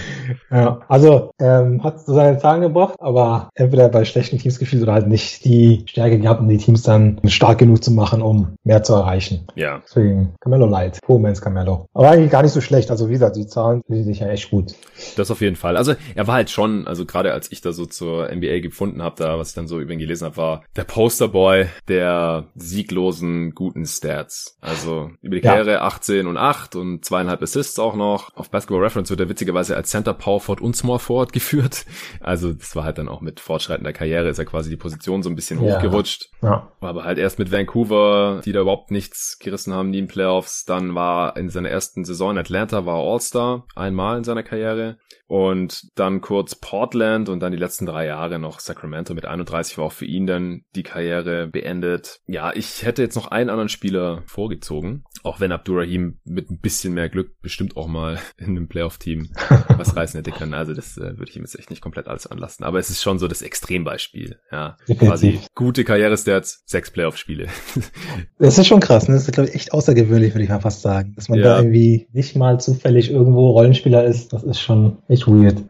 Ja, also ähm, hat so seine Zahlen gebracht, aber entweder bei schlechten Teams gespielt oder halt nicht die Stärke gehabt, um die Teams dann stark genug zu machen, um mehr zu erreichen. Ja. Deswegen Carmelo Light, Poor Man's Carmelo. Aber eigentlich gar nicht so schlecht. Also wie gesagt, die Zahlen sind sich ja echt gut. Das auf jeden Fall. Also er war halt schon, also gerade als ich da so zur NBA gefunden habe, da was ich dann so über ihn gelesen habe, war der Posterboy der sieglosen guten Stats. Also über die Karriere ja. 18 und 8 und zweieinhalb Assists auch noch. Auf Basketball Reference wird er witzigerweise als Center Power Forward und Small Forward geführt. Also das war halt dann auch mit fortschreitender Karriere ist er quasi die Position so ein bisschen ja. hochgerutscht. Ja. War aber halt erst mit Vancouver, die da überhaupt nichts gerissen haben, nie in Playoffs. Dann war in seiner ersten Saison in Atlanta war All-Star einmal in seiner Karriere und dann kurz Portland und dann die letzten drei Jahre Jahre noch Sacramento. Mit 31 war auch für ihn dann die Karriere beendet. Ja, ich hätte jetzt noch einen anderen Spieler vorgezogen, auch wenn Abdurrahim mit ein bisschen mehr Glück bestimmt auch mal in einem Playoff-Team was reißen hätte können. Also das äh, würde ich ihm jetzt echt nicht komplett alles anlassen. Aber es ist schon so das Extrembeispiel. Ja, quasi gute Karrierestats, sechs Playoff-Spiele. Das ist schon krass. Ne? Das ist, glaube ich, echt außergewöhnlich, würde ich mal fast sagen. Dass man ja. da irgendwie nicht mal zufällig irgendwo Rollenspieler ist, das ist schon echt weird.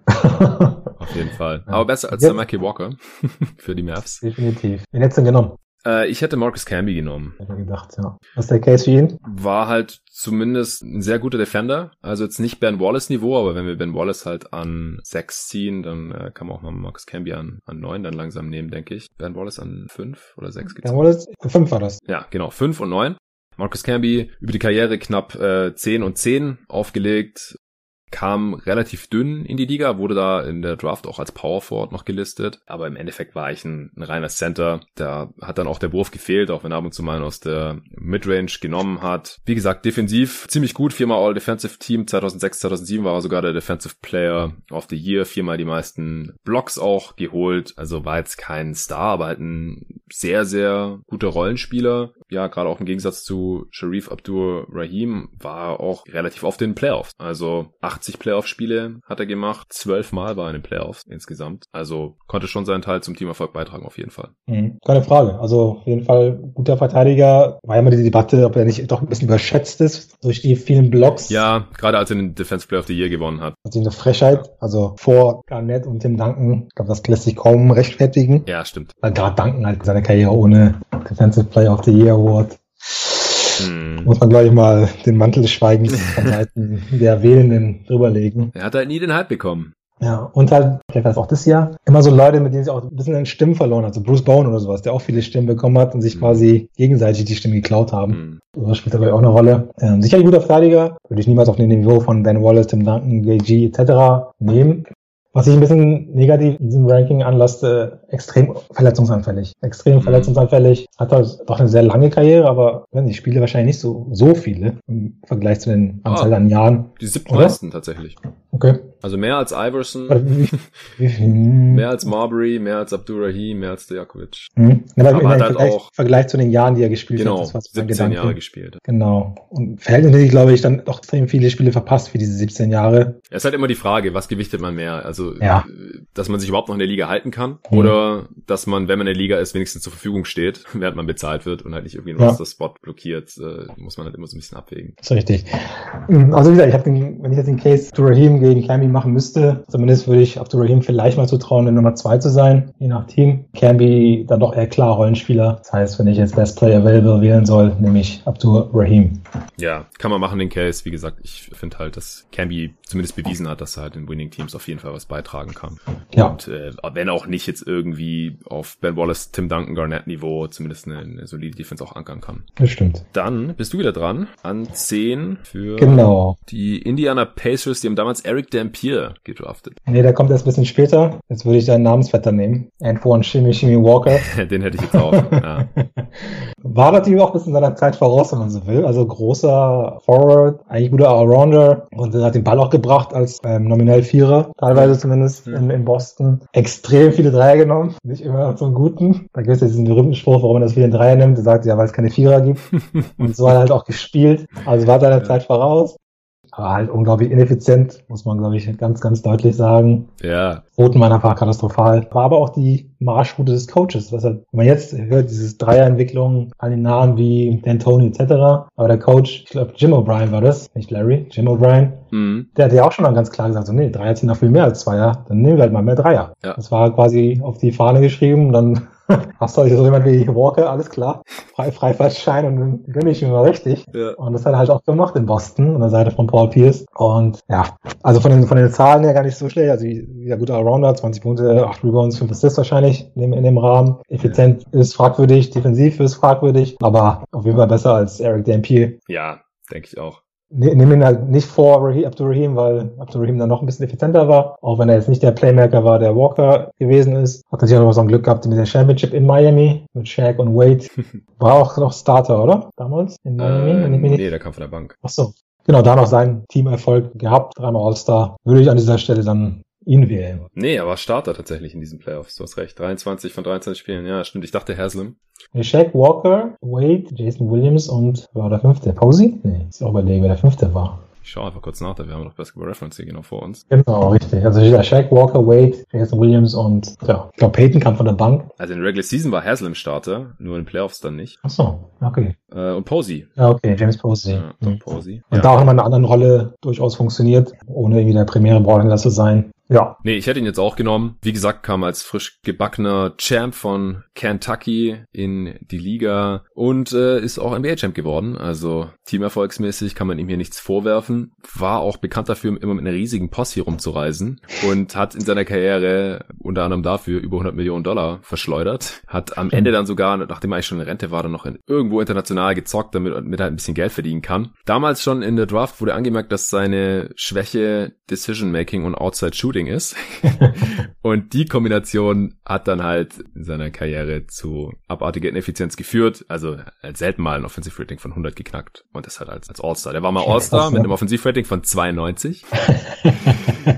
Auf jeden Fall. Aber besser als der Mackie Walker für die Mavs. Definitiv. Wen hättest du denn genommen? Äh, ich hätte Marcus Camby genommen. Hätte gedacht, ja. Was ist der Case für ihn? War halt zumindest ein sehr guter Defender. Also jetzt nicht Ben Wallace Niveau, aber wenn wir Ben Wallace halt an 6 ziehen, dann äh, kann man auch mal Marcus Camby an, an 9 dann langsam nehmen, denke ich. Ben Wallace an 5 oder 6 gezogen. Ben Wallace, 5 war das. Ja, genau. 5 und 9. Marcus Camby über die Karriere knapp äh, 10 und 10 aufgelegt, kam relativ dünn in die Liga, wurde da in der Draft auch als Power Forward noch gelistet, aber im Endeffekt war ich ein, ein reiner Center. Da hat dann auch der Wurf gefehlt, auch wenn er ab und zu mal aus der Midrange genommen hat. Wie gesagt, defensiv ziemlich gut, viermal All Defensive Team, 2006, 2007 war er sogar der Defensive Player of the Year, viermal die meisten Blocks auch geholt, also war jetzt kein Star, aber halt ein sehr, sehr guter Rollenspieler. Ja, gerade auch im Gegensatz zu Sharif Abdur Rahim war auch relativ oft in den Playoffs. Also acht 80 Playoff-Spiele hat er gemacht. Zwölfmal war er in den Playoffs insgesamt. Also konnte schon seinen Teil zum Teamerfolg beitragen, auf jeden Fall. Mhm. Keine Frage. Also auf jeden Fall guter Verteidiger. War ja immer die Debatte, ob er nicht doch ein bisschen überschätzt ist durch die vielen Blocks. Ja, gerade als er den Defense Player of the Year gewonnen hat. Also eine Frechheit. Also vor Garnett und Tim Duncan. Ich glaube, das lässt sich kaum rechtfertigen. Ja, stimmt. Weil gerade Duncan halt seine Karriere ohne Defensive Player of the Year Award hm. Muss man gleich mal den Mantel des Schweigens von Seiten der Wählenden drüberlegen. Er hat halt nie den Hype bekommen. Ja, und halt, vielleicht war es auch das Jahr, immer so Leute, mit denen sie auch ein bisschen an Stimmen verloren hat. So Bruce Bowen oder sowas, der auch viele Stimmen bekommen hat und sich mhm. quasi gegenseitig die Stimmen geklaut haben. Mhm. Das spielt dabei auch eine Rolle. Ähm, sicher ein guter Verteidiger, würde ich niemals auf dem Niveau von Ben Wallace, Tim Duncan, JG etc. nehmen. Was ich ein bisschen negativ in diesem Ranking anlasste, extrem verletzungsanfällig. Extrem mhm. verletzungsanfällig. Hat halt doch eine sehr lange Karriere, aber wenn die Spiele wahrscheinlich nicht so, so viele im Vergleich zu den Anzahl ah, an Jahren. Die siebten meisten tatsächlich. Okay. Also mehr als Iverson, wie, mehr als Marbury, mehr als Abdurrahim, mehr als Dejakovic. Mhm. Aber, aber hat halt auch Vergleich zu den Jahren, die er gespielt genau, hat. Genau, 17 Jahre gespielt. Genau. Und verhältnismäßig, glaube ich, dann doch extrem viele Spiele verpasst für diese 17 Jahre. Es ist halt immer die Frage, was gewichtet man mehr? Also, ja. dass man sich überhaupt noch in der Liga halten kann mhm. oder dass man, wenn man in der Liga ist, wenigstens zur Verfügung steht, während man bezahlt wird und halt nicht irgendwie einen ja. Spot blockiert, äh, muss man halt immer so ein bisschen abwägen. Das ist richtig. Also wie gesagt, ich habe den, wenn ich jetzt den Case Abdurrahim gegen Camby machen müsste, zumindest würde ich Abdurrahim vielleicht mal zutrauen, der Nummer zwei zu sein, je nach Team. Camby dann doch eher klar Rollenspieler. Das heißt, wenn ich jetzt Best Player Available wählen soll, nehme ich Abdurrahim. Ja, kann man machen den Case. Wie gesagt, ich finde halt, dass Camby zumindest bewiesen hat, dass er halt in Winning Teams auf jeden Fall was beitragen kann. Ja. Und äh, wenn auch nicht jetzt irgendwie auf Ben Wallace, Tim Duncan, Garnett Niveau zumindest eine, eine solide Defense auch ankern kann. Das stimmt. Dann bist du wieder dran an 10 für genau. die Indiana Pacers, die haben damals Eric Dampier gedraftet. Nee, der kommt erst ein bisschen später. Jetzt würde ich deinen Namensvetter nehmen. Antoine Shimmy Shimmy Walker. Den hätte ich jetzt auch. ja. War natürlich auch ein bisschen seiner Zeit voraus, wenn man so will. Also großer Forward, eigentlich guter Allrounder und hat den Ball auch gebracht als ähm, nominell Vierer, teilweise zumindest mhm. in, in, Boston. Extrem viele Dreier genommen, nicht immer zum Guten. Da gibt es ja diesen berühmten Spruch, warum er das viele Dreier nimmt. Er sagt ja, weil es keine Vierer gibt. und so hat er halt auch gespielt. Also war seiner ja. Zeit voraus aber halt unglaublich ineffizient, muss man, glaube ich, ganz, ganz deutlich sagen. Ja. Rotenmann war katastrophal. War aber auch die Marschroute des Coaches. Was halt, wenn man jetzt hört, dieses Dreierentwicklung an den Namen wie D'Antoni etc. Aber der Coach, ich glaube Jim O'Brien war das, nicht Larry, Jim O'Brien, mhm. der hat ja auch schon mal ganz klar gesagt, so nee, Dreier ziehen noch viel mehr als Zweier, dann nehmen wir halt mal mehr Dreier. Ja. Das war quasi auf die Fahne geschrieben, dann Hast du so jemand wie Walker, alles klar, frei, Freifahrtschein und dann gönne ich mir mal richtig. Ja. Und das hat er halt auch gemacht in Boston, an der Seite von Paul Pierce. Und ja, also von den, von den Zahlen her gar nicht so schlecht. Also wieder guter Allrounder, 20 Punkte, 8 Rebounds, 5 Assists wahrscheinlich in dem, in dem Rahmen. Effizient ja. ist fragwürdig, defensiv ist fragwürdig, aber auf jeden Fall besser als Eric Dampier. Ja, denke ich auch. Ne, nehme ihn halt nicht vor Abdurrahim, weil Abdurrahim dann noch ein bisschen effizienter war. Auch wenn er jetzt nicht der Playmaker war, der Walker gewesen ist. Hat natürlich auch noch so ein Glück gehabt mit der Championship in Miami, mit Shaq und Wade. War auch noch Starter, oder? Damals in Miami? Äh, nee, der kam von der Bank. Ach so. Genau, da noch seinen Teamerfolg gehabt, dreimal All-Star. Würde ich an dieser Stelle dann ihn wählen. Nee, er war Starter tatsächlich in diesen Playoffs. Du hast recht. 23 von 23 Spielen. Ja, stimmt. Ich dachte Haslam. Shaq Walker, Wade, Jason Williams und war der fünfte? Posey? Nee, ist auch überlegen, wer der fünfte war. Ich schaue einfach kurz nach, da wir haben noch Basketball Reference hier genau vor uns. Genau, richtig. Also Shaq, Walker, Wade, Jason Williams und ja, ich glaube Peyton kam von der Bank. Also in der Regular Season war Haslam Starter, nur in den Playoffs dann nicht. Ach so, okay. Äh, und Posey. Ja, okay, James Posey. Ja, Mhm. Posey. Und Ja. da auch in einer anderen Rolle durchaus funktioniert, ohne irgendwie der primäre Ballhändler zu sein. Ja, Nee, ich hätte ihn jetzt auch genommen. Wie gesagt, kam als frisch gebackener Champ von Kentucky in die Liga und äh, ist auch NBA-Champ geworden. Also teamerfolgsmäßig kann man ihm hier nichts vorwerfen. War auch bekannt dafür, immer mit einer riesigen Posse rumzureisen und hat in seiner Karriere unter anderem dafür über 100 Millionen Dollar verschleudert. Hat am Ende dann sogar, nachdem er eigentlich schon in Rente war, dann noch in, irgendwo international gezockt, damit, damit er ein bisschen Geld verdienen kann. Damals schon in der Draft wurde angemerkt, dass seine Schwäche Decision-Making und Outside-Shooting ist. und die Kombination hat dann halt in seiner Karriere zu abartiger Ineffizienz geführt. Also er hat selten mal ein Offensive-Rating von 100 geknackt und das halt als, als All-Star. Der war mal All-Star mit einem Offensive-Rating von 92.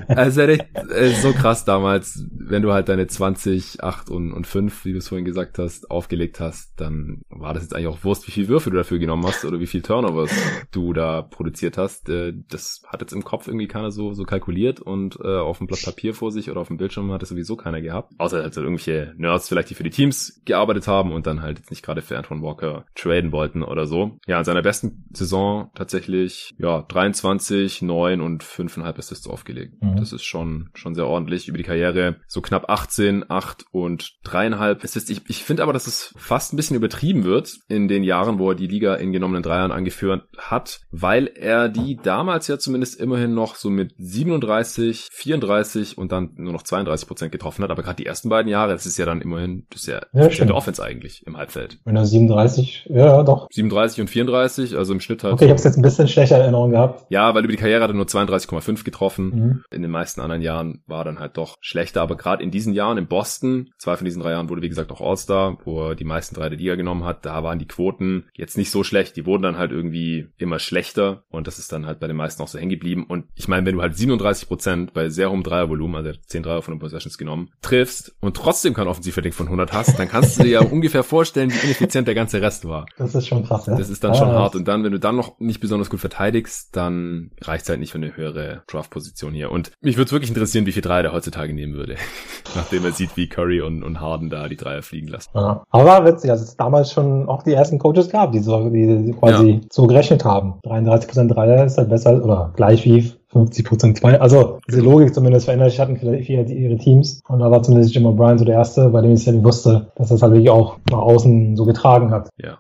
Also echt, äh, so krass damals, wenn du halt deine 20, 8 und, und 5, wie du es vorhin gesagt hast, aufgelegt hast, dann war das jetzt eigentlich auch Wurst, wie viel Würfe du dafür genommen hast oder wie viel Turnovers du da produziert hast. Äh, das hat jetzt im Kopf irgendwie keiner so, so kalkuliert und äh, auf dem Blatt Papier vor sich oder auf dem Bildschirm hat es sowieso keiner gehabt. Außer halt so irgendwelche Nerds vielleicht, die für die Teams gearbeitet haben und dann halt jetzt nicht gerade für Antoine Walker traden wollten oder so. Ja, in seiner besten Saison tatsächlich, ja, 23, 9 und 5,5 Assists aufgelegt. Mhm. Das ist schon, schon sehr ordentlich über die Karriere. So knapp 18, 8 und 3,5 Assists. Ich, ich finde aber, dass es fast ein bisschen übertrieben wird in den Jahren, wo er die Liga in genommenen Dreiern angeführt hat, weil er die damals ja zumindest immerhin noch so mit 37, 34 und dann nur noch 32 Prozent getroffen hat. Aber gerade die ersten beiden Jahre, das ist ja dann immerhin, das ist ja, Ja, der Offense eigentlich im Halbfeld. wenn er 37, ja, doch. 37 und 34, also im Schnitt halt. Okay, ich habe es jetzt ein bisschen schlechter in Erinnerung gehabt. ja, weil über die Karriere hat er nur 32,5 getroffen. Mhm. In den meisten anderen Jahren war dann halt doch schlechter, aber gerade in diesen Jahren in Boston, zwei von diesen drei Jahren wurde wie gesagt auch All-Star, wo er die meisten drei der Liga genommen hat, da waren die Quoten jetzt nicht so schlecht, die wurden dann halt irgendwie immer schlechter und das ist dann halt bei den meisten auch so hängen geblieben und ich meine, wenn du halt 37 Prozent bei sehr hohem Dreiervolumen, also er hat 10 Dreier von den Possessions genommen, triffst und trotzdem kein Offensivrating von 100 hast, dann kannst du dir ja ungefähr vorstellen, wie ineffizient der ganze Rest war. Das ist schon krass, ja. Das ist dann Ah, schon hart. Und dann, wenn du dann noch nicht besonders gut verteidigst, dann reicht's halt nicht für eine höhere Draft-Position hier. Und mich würde wirklich interessieren, wie viel Dreier der heutzutage nehmen würde. Nachdem er sieht, wie Curry und, und Harden da die Dreier fliegen lassen. Ja. Aber witzig, dass es damals schon auch die ersten Coaches gab, die so die quasi so gerechnet haben. 33% Dreier ist halt besser oder gleich wie 50% zwei. Also diese Logik zumindest verändert sich hatten vielleicht viele ihre Teams. Und da war zumindest Jim O'Brien so der Erste, bei dem ich es ja wusste, dass das halt wirklich auch nach außen so getragen hat. Ja.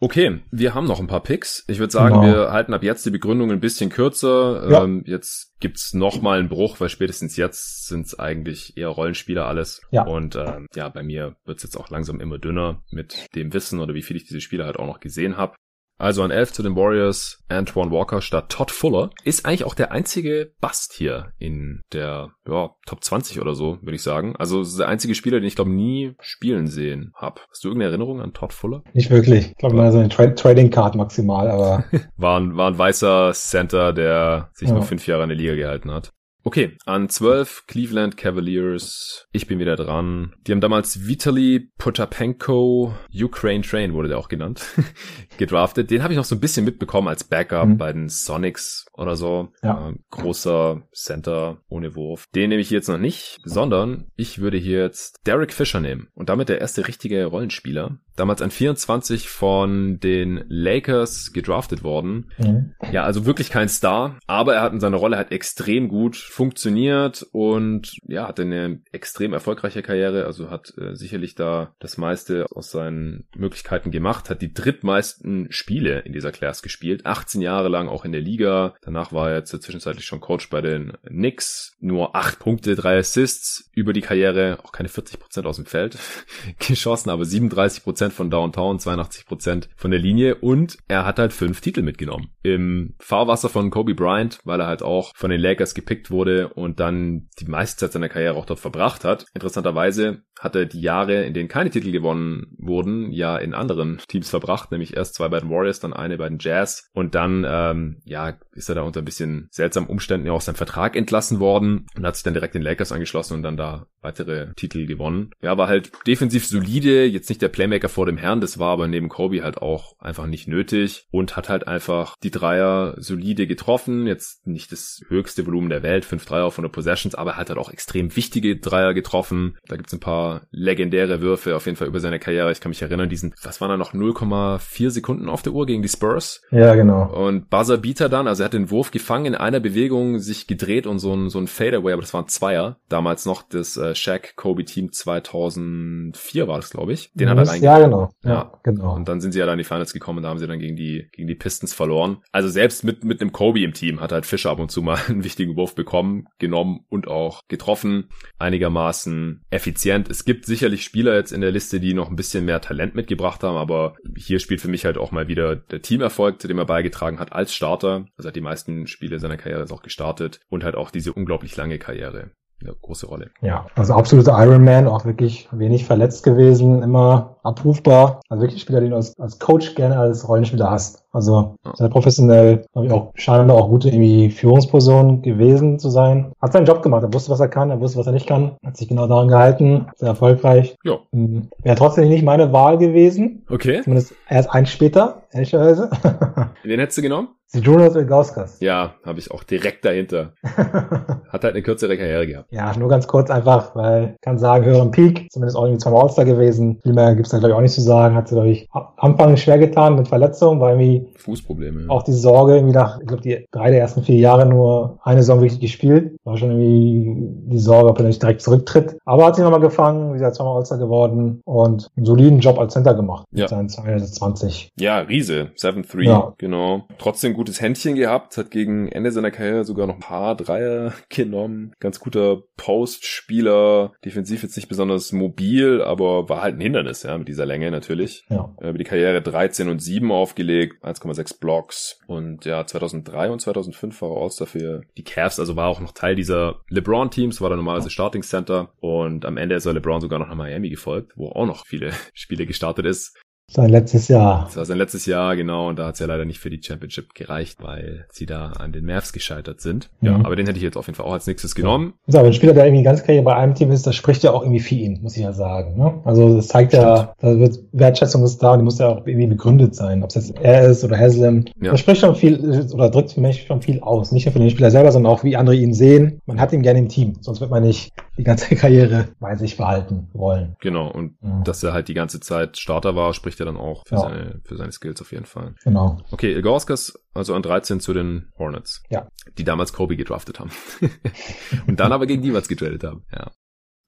Okay, wir haben noch ein paar Picks. Ich würde sagen, Genau. wir halten ab jetzt die Begründung ein bisschen kürzer. Ja. Ähm, jetzt gibt's noch mal einen Bruch, weil spätestens jetzt sind's eigentlich eher Rollenspieler alles. Ja. Und ähm, ja, bei mir wird's jetzt auch langsam immer dünner mit dem Wissen oder wie viel ich diese Spieler halt auch noch gesehen habe. Also an 11 zu den Warriors, Antoine Walker statt Todd Fuller. Ist eigentlich auch der einzige Bust hier in der ja, Top 20 oder so, würde ich sagen. Also ist der einzige Spieler, den ich glaube nie spielen sehen habe. Hast du irgendeine Erinnerung an Todd Fuller? Nicht wirklich. Ich glaube mal so eine Tra Trading Card maximal, aber War ein, war ein weißer Center, der sich Ja. nur fünf Jahre in der Liga gehalten hat. Okay, an 12 Cleveland Cavaliers. Ich bin wieder dran. Die haben damals Vitaly Potapenko, Ukraine Train wurde der auch genannt, gedraftet. Den habe ich noch so ein bisschen mitbekommen als Backup Mhm. bei den Sonics oder so. Ja. Ähm, großer Center ohne Wurf. Den nehme ich jetzt noch nicht, sondern ich würde hier jetzt Derek Fisher nehmen. Und damit der erste richtige Rollenspieler. Damals an 24 von den Lakers gedraftet worden. mhm. Ja, also wirklich kein Star, aber er hat in seiner Rolle halt extrem gut funktioniert und ja, hatte eine extrem erfolgreiche Karriere, also hat äh, sicherlich da das meiste aus seinen Möglichkeiten gemacht, hat die drittmeisten Spiele in dieser Class gespielt, 18 Jahre lang auch in der Liga. Danach war er jetzt zwischenzeitlich schon Coach bei den Knicks, nur 8 Punkte, 3 Assists über die Karriere, auch keine 40 Prozent aus dem Feld geschossen, aber 37 Prozent von Downtown, 82 Prozent von der Linie und er hat halt fünf Titel mitgenommen. Im Fahrwasser von Kobe Bryant, weil er halt auch von den Lakers gepickt wurde und dann die meiste Zeit seiner Karriere auch dort verbracht hat. Interessanterweise hat er die Jahre, in denen keine Titel gewonnen wurden, ja in anderen Teams verbracht, nämlich erst zwei bei den Warriors, dann eine bei den Jazz und dann, ähm, ja, ist er da unter ein bisschen seltsamen Umständen ja auch seinem Vertrag entlassen worden und hat sich dann direkt den Lakers angeschlossen und dann da weitere Titel gewonnen. Ja, war halt defensiv solide, jetzt nicht der Playmaker vor dem Herrn, das war aber neben Kobe halt auch einfach nicht nötig und hat halt einfach die Dreier solide getroffen, jetzt nicht das höchste Volumen der Welt, fünf Dreier von der Possessions, aber hat halt auch extrem wichtige Dreier getroffen. Da gibt's ein paar legendäre Würfe auf jeden Fall über seine Karriere. Ich kann mich erinnern, diesen, was waren da noch 0,4 Sekunden auf der Uhr gegen die Spurs? Ja, genau. Und Buzzer Beater dann, also er hat den Wurf gefangen, in einer Bewegung sich gedreht und so ein, so ein Fadeaway, aber das waren Zweier. Damals noch das äh, Shaq Kobe Team 2004 war das, glaube ich. Den hat er reingegangen. Ja, genau. Ja, genau. Und dann sind sie ja dann in die Finals gekommen und da haben sie dann gegen die, gegen die Pistons verloren. Also selbst mit, mit einem Kobe im Team hat halt Fischer ab und zu mal einen wichtigen Wurf bekommen, genommen und auch getroffen. Einigermaßen effizient. Es gibt sicherlich Spieler jetzt in der Liste, die noch ein bisschen mehr Talent mitgebracht haben, aber hier spielt für mich halt auch mal wieder der Teamerfolg, zu dem er beigetragen hat als Starter. Also hat die meisten Spiele seiner Karriere auch gestartet und halt auch diese unglaublich lange Karriere eine große Rolle. Ja, also absolute Ironman, auch wirklich wenig verletzt gewesen, immer abrufbar. Also wirklich Spieler, den du als, als Coach gerne als Rollenspieler hast. Also sehr professionell, habe ich auch scheinbar auch gute irgendwie Führungsperson gewesen zu sein. Hat seinen Job gemacht, er wusste, was er kann, er wusste, was er nicht kann, hat sich genau daran gehalten, sehr erfolgreich. Ja. Hm, Wäre trotzdem nicht meine Wahl gewesen. Okay. Zumindest erst ein später, ehrlicherweise. Wen hättest du genommen? Jonas Ilgauskas. Ja, habe ich auch direkt dahinter. Hat halt eine kürzere Karriere gehabt. Ja, nur ganz kurz einfach, weil ich kann sagen, höheren Peak, zumindest auch irgendwie zweimal All-Star gewesen. Viel mehr gibt's da glaube ich auch nicht zu sagen. Hat sie, glaube ich, am Anfang schwer getan mit Verletzungen, weil irgendwie Fußprobleme. Auch die Sorge irgendwie nach, ich glaube, die drei der ersten vier Jahre nur eine Saison wirklich gespielt. War schon irgendwie die Sorge, ob er nicht direkt zurücktritt. Aber hat sich nochmal gefangen, wie gesagt, zweimal All-Star geworden und einen soliden Job als Center gemacht. Ja. Mit seinen 20. Ja, Riese, 7-3, Ja. genau. Trotzdem gutes Händchen gehabt, hat gegen Ende seiner Karriere sogar noch ein paar Dreier genommen. Ganz guter Postspieler, defensiv jetzt nicht besonders mobil, aber war halt ein Hindernis, ja, mit dieser Länge natürlich. Ja. Über die Karriere 13 und 7 aufgelegt, 1,6 Blocks. Und ja, 2003 und 2005 war er All-Star für die Cavs, also war auch noch Teil dieser LeBron-Teams, war da normalerweise Starting Center. Und am Ende ist er LeBron sogar noch nach Miami gefolgt, wo auch noch viele Spiele gestartet ist. Sein letztes Jahr. Das war sein letztes Jahr, genau, und da hat es ja leider nicht für die Championship gereicht, weil sie da an den Mavs gescheitert sind. Ja, Mhm. aber den hätte ich jetzt auf jeden Fall auch als nächstes genommen. So, wenn ein Spieler, der irgendwie ganz Karriere bei einem Team ist, das spricht ja auch irgendwie für ihn, muss ich ja sagen. Ne? Also das zeigt ja, da wird Wertschätzung ist da und die muss ja auch irgendwie begründet sein, ob es jetzt er ist oder Haslam. Ja. Das spricht schon viel oder drückt für mich schon viel aus. Nicht nur für den Spieler selber, sondern auch wie andere ihn sehen. Man hat ihn gerne im Team, sonst wird man nicht die ganze Karriere bei sich behalten wollen. Genau, und Mhm. dass er halt die ganze Zeit Starter war, spricht ja dann auch für, Ja. seine, für seine Skills auf jeden Fall. Genau. Okay, Ilgauskas, also an 13 zu den Hornets. Ja. Die damals Kobe gedraftet haben. und dann aber gegen Divas getradet haben. Ja.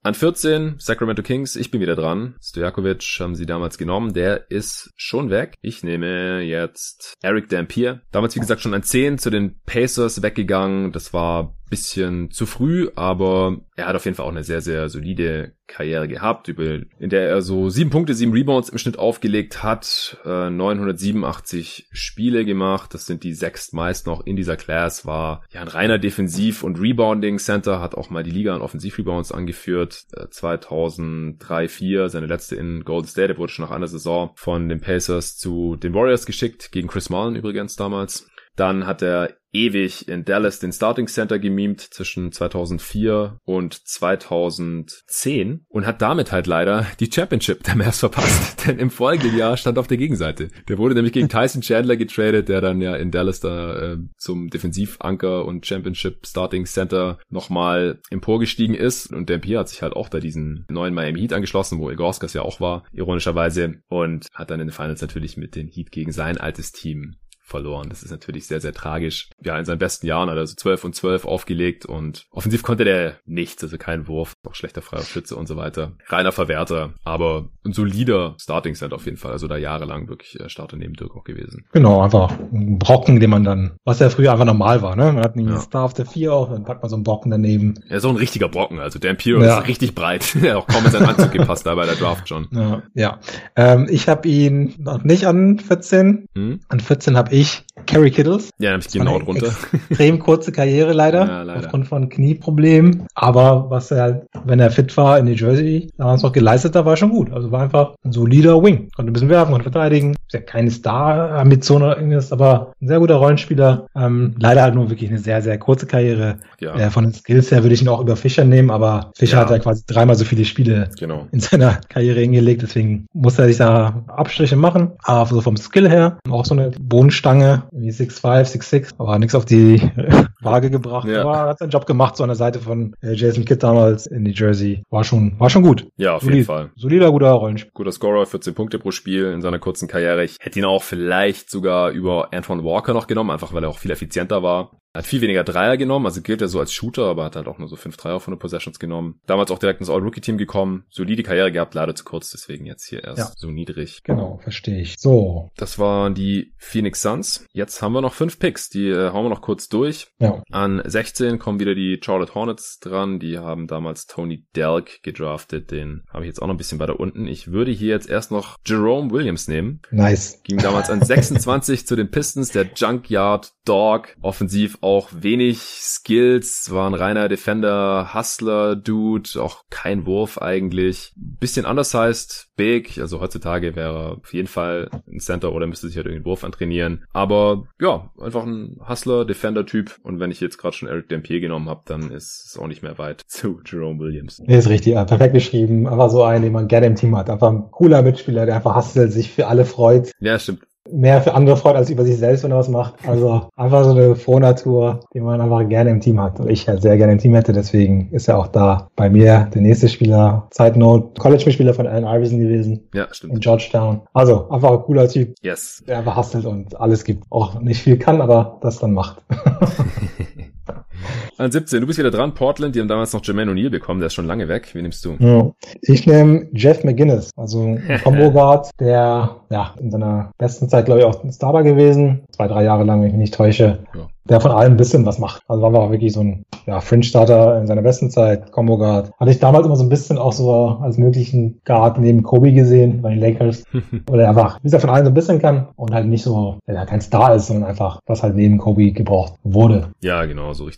An 14, Sacramento Kings, ich bin wieder dran. Stojakovic haben sie damals genommen, der ist schon weg. Ich nehme jetzt Eric Dampier. Damals, wie gesagt, schon an 10 zu den Pacers weggegangen. Das war bisschen zu früh, aber er hat auf jeden Fall auch eine sehr, sehr solide Karriere gehabt, in der er so sieben Punkte, sieben Rebounds im Schnitt aufgelegt hat, äh, 987 Spiele gemacht, das sind die sechs meist noch in dieser Class, war ja ein reiner Defensiv- und Rebounding-Center, hat auch mal die Liga an Offensiv-Rebounds angeführt, äh, 2003, 4 seine letzte in Golden State, er wurde schon nach einer Saison von den Pacers zu den Warriors geschickt, gegen Chris Mullen übrigens damals. Dann hat er ewig in Dallas den Starting Center gemimt zwischen 2004 und 2010 und hat damit halt leider die Championship der Mavs verpasst, denn im folgenden Jahr stand auf der Gegenseite. Der wurde nämlich gegen Tyson Chandler getradet, der dann ja in Dallas da äh, zum Defensivanker und Championship Starting Center nochmal emporgestiegen ist und Dampier hat sich halt auch da diesen neuen Miami Heat angeschlossen, wo Ilgauskas ja auch war, ironischerweise und hat dann in den Finals natürlich mit den Heat gegen sein altes Team verloren. Das ist natürlich sehr, sehr tragisch. Ja, in seinen besten Jahren hat er so 12 und 12 aufgelegt und offensiv konnte der nichts, also kein Wurf, auch schlechter freier Schütze und so weiter. Reiner Verwerter, aber ein solider Starting Center auf jeden Fall. Also da jahrelang wirklich äh, Starter neben Dirk auch gewesen. Genau, einfach ein Brocken, den man dann, was ja früher einfach normal war, ne? Man hat einen Ja. Star auf der 4 auch, dann packt man so einen Brocken daneben. Er ist auch ein richtiger Brocken, also Dampier Ja. ist richtig breit. Er hat auch kaum in seinen Anzug gepasst da bei der Draft schon. Ja, ja. Ähm, ich habe ihn noch nicht an 14. Hm? An 14 habe ich Kerry Kittles. Ja, ich genau drunter. Extrem kurze Karriere leider, ja, leider, aufgrund von Knieproblemen. Aber was er halt, wenn er fit war in New Jersey, damals noch geleistet hat, war schon gut. Also war einfach ein solider Wing. Konnte ein bisschen werfen, konnte verteidigen. Ist ja keine Star-Ambition oder irgendwas, aber ein sehr guter Rollenspieler. Ähm, leider halt nur wirklich eine sehr, sehr kurze Karriere. Ja. Äh, von den Skills her würde ich ihn auch über Fischer nehmen, aber Fischer ja. hat ja quasi dreimal so viele Spiele genau. in seiner Karriere hingelegt. Deswegen muss er sich da Abstriche machen. Aber so vom Skill her, auch so eine Bodenstange, wie 6'5, 6'6, aber nichts auf die Waage gebracht. Ja. Aber hat seinen Job gemacht, so an der Seite von äh, Jason Kidd damals in New Jersey. War schon, war schon gut. Ja, auf Solid, jeden Fall. Solider, guter Rollenspiel. Guter Scorer, 14 Punkte pro Spiel in seiner kurzen Karriere. Ich hätte ihn auch vielleicht sogar über Antoine Walker noch genommen, einfach weil er auch viel effizienter war. Hat viel weniger Dreier genommen, also gilt er so als Shooter, aber hat halt auch nur so fünf Dreier von den Possessions genommen. Damals auch direkt ins All-Rookie-Team gekommen. Solide Karriere gehabt, leider zu kurz, deswegen jetzt hier erst ja. so niedrig. Genau, verstehe ich. So. Das waren die Phoenix Suns. Jetzt haben wir noch fünf Picks, die äh, hauen wir noch kurz durch. Ja. An 16 kommen wieder die Charlotte Hornets dran. Die haben damals Tony Delk gedraftet. Den habe ich jetzt auch noch ein bisschen weiter unten. Ich würde hier jetzt erst noch Jerome Williams nehmen. Nice. Ging damals an 26 zu den Pistons, der Junkyard Dog. Offensiv auch wenig Skills, war ein reiner Defender, Hustler, Dude, auch kein Wurf eigentlich. Bisschen anders heißt big, also heutzutage wäre er auf jeden Fall ein Center oder müsste sich halt irgendwie einen Wurf antrainieren. Aber ja, einfach ein Hustler, Defender-Typ. Und wenn ich jetzt gerade schon Eric Dampier genommen habe, dann ist es auch nicht mehr weit zu Jerome Williams. Nee, ist richtig, ja, perfekt geschrieben. Einfach so einen, den man gerne im Team hat. Einfach ein cooler Mitspieler, der einfach hustelt, sich für alle freut. Ja, stimmt mehr für andere freut als über sich selbst, wenn er was macht. Also einfach so eine Frohnatur, die man einfach gerne im Team hat und ich halt sehr gerne im Team hätte. Deswegen ist er auch da bei mir der nächste Spieler. Note, College-Mitspieler von Allen Iverson gewesen. Ja, stimmt. In Georgetown. Also einfach ein cooler Typ. Yes. Der einfach hustelt und alles gibt. Auch nicht viel kann, aber das dann macht. An 17, du bist wieder dran. Portland, die haben damals noch Jermaine O'Neal bekommen, der ist schon lange weg. Wie nimmst du? Ja. Ich nehme Jeff McGinnis, also ein Combo Guard, der ja in seiner besten Zeit, glaube ich, auch ein Starter gewesen. Zwei, drei Jahre lang, wenn ich mich nicht täusche. Ja der von allem ein bisschen was macht. Also war auch wirklich so ein ja, Fringe-Starter in seiner besten Zeit, Combo Guard. Hatte ich damals immer so ein bisschen auch so als möglichen Guard neben Kobe gesehen bei den Lakers. Oder einfach, wie er von allem so ein bisschen kann und halt nicht so, ja, kein Star ist, sondern einfach, was halt neben Kobe gebraucht wurde. Ja, genau, so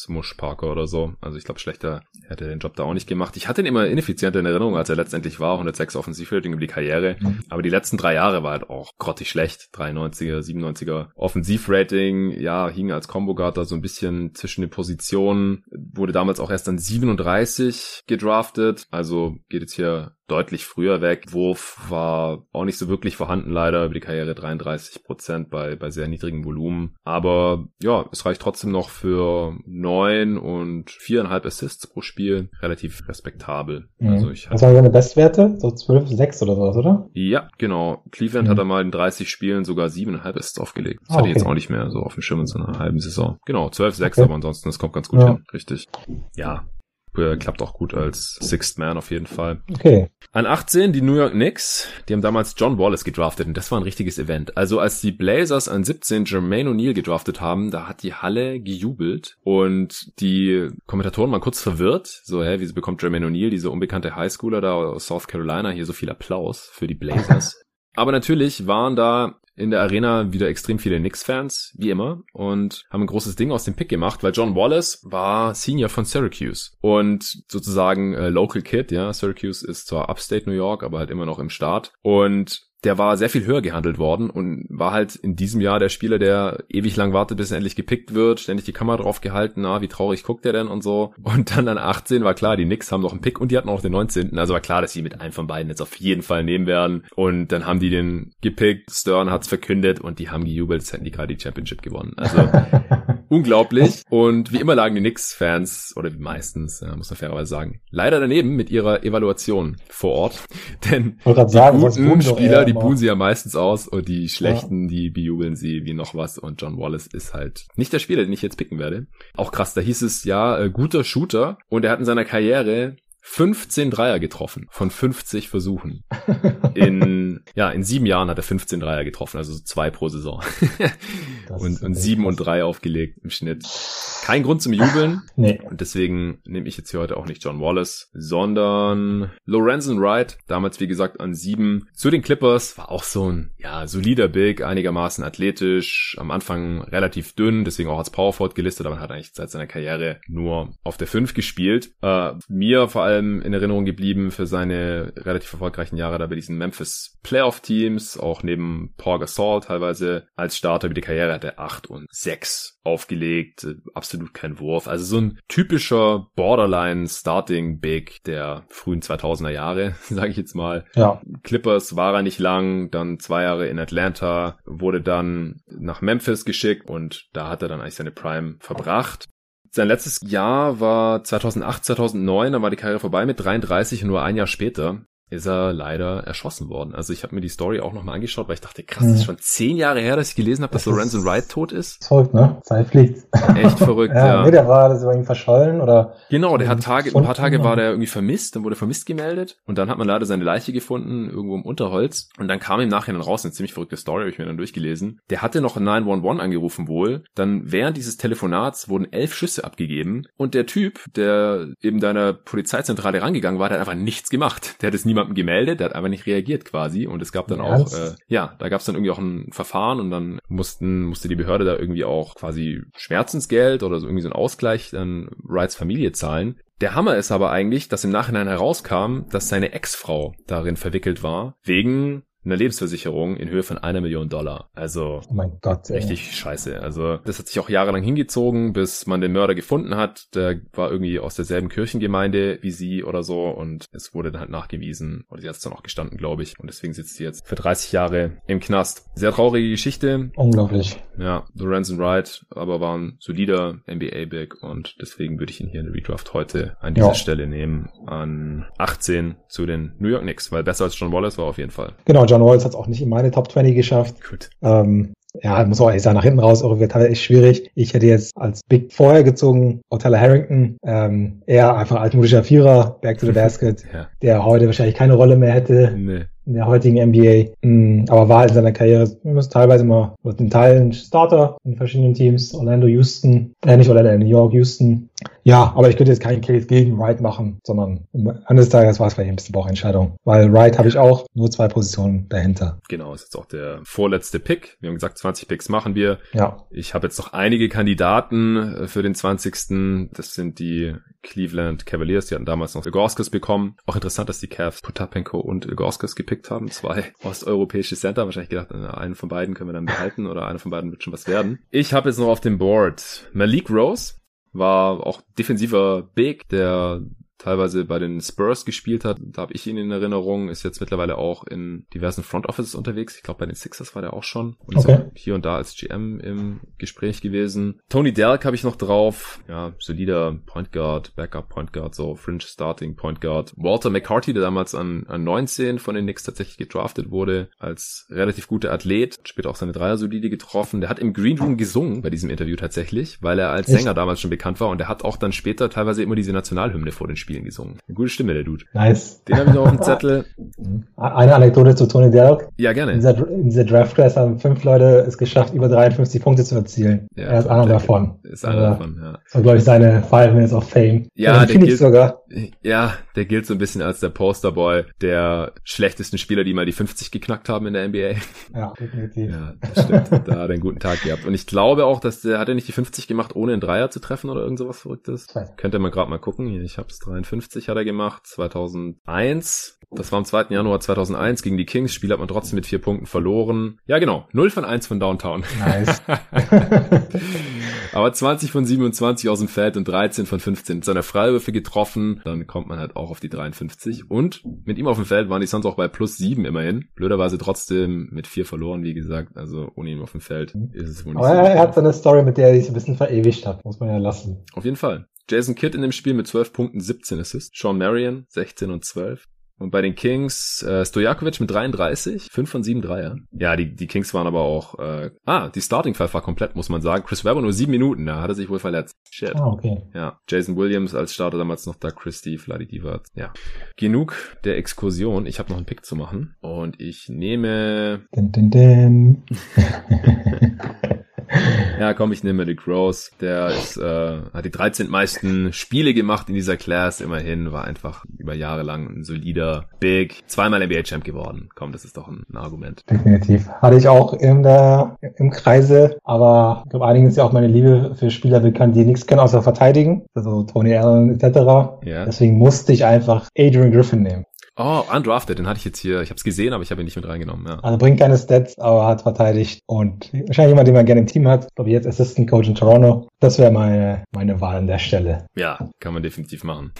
Richtung Smush Parker oder so. Also ich glaube, schlechter hätte den Job da auch nicht gemacht. Ich hatte ihn immer ineffizienter in Erinnerung, als er letztendlich war. 106 Offensivrating über die Karriere. Mhm. Aber die letzten drei Jahre war halt auch grottig schlecht. 93er, 97er Offensivrating, ja, hing als Combo Guard da so ein bisschen zwischen den Positionen. Wurde damals auch erst an 37 gedraftet. Also geht jetzt hier deutlich früher weg. Wurf war auch nicht so wirklich vorhanden leider, über die Karriere 33 Prozent bei, bei sehr niedrigem Volumen. Aber ja, es reicht trotzdem noch für neun und viereinhalb Assists pro Spiel. Relativ respektabel. Mhm. Also ich Was waren seine Bestwerte? So 12, 6 oder sowas, oder? Ja, genau. Cleveland mhm. hat er mal in 30 Spielen sogar siebeneinhalb Assists aufgelegt. Das ah, hatte ich jetzt auch nicht mehr so auf dem Schirm in so einer halben Saison. Genau, 12, 6, okay. aber ansonsten, das kommt ganz gut ja. hin. Richtig. Ja, klappt auch gut als Sixth Man auf jeden Fall. Okay. An 18 die New York Knicks, die haben damals John Wallace gedraftet und das war ein richtiges Event. Also als die Blazers an 17 Jermaine O'Neal gedraftet haben, da hat die Halle gejubelt und die Kommentatoren waren kurz verwirrt. So, hä, wieso bekommt Jermaine O'Neal, diese unbekannte Highschooler da aus South Carolina, hier so viel Applaus für die Blazers? Aber natürlich waren da in der Arena wieder extrem viele Knicks-Fans, wie immer, und haben ein großes Ding aus dem Pick gemacht, weil John Wallace war Senior von Syracuse und sozusagen äh, Local Kid, ja. Syracuse ist zwar Upstate New York, aber halt immer noch im Staat. Und der war sehr viel höher gehandelt worden und war halt in diesem Jahr der Spieler, der ewig lang wartet, bis er endlich gepickt wird, ständig die Kamera drauf gehalten, na, wie traurig guckt er denn und so. Und dann an 18 war klar, die Knicks haben noch einen Pick und die hatten auch den 19. Also war klar, dass sie mit einem von beiden jetzt auf jeden Fall nehmen werden. Und dann haben die den gepickt, Stern hat's verkündet und die haben gejubelt, als hätten die gerade die Championship gewonnen. Also unglaublich. Und wie immer lagen die Knicks-Fans, oder wie meistens, ja, muss man fairerweise sagen, leider daneben mit ihrer Evaluation vor Ort. Denn die sagen, guten Spieler, die buhen sie ja meistens aus und die schlechten, ja. die bejubeln sie wie noch was. Und John Wallace ist halt nicht der Spieler, den ich jetzt picken werde. Auch krass, da hieß es ja, äh, guter Shooter. Und er hat in seiner Karriere 15 Dreier getroffen von 50 Versuchen. In, ja, in sieben Jahren hat er 15 Dreier getroffen, also zwei pro Saison. und, und sieben und drei aufgelegt im Schnitt. Kein Grund zum Jubeln. Nee. Und deswegen nehme ich jetzt hier heute auch nicht John Wallace, sondern Lorenzen Wright, damals wie gesagt an sieben. Zu den Clippers war auch so ein, ja, solider Big, einigermaßen athletisch, am Anfang relativ dünn, deswegen auch als Powerforward gelistet, aber man hat eigentlich seit seiner Karriere nur auf der 5 gespielt. Äh, mir vor allem in Erinnerung geblieben für seine relativ erfolgreichen Jahre da bei diesen Memphis Playoff Teams, auch neben Paul Gasol teilweise als Starter wie die Karriere hat er 8 und 6 aufgelegt, absolut kein Wurf. Also so ein typischer Borderline Starting Big der frühen 2000er Jahre, sage ich jetzt mal. Ja. Clippers war er nicht lang, dann zwei Jahre in Atlanta, wurde dann nach Memphis geschickt und da hat er dann eigentlich seine Prime verbracht. Sein letztes Jahr war 2008, 2009, da war die Karriere vorbei mit 33 und nur ein Jahr später ist er leider erschossen worden. Also ich habe mir die Story auch nochmal angeschaut, weil ich dachte, krass, das ist mhm. schon zehn Jahre her, dass ich gelesen habe, dass das Lorenzo Wright tot ist. Verrückt, ne? Zeit fliegt. Echt verrückt, ja. ja. Nee, der war, das war ihm verschollen oder? Genau, der hat Tage, ein paar Tage war der irgendwie vermisst, dann wurde vermisst gemeldet und dann hat man leider seine Leiche gefunden, irgendwo im Unterholz und dann kam im Nachhinein raus, eine ziemlich verrückte Story, habe ich mir dann durchgelesen. Der hatte noch 911 angerufen wohl, dann während dieses Telefonats wurden elf Schüsse abgegeben und der Typ, der eben deiner Polizeizentrale rangegangen war, der hat einfach nichts gemacht. Der hat es niemandem gemeldet, der hat einfach nicht reagiert quasi. Und es gab dann auch, äh, ja, da gab es dann irgendwie auch ein Verfahren und dann mussten, musste die Behörde da irgendwie auch quasi Schmerzensgeld oder so irgendwie so ein Ausgleich dann Wrights Familie zahlen. Der Hammer ist aber eigentlich, dass im Nachhinein herauskam, dass seine Ex-Frau darin verwickelt war, wegen eine Lebensversicherung in Höhe von einer Million Dollar. Also oh mein Gott, richtig scheiße. Also das hat sich auch jahrelang hingezogen, bis man den Mörder gefunden hat. Der war irgendwie aus derselben Kirchengemeinde wie sie oder so und es wurde dann halt nachgewiesen oder sie hat es dann auch gestanden, glaube ich. Und deswegen sitzt sie jetzt für 30 Jahre im Knast. Sehr traurige Geschichte. Unglaublich. Ja, Lorenzen Wright, aber war ein solider NBA-Big und deswegen würde ich ihn hier in der Redraft heute an dieser ja. Stelle nehmen an 18 zu den New York Knicks, weil besser als John Wallace war auf jeden Fall. Genau, John Walls hat es auch nicht in meine Top 20 geschafft. Gut. Ähm, ja, muss auch ehrlich sagen, nach hinten raus eure wird echt schwierig. Ich hätte jetzt als Big vorher gezogen, Otella Harrington, ähm, eher einfach altmodischer Vierer, Back to the Basket, ja. der heute wahrscheinlich keine Rolle mehr hätte. Nee in der heutigen NBA. Mm, aber war in seiner Karriere teilweise mal in Teilen Starter in verschiedenen Teams. Orlando, Houston, äh, nicht Orlando, New York, Houston. Ja, aber ich könnte jetzt keinen Case gegen Wright machen, sondern am Ende des Tages war es vielleicht ein bisschen Bauchentscheidung. Weil Wright habe ich auch nur zwei Positionen dahinter. Genau, ist jetzt auch der vorletzte Pick. Wir haben gesagt, 20 Picks machen wir. Ja. Ich habe jetzt noch einige Kandidaten äh, für den 20. Das sind die Cleveland Cavaliers. Die hatten damals noch Gorskis bekommen. Auch interessant, dass die Cavs Potapenko und Gorskis gepickt haben. Zwei osteuropäische Center. Wahrscheinlich gedacht, einen von beiden können wir dann behalten oder einer von beiden wird schon was werden. Ich habe jetzt noch auf dem Board Malik Rose. War auch defensiver Big, der teilweise bei den Spurs gespielt hat. Da habe ich ihn in Erinnerung. Ist jetzt mittlerweile auch in diversen Front Offices unterwegs. Ich glaube, bei den Sixers war der auch schon. Und okay. hier und da als GM im Gespräch gewesen. Tony Delk habe ich noch drauf. Ja, solider Point Guard, Backup Point Guard, so Fringe Starting Point Guard. Walter McCarthy, der damals an, an 19 von den Knicks tatsächlich gedraftet wurde, als relativ guter Athlet. Später auch seine Dreier solide getroffen. Der hat im Green Room gesungen bei diesem Interview tatsächlich, weil er als Sänger damals schon bekannt war. Und der hat auch dann später teilweise immer diese Nationalhymne vor den Spielen Spielen gesungen. Eine gute Stimme, der Dude. Nice. Den habe ich noch auf dem Zettel. Eine Anekdote zu Tony Delk. Ja, gerne. In dieser, in dieser Draft Class haben fünf Leute es geschafft, über 53 Punkte zu erzielen. Ja, er ist einer davon. Ist einer also, davon, ja. Das war, glaube ich, seine Five Minutes of Fame. Ja, der gilt, sogar. Ja, der gilt so ein bisschen als der Posterboy der schlechtesten Spieler, die mal die 50 geknackt haben in der NBA. Ja, definitiv. Ja, das stimmt. da hat er einen guten Tag gehabt. Und ich glaube auch, dass der, hat er nicht die 50 gemacht, ohne einen Dreier zu treffen oder irgend sowas Verrücktes? Könnte man gerade mal gucken. Hier, ich hab's 53 hat er gemacht, 2001. Das war am 2. Januar 2001 gegen die Kings. Spiel hat man trotzdem mit vier Punkten verloren. Ja, genau. 0 von 1 von Downtown. Nice. Aber 20 von 27 aus dem Feld und 13 von 15 seiner Freiwürfe getroffen. Dann kommt man halt auch auf die 53. Und mit ihm auf dem Feld waren die Suns auch bei plus 7 immerhin. Blöderweise trotzdem mit vier verloren, wie gesagt. Also ohne ihn auf dem Feld ist es wohl nicht Aber so er hat so eine Story, mit der er sich ein bisschen verewigt hat. Muss man ja lassen. Auf jeden Fall. Jason Kidd in dem Spiel mit 12 Punkten, 17 Assists. Sean Marion 16 und 12. Und bei den Kings äh, Stojakovic mit 33, 5 von 7 Dreier. Ja, die, die Kings waren aber auch, äh, ah, die Starting Five war komplett, muss man sagen. Chris Webber nur 7 Minuten, da hat er sich wohl verletzt. Shit. Ah, okay. Ja, Jason Williams als Starter damals noch da, Christie, Vladi Divac. Ja. Genug der Exkursion. Ich habe noch einen Pick zu machen. Und ich nehme... Dun, dun, dun. ja, komm, ich nehme Rick Rose. Der ist, äh, hat die 13 meisten Spiele gemacht in dieser Class immerhin, war einfach über Jahre lang ein solider Big, zweimal NBA-Champ geworden. Komm, das ist doch ein, ein, Argument. Definitiv. Hatte ich auch in der, im Kreise, aber ich glaube, einigen ist ja auch meine Liebe für Spieler bekannt, die nichts können außer verteidigen, also Tony Allen etc. Ja. Deswegen musste ich einfach Adrian Griffin nehmen. Oh, undrafted, den hatte ich jetzt hier. Ich habe es gesehen, aber ich habe ihn nicht mit reingenommen. Ja. Also bringt keine Stats, aber hat verteidigt und wahrscheinlich jemand, den man gerne im Team hat. Ich glaube jetzt Assistant Coach in Toronto. Das wäre meine meine Wahl an der Stelle. Ja, kann man definitiv machen.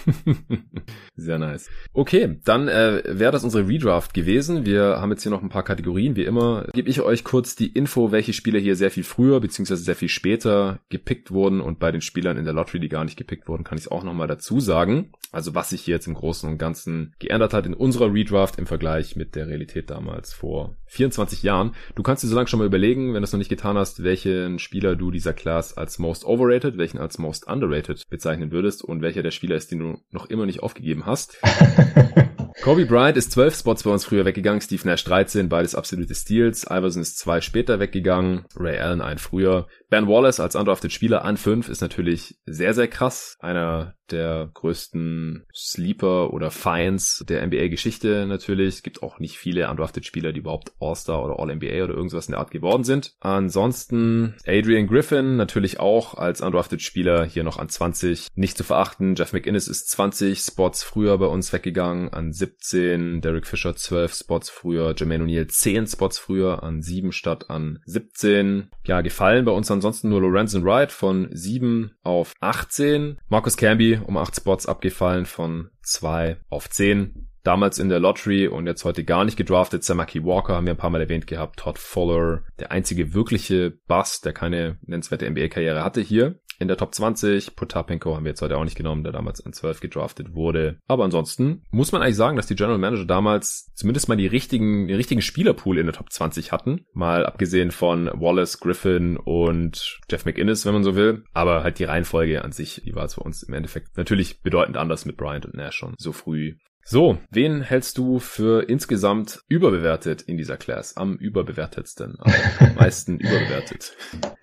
Sehr nice. Okay, dann äh, wäre das unsere Redraft gewesen. Wir haben jetzt hier noch ein paar Kategorien. Wie immer gebe ich euch kurz die Info, welche Spieler hier sehr viel früher beziehungsweise sehr viel später gepickt wurden und bei den Spielern in der Lottery, die gar nicht gepickt wurden, kann ich es auch nochmal dazu sagen. Also was sich hier jetzt im Großen und Ganzen geändert hat in unserer Redraft im Vergleich mit der Realität damals vor 24 Jahren. Du kannst dir so lange schon mal überlegen, wenn du es noch nicht getan hast, welchen Spieler du dieser Class als most overrated, welchen als most underrated bezeichnen würdest und welcher der Spieler ist, den du noch immer nicht aufgegeben hast. Kobe Bryant ist 12 Spots bei uns früher weggegangen, Steve Nash 13, beides absolute Steals. Iverson ist zwei später weggegangen, Ray Allen ein früher. Ben Wallace als undrafted Spieler an 5 ist natürlich sehr, sehr krass. Einer der größten Sleeper oder Finds der NBA-Geschichte natürlich. Es gibt auch nicht viele undrafted Spieler, die überhaupt All-Star oder All-NBA oder irgendwas in der Art geworden sind. Ansonsten Adrian Griffin natürlich auch als undrafted Spieler hier noch an 20 nicht zu verachten. Jeff McInnes ist 20 Spots früher bei uns weggegangen an 17. Derek Fisher 12 Spots früher. Jermaine O'Neal 10 Spots früher an 7 statt an 17. Ja, gefallen bei uns an ansonsten nur Lorenzen Wright von 7 auf 18. Marcus Camby um 8 Spots abgefallen von 2 auf 10 damals in der Lottery und jetzt heute gar nicht gedraftet. Samaki Walker haben wir ein paar Mal erwähnt gehabt. Todd Fuller, der einzige wirkliche Bass, der keine nennenswerte NBA-Karriere hatte hier in der Top 20. Potapenko haben wir jetzt heute auch nicht genommen, der damals an 12 gedraftet wurde. Aber ansonsten muss man eigentlich sagen, dass die General Manager damals zumindest mal die richtigen, den richtigen Spielerpool in der Top 20 hatten. Mal abgesehen von Wallace, Griffin und Jeff McInnes, wenn man so will. Aber halt die Reihenfolge an sich, die war es für uns im Endeffekt natürlich bedeutend anders mit Bryant und Nash schon so früh so, wen hältst du für insgesamt überbewertet in dieser Class? Am überbewertetsten, am meisten überbewertet?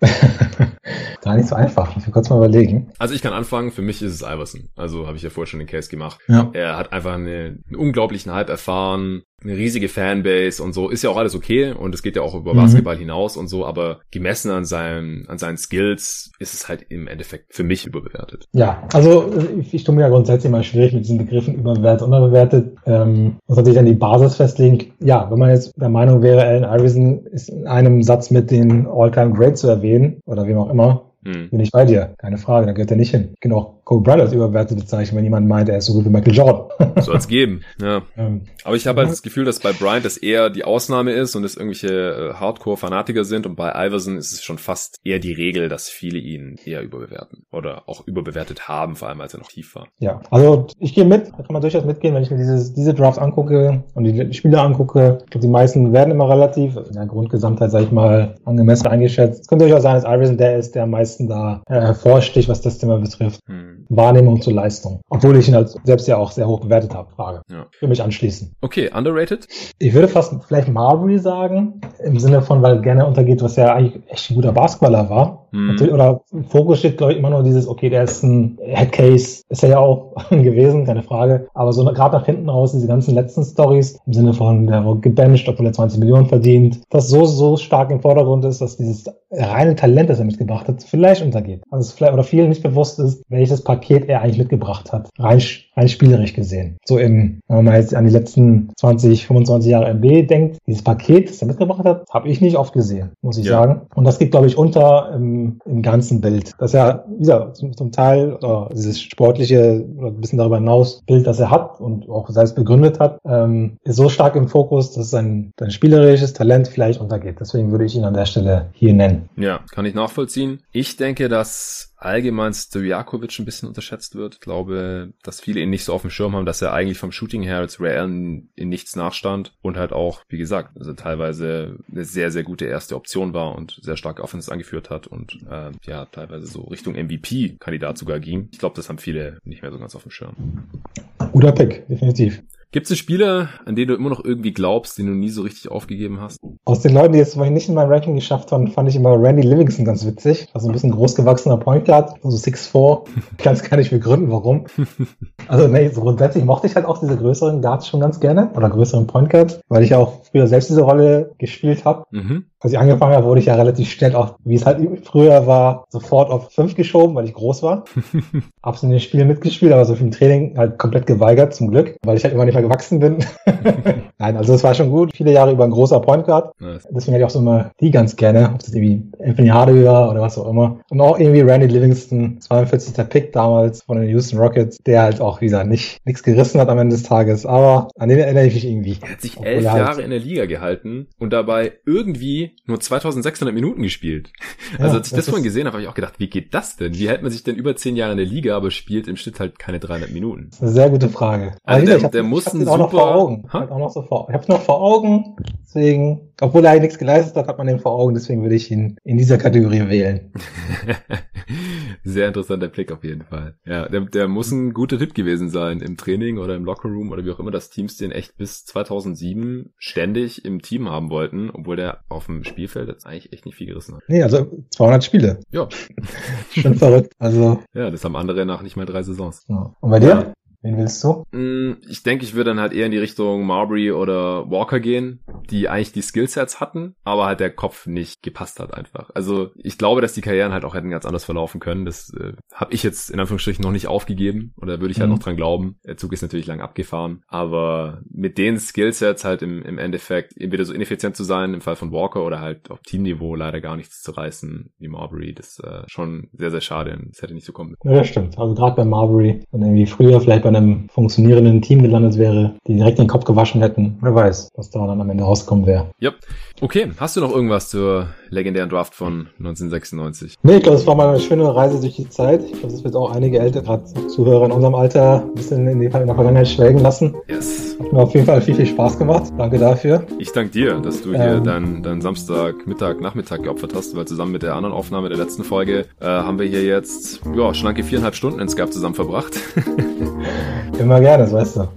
Gar nicht so einfach. Ich will kurz mal überlegen. Also ich kann anfangen. Für mich ist es Iverson. Also habe ich ja vorher schon den Case gemacht. Ja. Er hat einfach eine, einen unglaublichen Hype erfahren eine riesige Fanbase und so ist ja auch alles okay und es geht ja auch über mhm. Basketball hinaus und so, aber gemessen an seinen an seinen Skills ist es halt im Endeffekt für mich überbewertet. Ja, also ich, ich tue mir ja grundsätzlich mal schwierig mit diesen Begriffen überbewertet, unterbewertet. Ähm, muss natürlich dann die Basis festlegen. Ja, wenn man jetzt der Meinung wäre, Allen Iverson ist in einem Satz mit den All-Time Great zu erwähnen oder wem auch immer, hm. Bin ich bei dir, keine Frage, da gehört er nicht hin. Genau, Kobe Bryant als überbewertet bezeichnen, wenn jemand meint, er ist so gut wie Michael Jordan. Soll es geben, ja. Ähm, Aber ich habe halt das Gefühl, dass bei Bryant das eher die Ausnahme ist und es irgendwelche äh, Hardcore-Fanatiker sind und bei Iverson ist es schon fast eher die Regel, dass viele ihn eher überbewerten oder auch überbewertet haben, vor allem als er noch tief war. Ja, also ich gehe mit, da kann man durchaus mitgehen, wenn ich mir dieses, diese Drafts angucke und die Spieler angucke. Ich glaube, die meisten werden immer relativ in der Grundgesamtheit, sage ich mal, angemessen eingeschätzt. Es könnte durchaus sein, dass Iverson der ist, der am meisten da äh, hervorsticht, was das Thema betrifft. Hm. Wahrnehmung zur Leistung. Obwohl ich ihn als selbst ja auch sehr hoch bewertet habe. Frage. Ja. Für mich anschließen. Okay, underrated? Ich würde fast vielleicht Marbury sagen, im Sinne von, weil gerne untergeht, was ja eigentlich echt ein guter Basketballer war. Mhm. Oder im Fokus steht, glaube ich, immer nur dieses, okay, der ist ein Headcase, ist er ja auch gewesen, keine Frage. Aber so gerade nach hinten raus, diese ganzen letzten Stories, im Sinne von, der wurde gebencht, obwohl er 20 Millionen verdient, das so, so stark im Vordergrund ist, dass dieses reine Talent, das er mitgebracht hat, vielleicht untergeht. Also vielleicht, oder vielen nicht bewusst ist, welches Paket er eigentlich mitgebracht hat. Rein, rein spielerisch gesehen. So im, wenn man jetzt an die letzten 20, 25 Jahre MB denkt, dieses Paket, das er mitgebracht hat, habe ich nicht oft gesehen, muss ich ja. sagen. Und das geht, glaube ich, unter im im, ganzen Bild. Das ja, wie gesagt, zum, zum Teil oder dieses sportliche oder ein bisschen darüber hinaus Bild, das er hat und auch selbst begründet hat, ähm, ist so stark im Fokus, dass sein, sein spielerisches Talent vielleicht untergeht. Deswegen würde ich ihn an der Stelle hier nennen. Ja, kann ich nachvollziehen. Ich denke, dass allgemein Stojakovic ein bisschen unterschätzt wird. Ich glaube, dass viele ihn nicht so auf dem Schirm haben, dass er eigentlich vom Shooting her als Ray Allen in nichts nachstand und halt auch, wie gesagt, also teilweise eine sehr, sehr gute erste Option war und sehr stark Offense angeführt hat und äh, ja, teilweise so Richtung MVP-Kandidat sogar ging. Ich glaube, das haben viele nicht mehr so ganz auf dem Schirm. Guter Pick, definitiv. Gibt es Spieler, an denen du immer noch irgendwie glaubst, den du nie so richtig aufgegeben hast? Aus den Leuten, die jetzt vorhin nicht in mein Ranking geschafft haben, fand ich immer Randy Livingston ganz witzig. Also ein bisschen großgewachsener Point Guard, also 6'4. Ich kann es gar nicht begründen, warum. Also nee, so grundsätzlich mochte ich halt auch diese größeren Guards schon ganz gerne oder größeren Point Guards, weil ich auch früher selbst diese Rolle gespielt habe. Mhm. Als ich angefangen habe, wurde ich ja relativ schnell auch, wie es halt früher war, sofort auf 5 geschoben, weil ich groß war. Hab's in den Spielen mitgespielt, aber so viel im Training halt komplett geweigert, zum Glück, weil ich halt immer nicht mehr gewachsen bin. Nein, also es war schon gut. Viele Jahre über ein großer Point Guard. Nice. Deswegen hatte ich auch so immer die ganz gerne, ob das irgendwie Anthony Hardaway war oder was auch immer. Und auch irgendwie Randy Livingston, 42. Pick damals von den Houston Rockets, der halt auch, wie gesagt, nicht, nichts gerissen hat am Ende des Tages. Aber an den erinnere ich mich irgendwie. Er hat sich elf Jahre halt in der Liga gehalten und dabei irgendwie nur 2600 Minuten gespielt. Also ja, als ich das, das vorhin gesehen habe, habe ich auch gedacht, wie geht das denn? Wie hält man sich denn über 10 Jahre in der Liga, aber spielt im Schnitt halt keine 300 Minuten? Sehr gute Frage. Also der, der, der muss ein super... Auch noch vor Augen. Halt auch noch so vor, ich habe es noch vor Augen, deswegen obwohl er nichts geleistet hat, hat man ihn vor Augen, deswegen würde ich ihn in dieser Kategorie wählen. Sehr interessanter Blick auf jeden Fall. Ja, der, der muss ein guter Tipp gewesen sein im Training oder im Lockerroom oder wie auch immer, dass Teams den echt bis 2007 ständig im Team haben wollten, obwohl der auf dem Spielfeld jetzt eigentlich echt nicht viel gerissen hat. Nee, also 200 Spiele. Ja. Schon verrückt. Also. Ja, das haben andere nach nicht mal drei Saisons. Ja. Und bei dir? Ja. Wen willst du? Mm, ich denke, ich würde dann halt eher in die Richtung Marbury oder Walker gehen, die eigentlich die Skillsets hatten, aber halt der Kopf nicht gepasst hat einfach. Also ich glaube, dass die Karrieren halt auch hätten ganz anders verlaufen können. Das äh, habe ich jetzt in Anführungsstrichen noch nicht aufgegeben oder würde ich halt mhm. noch dran glauben. Der Zug ist natürlich lang abgefahren, aber mit den Skillsets halt im, im Endeffekt entweder so ineffizient zu sein im Fall von Walker oder halt auf Teamniveau leider gar nichts zu reißen wie Marbury, das ist äh, schon sehr, sehr schade. Das hätte nicht so kommen. Ja, das stimmt. Also gerade bei Marbury und irgendwie früher vielleicht bei einem funktionierenden Team gelandet wäre, die direkt den Kopf gewaschen hätten. Wer weiß, was da dann am Ende rauskommen wäre. Yep. Okay, hast du noch irgendwas zur legendären Draft von 1996? Nee, ich glaube, das war mal eine schöne Reise durch die Zeit. Ich glaube, das wird auch einige ältere, gerade Zuhörer in unserem Alter, ein bisschen in, die, in der Vergangenheit schwelgen lassen. Yes. Hat mir auf jeden Fall viel, viel Spaß gemacht. Danke dafür. Ich danke dir, dass du hier ähm, deinen dein Samstag, Mittag, Nachmittag geopfert hast, weil zusammen mit der anderen Aufnahme der letzten Folge äh, haben wir hier jetzt ja, schlanke viereinhalb Stunden in Skype zusammen verbracht. Immer gerne, das weißt du.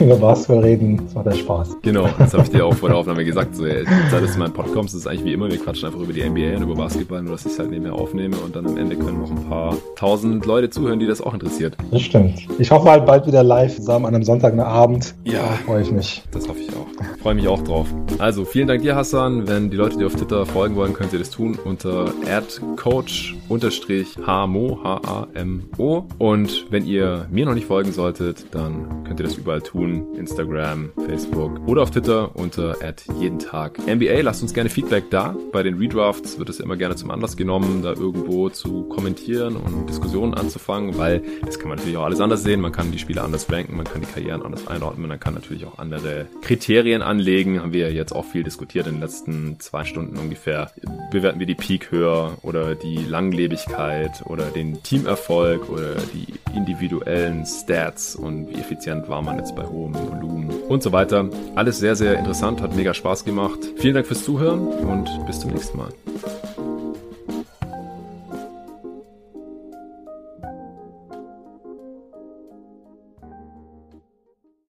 Über Basketball reden, das macht ja Spaß. Genau, das habe ich dir auch vor der Aufnahme gesagt. So, ey, seit es in meinem Pod kommst, ist es eigentlich wie immer, wir quatschen einfach über die NBA und über Basketball, nur dass ich es halt nebenher aufnehme und dann am Ende können noch ein paar tausend Leute zuhören, die das auch interessiert. Das stimmt. Ich hoffe halt bald wieder live zusammen an einem Sonntagabend. Ja. Da freue ich mich. Das hoffe ich auch. Freue mich auch drauf. Also, vielen Dank dir, Hassan. Wenn die Leute dir auf Twitter folgen wollen, könnt ihr das tun unter adcoach-hmo, H-A-M-O. Und wenn ihr mir noch nicht folgen solltet, dann könnt ihr das überall tun. Instagram, Facebook oder auf Twitter unter jeden Tag NBA. Lasst uns gerne Feedback da. Bei den Redrafts wird es immer gerne zum Anlass genommen, da irgendwo zu kommentieren und Diskussionen anzufangen, weil das kann man natürlich auch alles anders sehen. Man kann die Spiele anders ranken, man kann die Karrieren anders einordnen, man kann natürlich auch andere Kriterien anlegen. Haben wir ja jetzt auch viel diskutiert in den letzten zwei Stunden ungefähr. Bewerten wir die Peak höher oder die Langlebigkeit oder den Teamerfolg oder die individuellen Stats und wie effizient war man jetzt bei hohem Volumen und so weiter. Alles sehr, sehr interessant, hat mega Spaß gemacht. Vielen Dank fürs Zuhören und bis zum nächsten Mal. one.